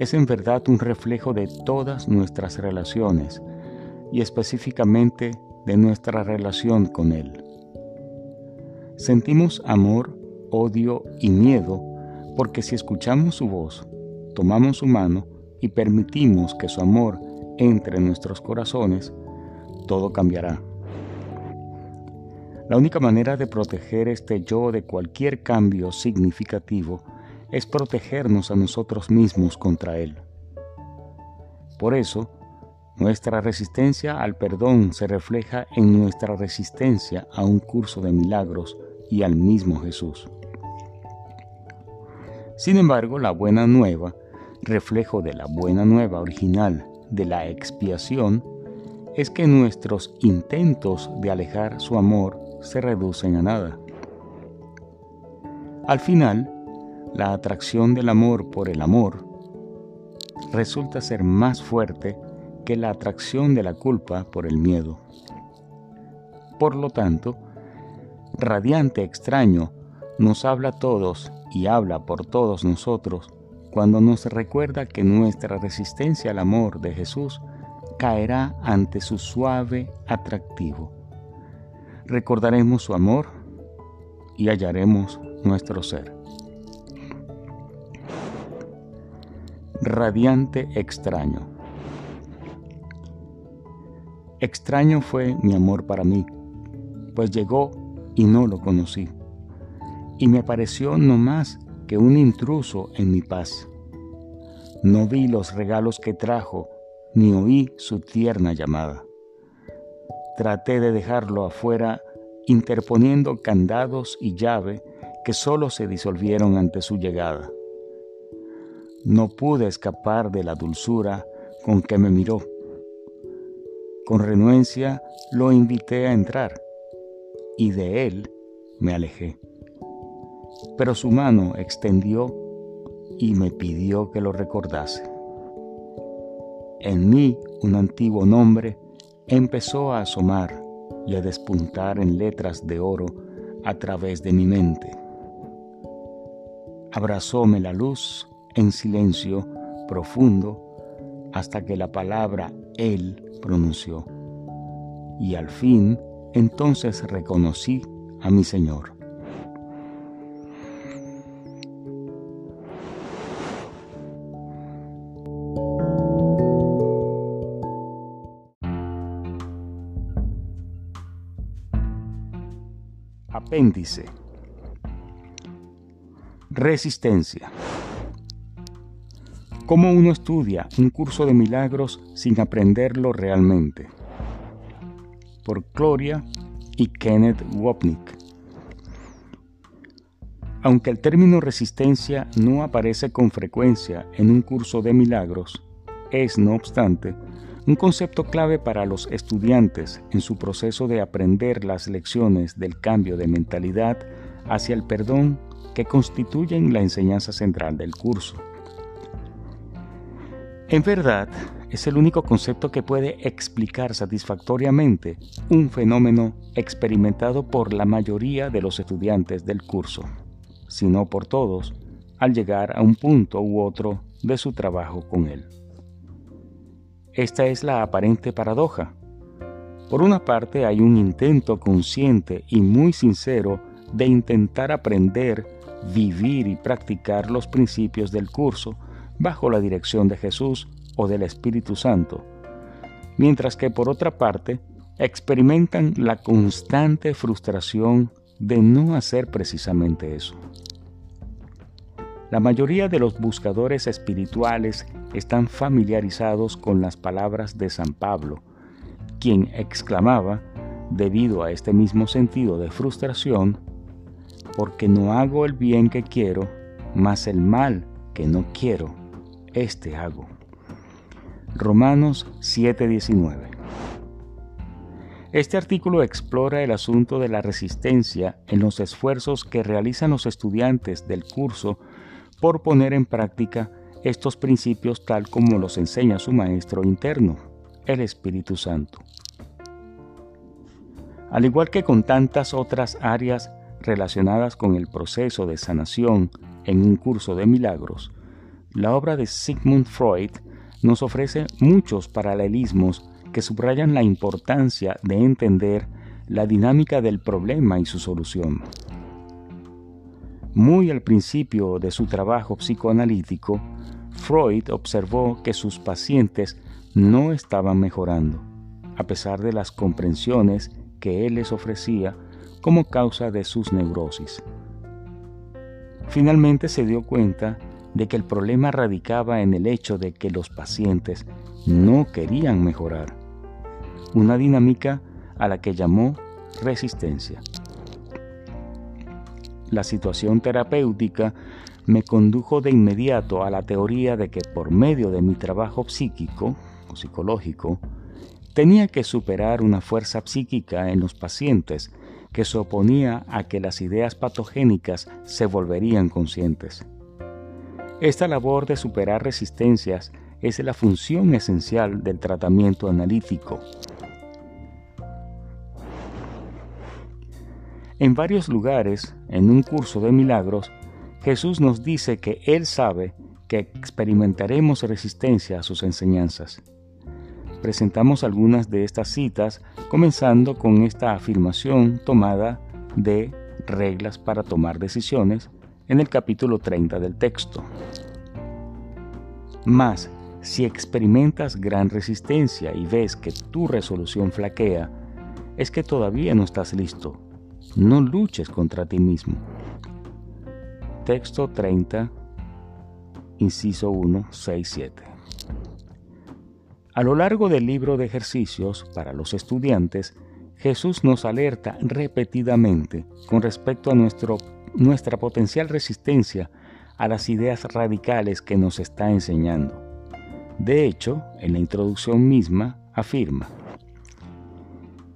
es en verdad un reflejo de todas nuestras relaciones y específicamente de nuestra relación con Él. Sentimos amor, odio y miedo porque si escuchamos su voz, tomamos su mano y permitimos que su amor entre en nuestros corazones, todo cambiará. La única manera de proteger este yo de cualquier cambio significativo es protegernos a nosotros mismos contra él. Por eso, nuestra resistencia al perdón se refleja en nuestra resistencia a un curso de milagros y al mismo Jesús. Sin embargo, la buena nueva, reflejo de la buena nueva original de la expiación, es que nuestros intentos de alejar su amor se reducen a nada. Al final, la atracción del amor por el amor resulta ser más fuerte que la atracción de la culpa por el miedo. Por lo tanto, radiante extraño nos habla a todos y habla por todos nosotros cuando nos recuerda que nuestra resistencia al amor de Jesús caerá ante su suave atractivo. Recordaremos su amor y hallaremos nuestro ser. Radiante extraño. Extraño fue mi amor para mí, pues llegó y no lo conocí, y me pareció no más que un intruso en mi paz. No vi los regalos que trajo, ni oí su tierna llamada. Traté de dejarlo afuera, interponiendo candados y llave que sólo se disolvieron ante su llegada. No pude escapar de la dulzura con que me miró. Con renuencia lo invité a entrar y de él me alejé. Pero su mano extendió y me pidió que lo recordase. En mí un antiguo nombre empezó a asomar y a despuntar en letras de oro a través de mi mente. Abrazóme la luz en silencio profundo hasta que la palabra Él pronunció. Y al fin entonces reconocí a mi Señor. Apéndice. Resistencia. ¿Cómo uno estudia un curso de milagros sin aprenderlo realmente? por Gloria y Kenneth Wapnick. Aunque el término resistencia no aparece con frecuencia en un curso de milagros, es, no obstante, un concepto clave para los estudiantes en su proceso de aprender las lecciones del cambio de mentalidad hacia el perdón que constituyen la enseñanza central del curso. En verdad, es el único concepto que puede explicar satisfactoriamente un fenómeno experimentado por la mayoría de los estudiantes del curso, si no por todos, al llegar a un punto u otro de su trabajo con él. Esta es la aparente paradoja. Por una parte hay un intento consciente y muy sincero de intentar aprender, vivir y practicar los principios del curso bajo la dirección de Jesús o del Espíritu Santo, mientras que por otra parte experimentan la constante frustración de no hacer precisamente eso. La mayoría de los buscadores espirituales están familiarizados con las palabras de San Pablo, quien exclamaba, debido a este mismo sentido de frustración, porque no hago el bien que quiero, mas el mal que no quiero, este hago. Romanos 7:19. Este artículo explora el asunto de la resistencia en los esfuerzos que realizan los estudiantes del curso por poner en práctica estos principios tal como los enseña su maestro interno, el Espíritu Santo. Al igual que con tantas otras áreas relacionadas con el proceso de sanación en un curso de milagros, la obra de Sigmund Freud nos ofrece muchos paralelismos que subrayan la importancia de entender la dinámica del problema y su solución. Muy al principio de su trabajo psicoanalítico, Freud observó que sus pacientes no estaban mejorando, a pesar de las comprensiones que él les ofrecía como causa de sus neurosis. Finalmente se dio cuenta de que el problema radicaba en el hecho de que los pacientes no querían mejorar, una dinámica a la que llamó resistencia. La situación terapéutica me condujo de inmediato a la teoría de que por medio de mi trabajo psíquico o psicológico, tenía que superar una fuerza psíquica en los pacientes que se oponía a que las ideas patogénicas se volverían conscientes. Esta labor de superar resistencias es la función esencial del tratamiento analítico. En varios lugares, en un curso de milagros, Jesús nos dice que Él sabe que experimentaremos resistencia a sus enseñanzas. Presentamos algunas de estas citas, comenzando con esta afirmación tomada de Reglas para tomar decisiones en el capítulo 30 del texto. Más, si experimentas gran resistencia y ves que tu resolución flaquea, es que todavía no estás listo. No luches contra ti mismo. Texto 30, inciso 1, 6, 7. A lo largo del libro de ejercicios para los estudiantes, Jesús nos alerta repetidamente con respecto a nuestro, nuestra potencial resistencia a las ideas radicales que nos está enseñando. De hecho, en la introducción misma afirma,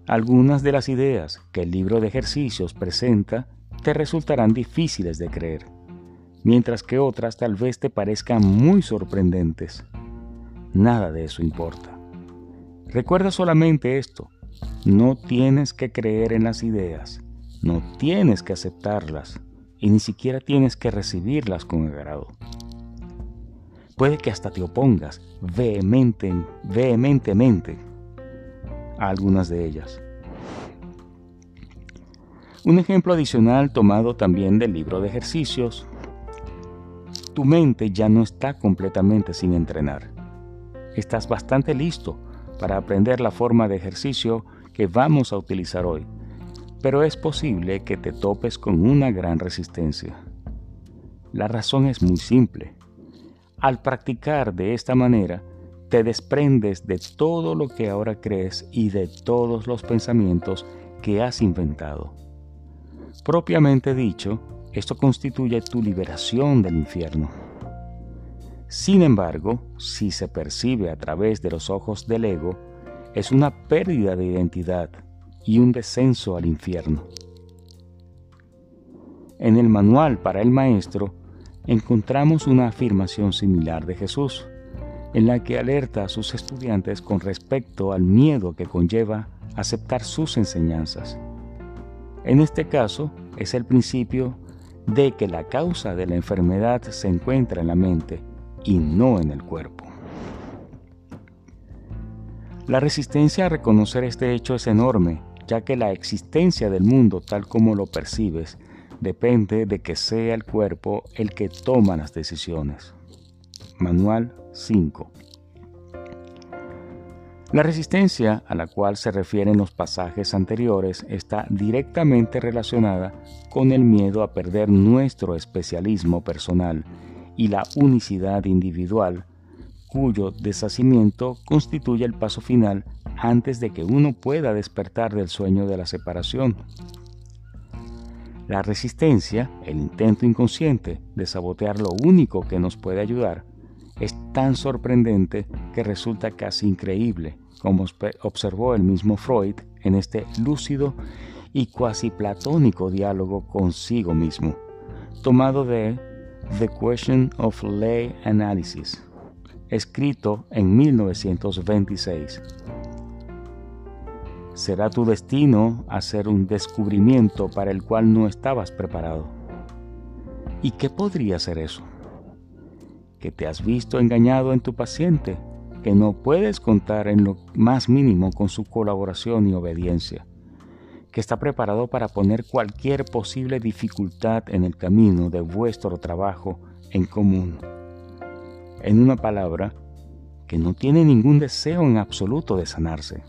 algunas de las ideas que el libro de ejercicios presenta te resultarán difíciles de creer, mientras que otras tal vez te parezcan muy sorprendentes. Nada de eso importa. Recuerda solamente esto, no tienes que creer en las ideas, no tienes que aceptarlas y ni siquiera tienes que recibirlas con agrado. Puede que hasta te opongas vehemente, vehementemente algunas de ellas. Un ejemplo adicional tomado también del libro de ejercicios. Tu mente ya no está completamente sin entrenar. Estás bastante listo para aprender la forma de ejercicio que vamos a utilizar hoy, pero es posible que te topes con una gran resistencia. La razón es muy simple. Al practicar de esta manera, te desprendes de todo lo que ahora crees y de todos los pensamientos que has inventado. Propiamente dicho, esto constituye tu liberación del infierno. Sin embargo, si se percibe a través de los ojos del ego, es una pérdida de identidad y un descenso al infierno. En el manual para el maestro encontramos una afirmación similar de Jesús, en la que alerta a sus estudiantes con respecto al miedo que conlleva aceptar sus enseñanzas. En este caso, es el principio de que la causa de la enfermedad se encuentra en la mente y no en el cuerpo. La resistencia a reconocer este hecho es enorme, ya que la existencia del mundo tal como lo percibes depende de que sea el cuerpo el que toma las decisiones. Manual 5. La resistencia a la cual se refieren los pasajes anteriores está directamente relacionada con el miedo a perder nuestro especialismo personal y la unicidad individual, cuyo deshacimiento constituye el paso final antes de que uno pueda despertar del sueño de la separación. La resistencia, el intento inconsciente de sabotear lo único que nos puede ayudar, es tan sorprendente que resulta casi increíble, como observó el mismo Freud en este lúcido y cuasi platónico diálogo consigo mismo, tomado de The Question of Lay Analysis, escrito en 1926. ¿Será tu destino hacer un descubrimiento para el cual no estabas preparado? ¿Y qué podría ser eso? Que te has visto engañado en tu paciente, que no puedes contar en lo más mínimo con su colaboración y obediencia, que está preparado para poner cualquier posible dificultad en el camino de vuestro trabajo en común. En una palabra, que no tiene ningún deseo en absoluto de sanarse.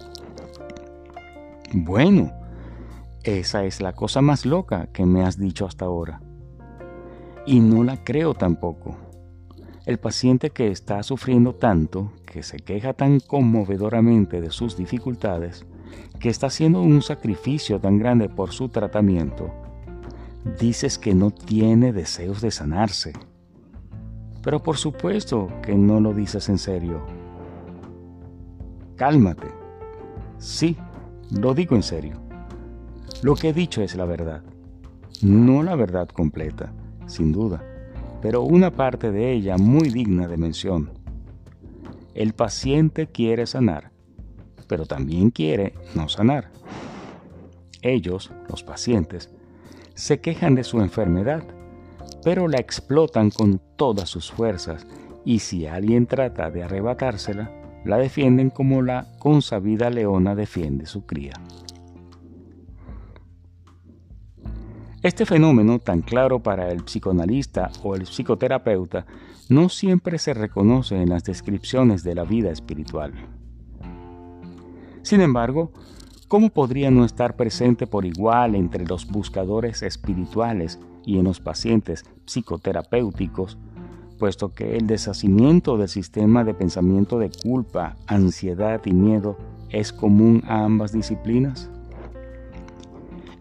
Bueno, esa es la cosa más loca que me has dicho hasta ahora. Y no la creo tampoco. El paciente que está sufriendo tanto, que se queja tan conmovedoramente de sus dificultades, que está haciendo un sacrificio tan grande por su tratamiento, dices que no tiene deseos de sanarse. Pero por supuesto que no lo dices en serio. Cálmate. Sí, lo digo en serio. Lo que he dicho es la verdad. No la verdad completa, sin duda, pero una parte de ella muy digna de mención. El paciente quiere sanar, pero también quiere no sanar. Ellos, los pacientes, se quejan de su enfermedad, pero la explotan con todas sus fuerzas y si alguien trata de arrebatársela, la defienden como la consabida leona defiende su cría. Este fenómeno, tan claro para el psicoanalista o el psicoterapeuta, no siempre se reconoce en las descripciones de la vida espiritual. Sin embargo, ¿cómo podría no estar presente por igual entre los buscadores espirituales y en los pacientes psicoterapéuticos, puesto que el deshacimiento del sistema de pensamiento de culpa, ansiedad y miedo es común a ambas disciplinas?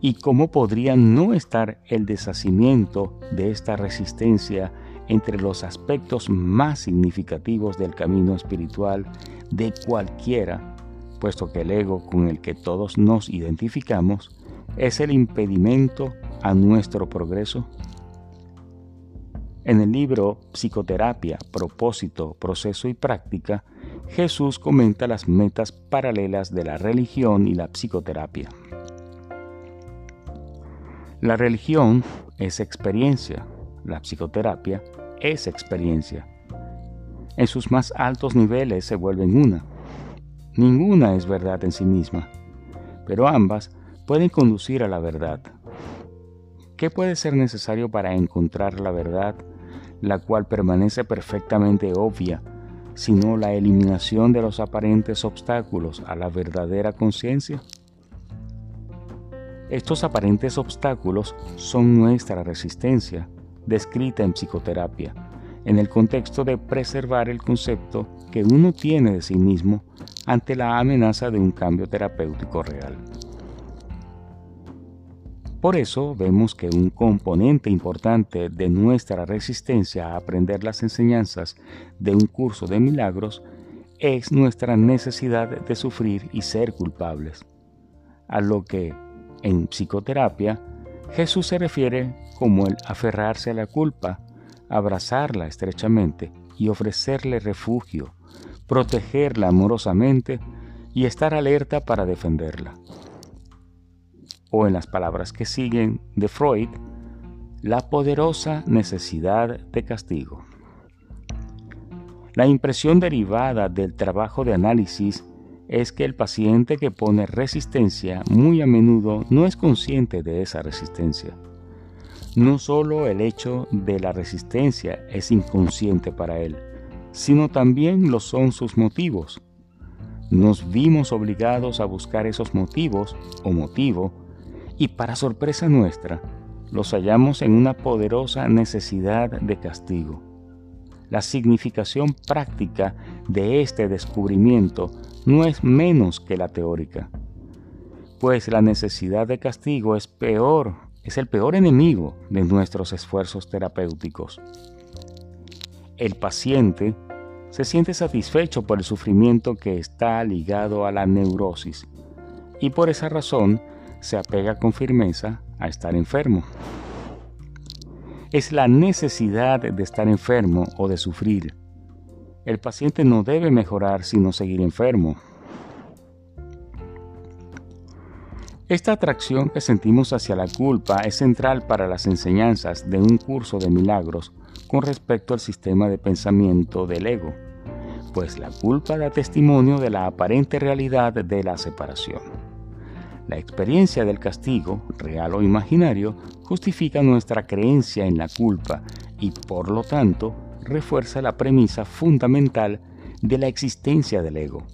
¿Y cómo podría no estar el deshacimiento de esta resistencia entre los aspectos más significativos del camino espiritual de cualquiera, puesto que el ego con el que todos nos identificamos es el impedimento a nuestro progreso? En el libro Psicoterapia, Propósito, Proceso y Práctica, Jesús comenta las metas paralelas de la religión y la psicoterapia. La religión es experiencia, la psicoterapia es experiencia. En sus más altos niveles se vuelven una. Ninguna es verdad en sí misma, pero ambas pueden conducir a la verdad. ¿Qué puede ser necesario para encontrar la verdad, la cual permanece perfectamente obvia, sino la eliminación de los aparentes obstáculos a la verdadera conciencia? Estos aparentes obstáculos son nuestra resistencia, descrita en psicoterapia, en el contexto de preservar el concepto que uno tiene de sí mismo ante la amenaza de un cambio terapéutico real. Por eso vemos que un componente importante de nuestra resistencia a aprender las enseñanzas de un curso de milagros es nuestra necesidad de sufrir y ser culpables, a lo que en psicoterapia, Jesús se refiere como el aferrarse a la culpa, abrazarla estrechamente y ofrecerle refugio, protegerla amorosamente y estar alerta para defenderla. O en las palabras que siguen de Freud, la poderosa necesidad de castigo. La impresión derivada del trabajo de análisis es que el paciente que pone resistencia muy a menudo no es consciente de esa resistencia. No solo el hecho de la resistencia es inconsciente para él, sino también lo son sus motivos. Nos vimos obligados a buscar esos motivos o motivo y para sorpresa nuestra, los hallamos en una poderosa necesidad de castigo. La significación práctica de este descubrimiento no es menos que la teórica, pues la necesidad de castigo es peor, es el peor enemigo de nuestros esfuerzos terapéuticos. El paciente se siente satisfecho por el sufrimiento que está ligado a la neurosis y por esa razón se apega con firmeza a estar enfermo. Es la necesidad de estar enfermo o de sufrir el paciente no debe mejorar sino seguir enfermo. Esta atracción que sentimos hacia la culpa es central para las enseñanzas de un curso de milagros con respecto al sistema de pensamiento del ego, pues la culpa da testimonio de la aparente realidad de la separación. La experiencia del castigo, real o imaginario, justifica nuestra creencia en la culpa y por lo tanto refuerza la premisa fundamental de la existencia del ego.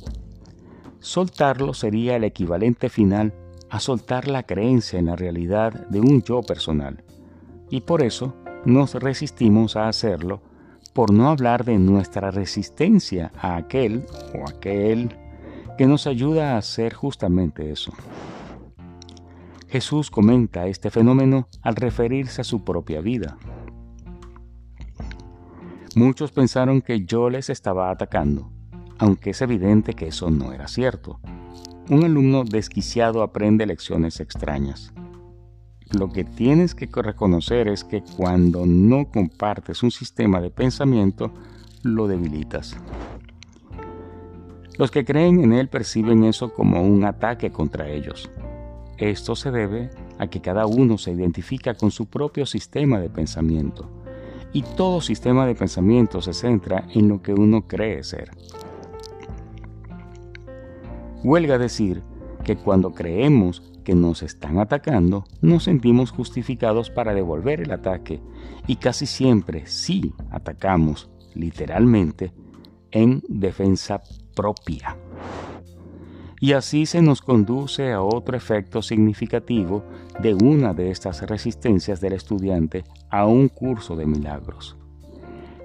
Soltarlo sería el equivalente final a soltar la creencia en la realidad de un yo personal, y por eso nos resistimos a hacerlo, por no hablar de nuestra resistencia a aquel o aquel que nos ayuda a hacer justamente eso. Jesús comenta este fenómeno al referirse a su propia vida. Muchos pensaron que yo les estaba atacando, aunque es evidente que eso no era cierto. Un alumno desquiciado aprende lecciones extrañas. Lo que tienes que reconocer es que cuando no compartes un sistema de pensamiento, lo debilitas. Los que creen en él perciben eso como un ataque contra ellos. Esto se debe a que cada uno se identifica con su propio sistema de pensamiento, y todo sistema de pensamiento se centra en lo que uno cree ser. Huelga decir que cuando creemos que nos están atacando, nos sentimos justificados para devolver el ataque y casi siempre sí atacamos, literalmente, en defensa propia y así se nos conduce a otro efecto significativo de una de estas resistencias del estudiante a un curso de milagros.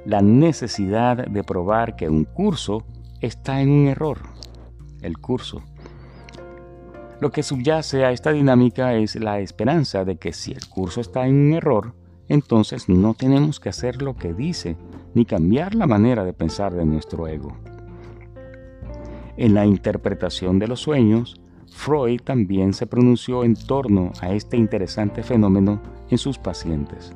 La necesidad de probar que un curso está en un error. El curso. Lo que subyace a esta dinámica es la esperanza de que si el curso está en un error, entonces no tenemos que hacer lo que dice, ni cambiar la manera de pensar de nuestro ego. En la interpretación de los sueños, Freud también se pronunció en torno a este interesante fenómeno en sus pacientes.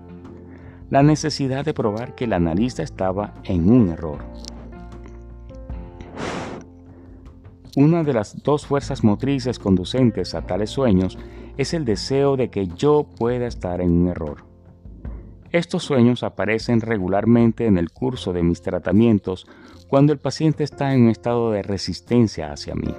La necesidad de probar que el analista estaba en un error. Una de las dos fuerzas motrices conducentes a tales sueños es el deseo de que yo pueda estar en un error. Estos sueños aparecen regularmente en el curso de mis tratamientos cuando el paciente está en un estado de resistencia hacia mí.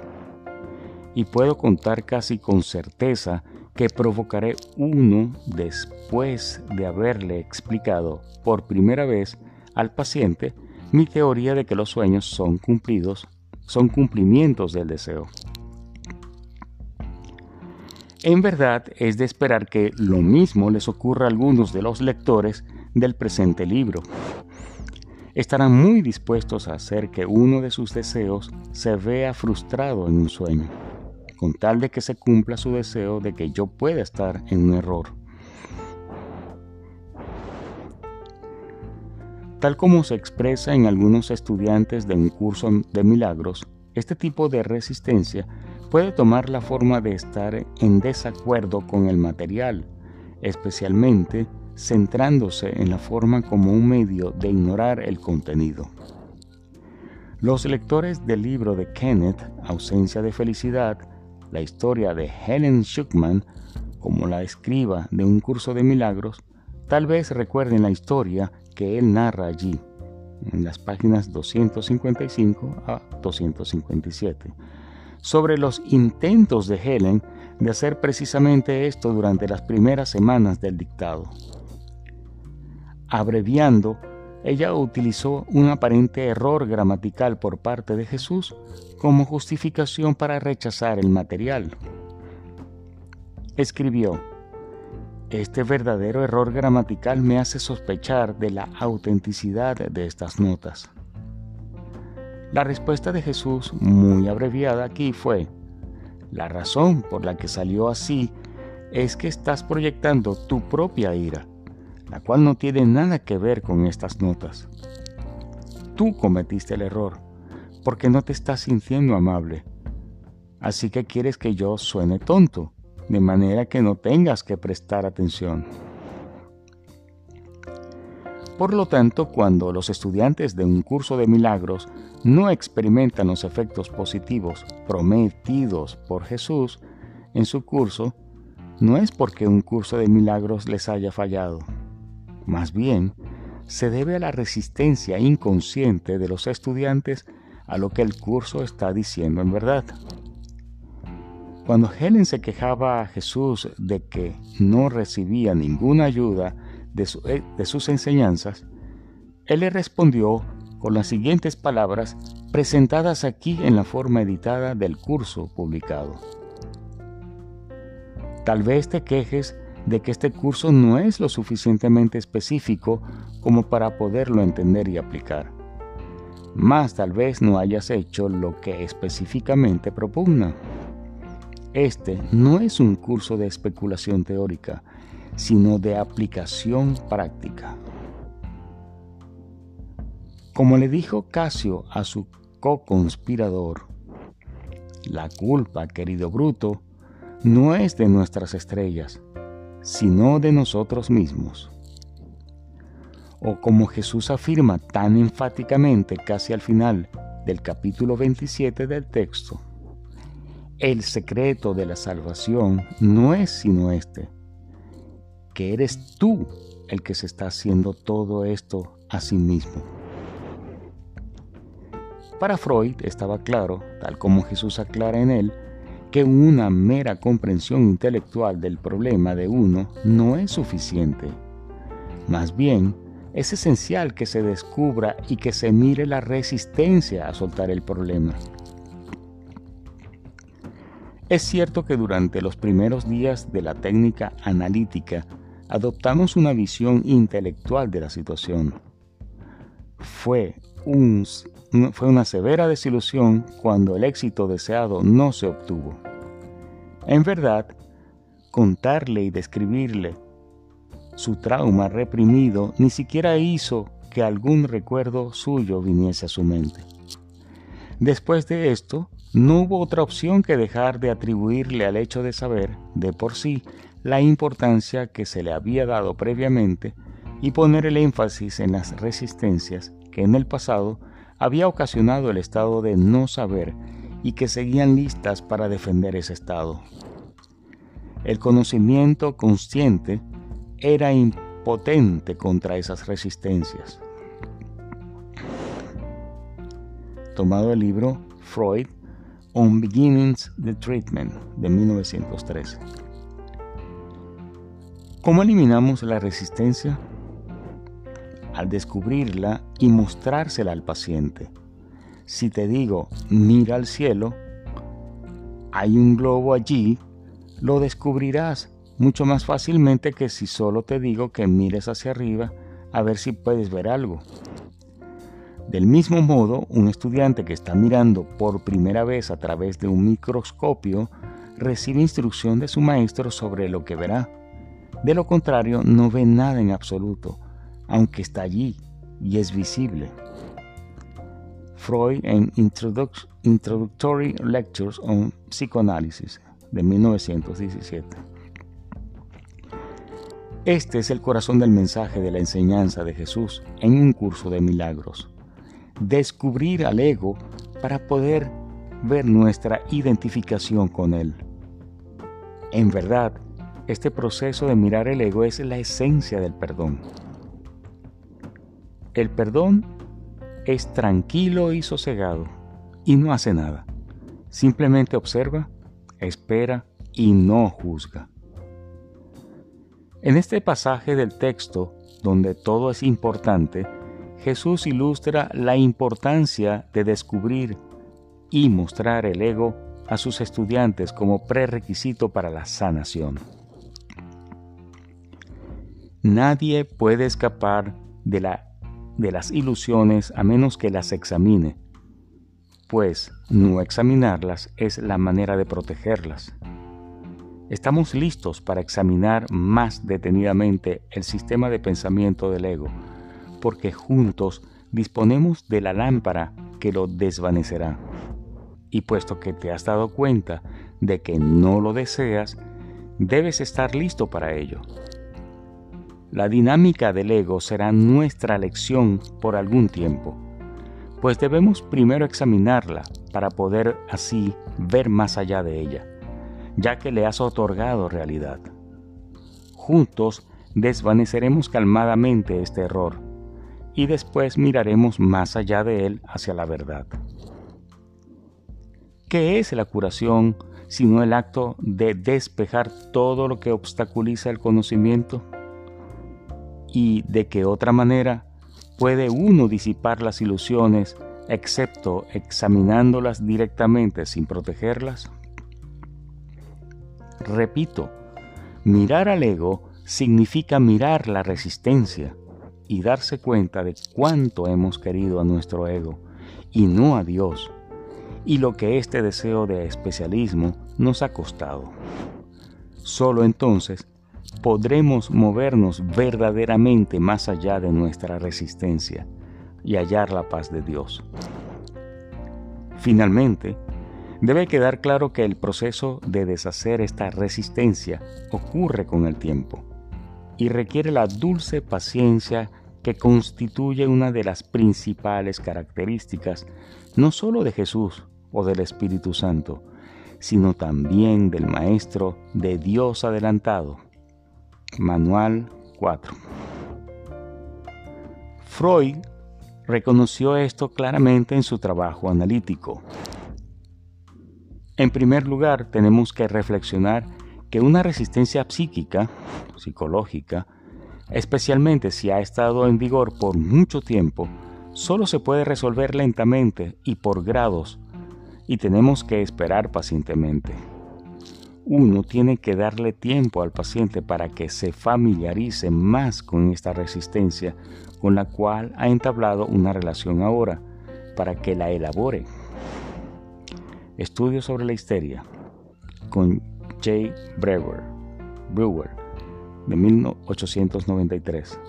Y puedo contar casi con certeza que provocaré uno después de haberle explicado por primera vez al paciente mi teoría de que los sueños son cumplidos, son cumplimientos del deseo. En verdad es de esperar que lo mismo les ocurra a algunos de los lectores del presente libro estarán muy dispuestos a hacer que uno de sus deseos se vea frustrado en un sueño, con tal de que se cumpla su deseo de que yo pueda estar en un error. Tal como se expresa en algunos estudiantes de un curso de milagros, este tipo de resistencia puede tomar la forma de estar en desacuerdo con el material, especialmente centrándose en la forma como un medio de ignorar el contenido. Los lectores del libro de Kenneth, Ausencia de Felicidad, la historia de Helen Schuckman, como la escriba de un curso de milagros, tal vez recuerden la historia que él narra allí, en las páginas 255 a 257, sobre los intentos de Helen de hacer precisamente esto durante las primeras semanas del dictado. Abreviando, ella utilizó un aparente error gramatical por parte de Jesús como justificación para rechazar el material. Escribió, este verdadero error gramatical me hace sospechar de la autenticidad de estas notas. La respuesta de Jesús, muy abreviada aquí, fue, la razón por la que salió así es que estás proyectando tu propia ira la cual no tiene nada que ver con estas notas. Tú cometiste el error, porque no te estás sintiendo amable. Así que quieres que yo suene tonto, de manera que no tengas que prestar atención. Por lo tanto, cuando los estudiantes de un curso de milagros no experimentan los efectos positivos prometidos por Jesús en su curso, no es porque un curso de milagros les haya fallado. Más bien, se debe a la resistencia inconsciente de los estudiantes a lo que el curso está diciendo en verdad. Cuando Helen se quejaba a Jesús de que no recibía ninguna ayuda de, eh, sus enseñanzas, él le respondió con las siguientes palabras presentadas aquí en la forma editada del curso publicado. Tal vez te quejes de que este curso no es lo suficientemente específico como para poderlo entender y aplicar. Más tal vez no hayas hecho lo que específicamente propugna. Este no es un curso de especulación teórica, sino de aplicación práctica. Como le dijo Casio a su co-conspirador, la culpa, querido Bruto, no es de nuestras estrellas, sino de nosotros mismos. O como Jesús afirma tan enfáticamente casi al final del capítulo 27 del texto, el secreto de la salvación no es sino este, que eres tú el que se está haciendo todo esto a sí mismo. Para Freud estaba claro, tal como Jesús aclara en él, que una mera comprensión intelectual del problema de uno no es suficiente. Más bien, es esencial que se descubra y que se mire la resistencia a soltar el problema. Es cierto que durante los primeros días de la técnica analítica adoptamos una visión intelectual de la situación. Fue, un, fue una severa desilusión cuando el éxito deseado no se obtuvo. En verdad, contarle y describirle su trauma reprimido ni siquiera hizo que algún recuerdo suyo viniese a su mente. Después de esto, no hubo otra opción que dejar de atribuirle al hecho de saber, de por sí, la importancia que se le había dado previamente y poner el énfasis en las resistencias que en el pasado había ocasionado el estado de no saber y que seguían listas para defender ese estado. El conocimiento consciente era impotente contra esas resistencias. Tomado del libro Freud On Beginnings the Treatment de 1913. ¿Cómo eliminamos la resistencia? Al descubrirla y mostrársela al paciente. Si te digo, mira al cielo, hay un globo allí, lo descubrirás mucho más fácilmente que si solo te digo que mires hacia arriba a ver si puedes ver algo. Del mismo modo, un estudiante que está mirando por primera vez a través de un microscopio recibe instrucción de su maestro sobre lo que verá. De lo contrario, no ve nada en absoluto, aunque está allí y es visible. Freud en Introductory Lectures on Psychoanalysis de 1917. Este es el corazón del mensaje de la enseñanza de Jesús en un curso de milagros. Descubrir al ego para poder ver nuestra identificación con él. En verdad, este proceso de mirar el ego es la esencia del perdón. El perdón es tranquilo y sosegado y no hace nada. Simplemente observa, espera y no juzga. En este pasaje del texto, donde todo es importante, Jesús ilustra la importancia de descubrir y mostrar el ego a sus estudiantes como prerequisito para la sanación. Nadie puede escapar de, la, de las ilusiones a menos que las examine, pues no examinarlas es la manera de protegerlas. Estamos listos para examinar más detenidamente el sistema de pensamiento del ego, porque juntos disponemos de la lámpara que lo desvanecerá. Y puesto que te has dado cuenta de que no lo deseas, debes estar listo para ello. La dinámica del ego será nuestra lección por algún tiempo, pues debemos primero examinarla para poder así ver más allá de ella, ya que le has otorgado realidad. Juntos desvaneceremos calmadamente este error y después miraremos más allá de él hacia la verdad. ¿Qué es la curación sino el acto de despejar todo lo que obstaculiza el conocimiento? ¿Y de qué otra manera puede uno disipar las ilusiones excepto examinándolas directamente sin protegerlas? Repito, mirar al ego significa mirar la resistencia y darse cuenta de cuánto hemos querido a nuestro ego y no a Dios, y lo que este deseo de especialismo nos ha costado. Solo entonces podremos movernos verdaderamente más allá de nuestra resistencia y hallar la paz de Dios. Finalmente, debe quedar claro que el proceso de deshacer esta resistencia ocurre con el tiempo y requiere la dulce paciencia que constituye una de las principales características no sólo de Jesús o del Espíritu Santo, sino también del Maestro de Dios adelantado. Manual 4. Freud reconoció esto claramente en su trabajo analítico. En primer lugar, tenemos que reflexionar que una resistencia psíquica, psicológica, especialmente si ha estado en vigor por mucho tiempo, solo se puede resolver lentamente y por grados, y tenemos que esperar pacientemente. Uno tiene que darle tiempo al paciente para que se familiarice más con esta resistencia con la cual ha entablado una relación ahora, para que la elabore. Estudio sobre la histeria con J. Brewer, Brewer de 1893.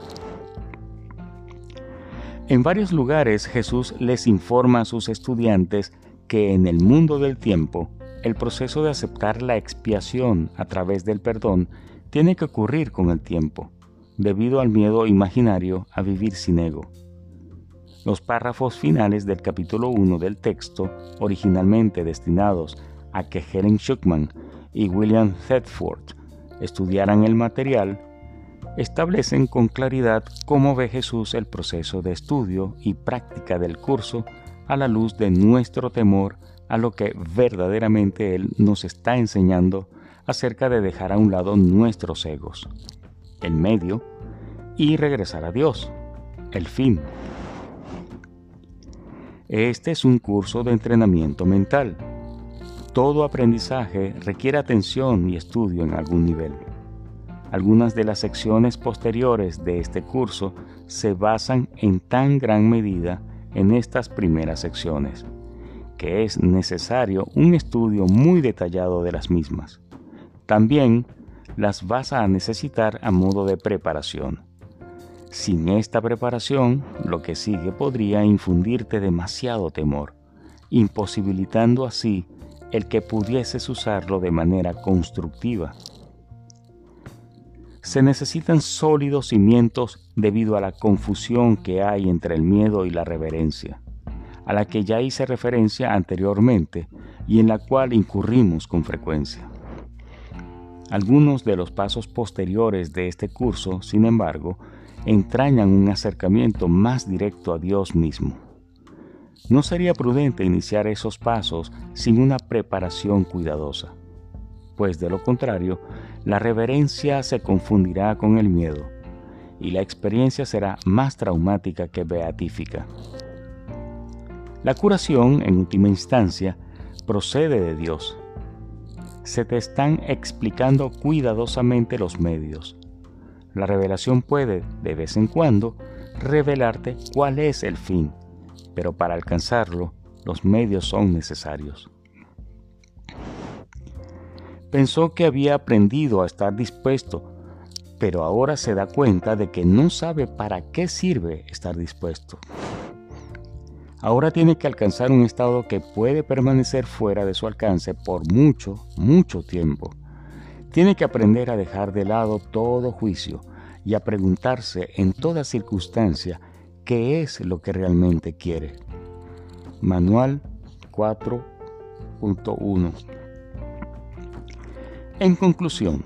En varios lugares Jesús les informa a sus estudiantes que en el mundo del tiempo el proceso de aceptar la expiación a través del perdón tiene que ocurrir con el tiempo, debido al miedo imaginario a vivir sin ego. Los párrafos finales del capítulo 1 del texto, originalmente destinados a que Helen Schuckman y William Thetford estudiaran el material, establecen con claridad cómo ve Jesús el proceso de estudio y práctica del curso a la luz de nuestro temor a lo que verdaderamente Él nos está enseñando acerca de dejar a un lado nuestros egos, el medio, y regresar a Dios, el fin. Este es un curso de entrenamiento mental todo aprendizaje requiere atención y estudio en algún nivel. Algunas de las secciones posteriores de este curso se basan en tan gran medida en estas primeras secciones, que es necesario un estudio muy detallado de las mismas. También las vas a necesitar a modo de preparación. Sin esta preparación, lo que sigue podría infundirte demasiado temor, imposibilitando así el que pudieses usarlo de manera constructiva. Se necesitan sólidos cimientos debido a la confusión que hay entre el miedo y la reverencia, a la que ya hice referencia anteriormente y en la cual incurrimos con frecuencia. Algunos de los pasos posteriores de este curso, sin embargo, entrañan un acercamiento más directo a Dios mismo. No sería prudente iniciar esos pasos sin una preparación cuidadosa, pues de lo contrario, la reverencia se confundirá con el miedo y la experiencia será más traumática que beatífica. La curación, en última instancia, procede de Dios. Se te están explicando cuidadosamente los medios. La revelación puede, de vez en cuando, revelarte cuál es el fin pero para alcanzarlo los medios son necesarios. Pensó que había aprendido a estar dispuesto, pero ahora se da cuenta de que no sabe para qué sirve estar dispuesto. Ahora tiene que alcanzar un estado que puede permanecer fuera de su alcance por mucho, mucho tiempo. Tiene que aprender a dejar de lado todo juicio y a preguntarse en toda circunstancia qué es lo que realmente quiere. Manual 4.1 En conclusión,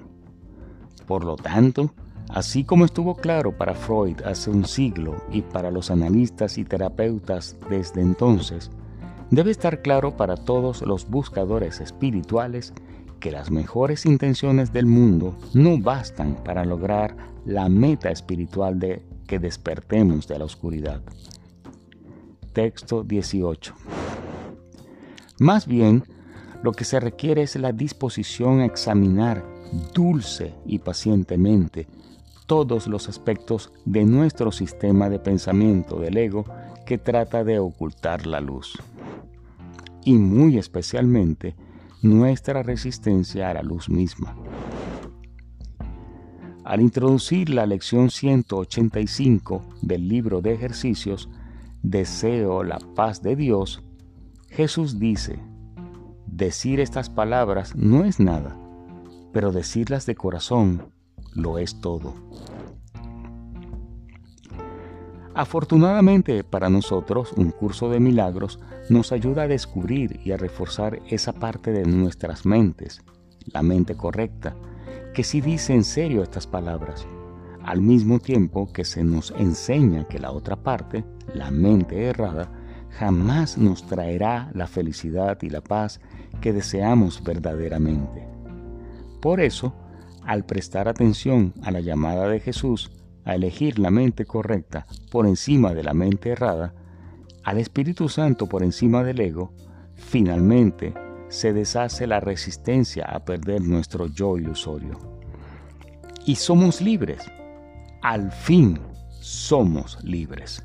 por lo tanto, así como estuvo claro para Freud hace un siglo y para los analistas y terapeutas desde entonces, Debe estar claro para todos los buscadores espirituales que las mejores intenciones del mundo no bastan para lograr la meta espiritual de que despertemos de la oscuridad. Texto 18. Más bien, lo que se requiere es la disposición a examinar dulce y pacientemente todos los aspectos de nuestro sistema de pensamiento del ego que trata de ocultar la luz. Y muy especialmente nuestra resistencia a la luz misma. Al introducir la lección 185 del libro de ejercicios, Deseo la paz de Dios, Jesús dice, decir estas palabras no es nada, pero decirlas de corazón lo es todo. Afortunadamente para nosotros, un curso de milagros nos ayuda a descubrir y a reforzar esa parte de nuestras mentes, la mente correcta, que sí dice en serio estas palabras, al mismo tiempo que se nos enseña que la otra parte, la mente errada, jamás nos traerá la felicidad y la paz que deseamos verdaderamente. Por eso, al prestar atención a la llamada de Jesús, a elegir la mente correcta por encima de la mente errada, al Espíritu Santo por encima del ego, finalmente se deshace la resistencia a perder nuestro yo ilusorio. Y somos libres. Al fin somos libres.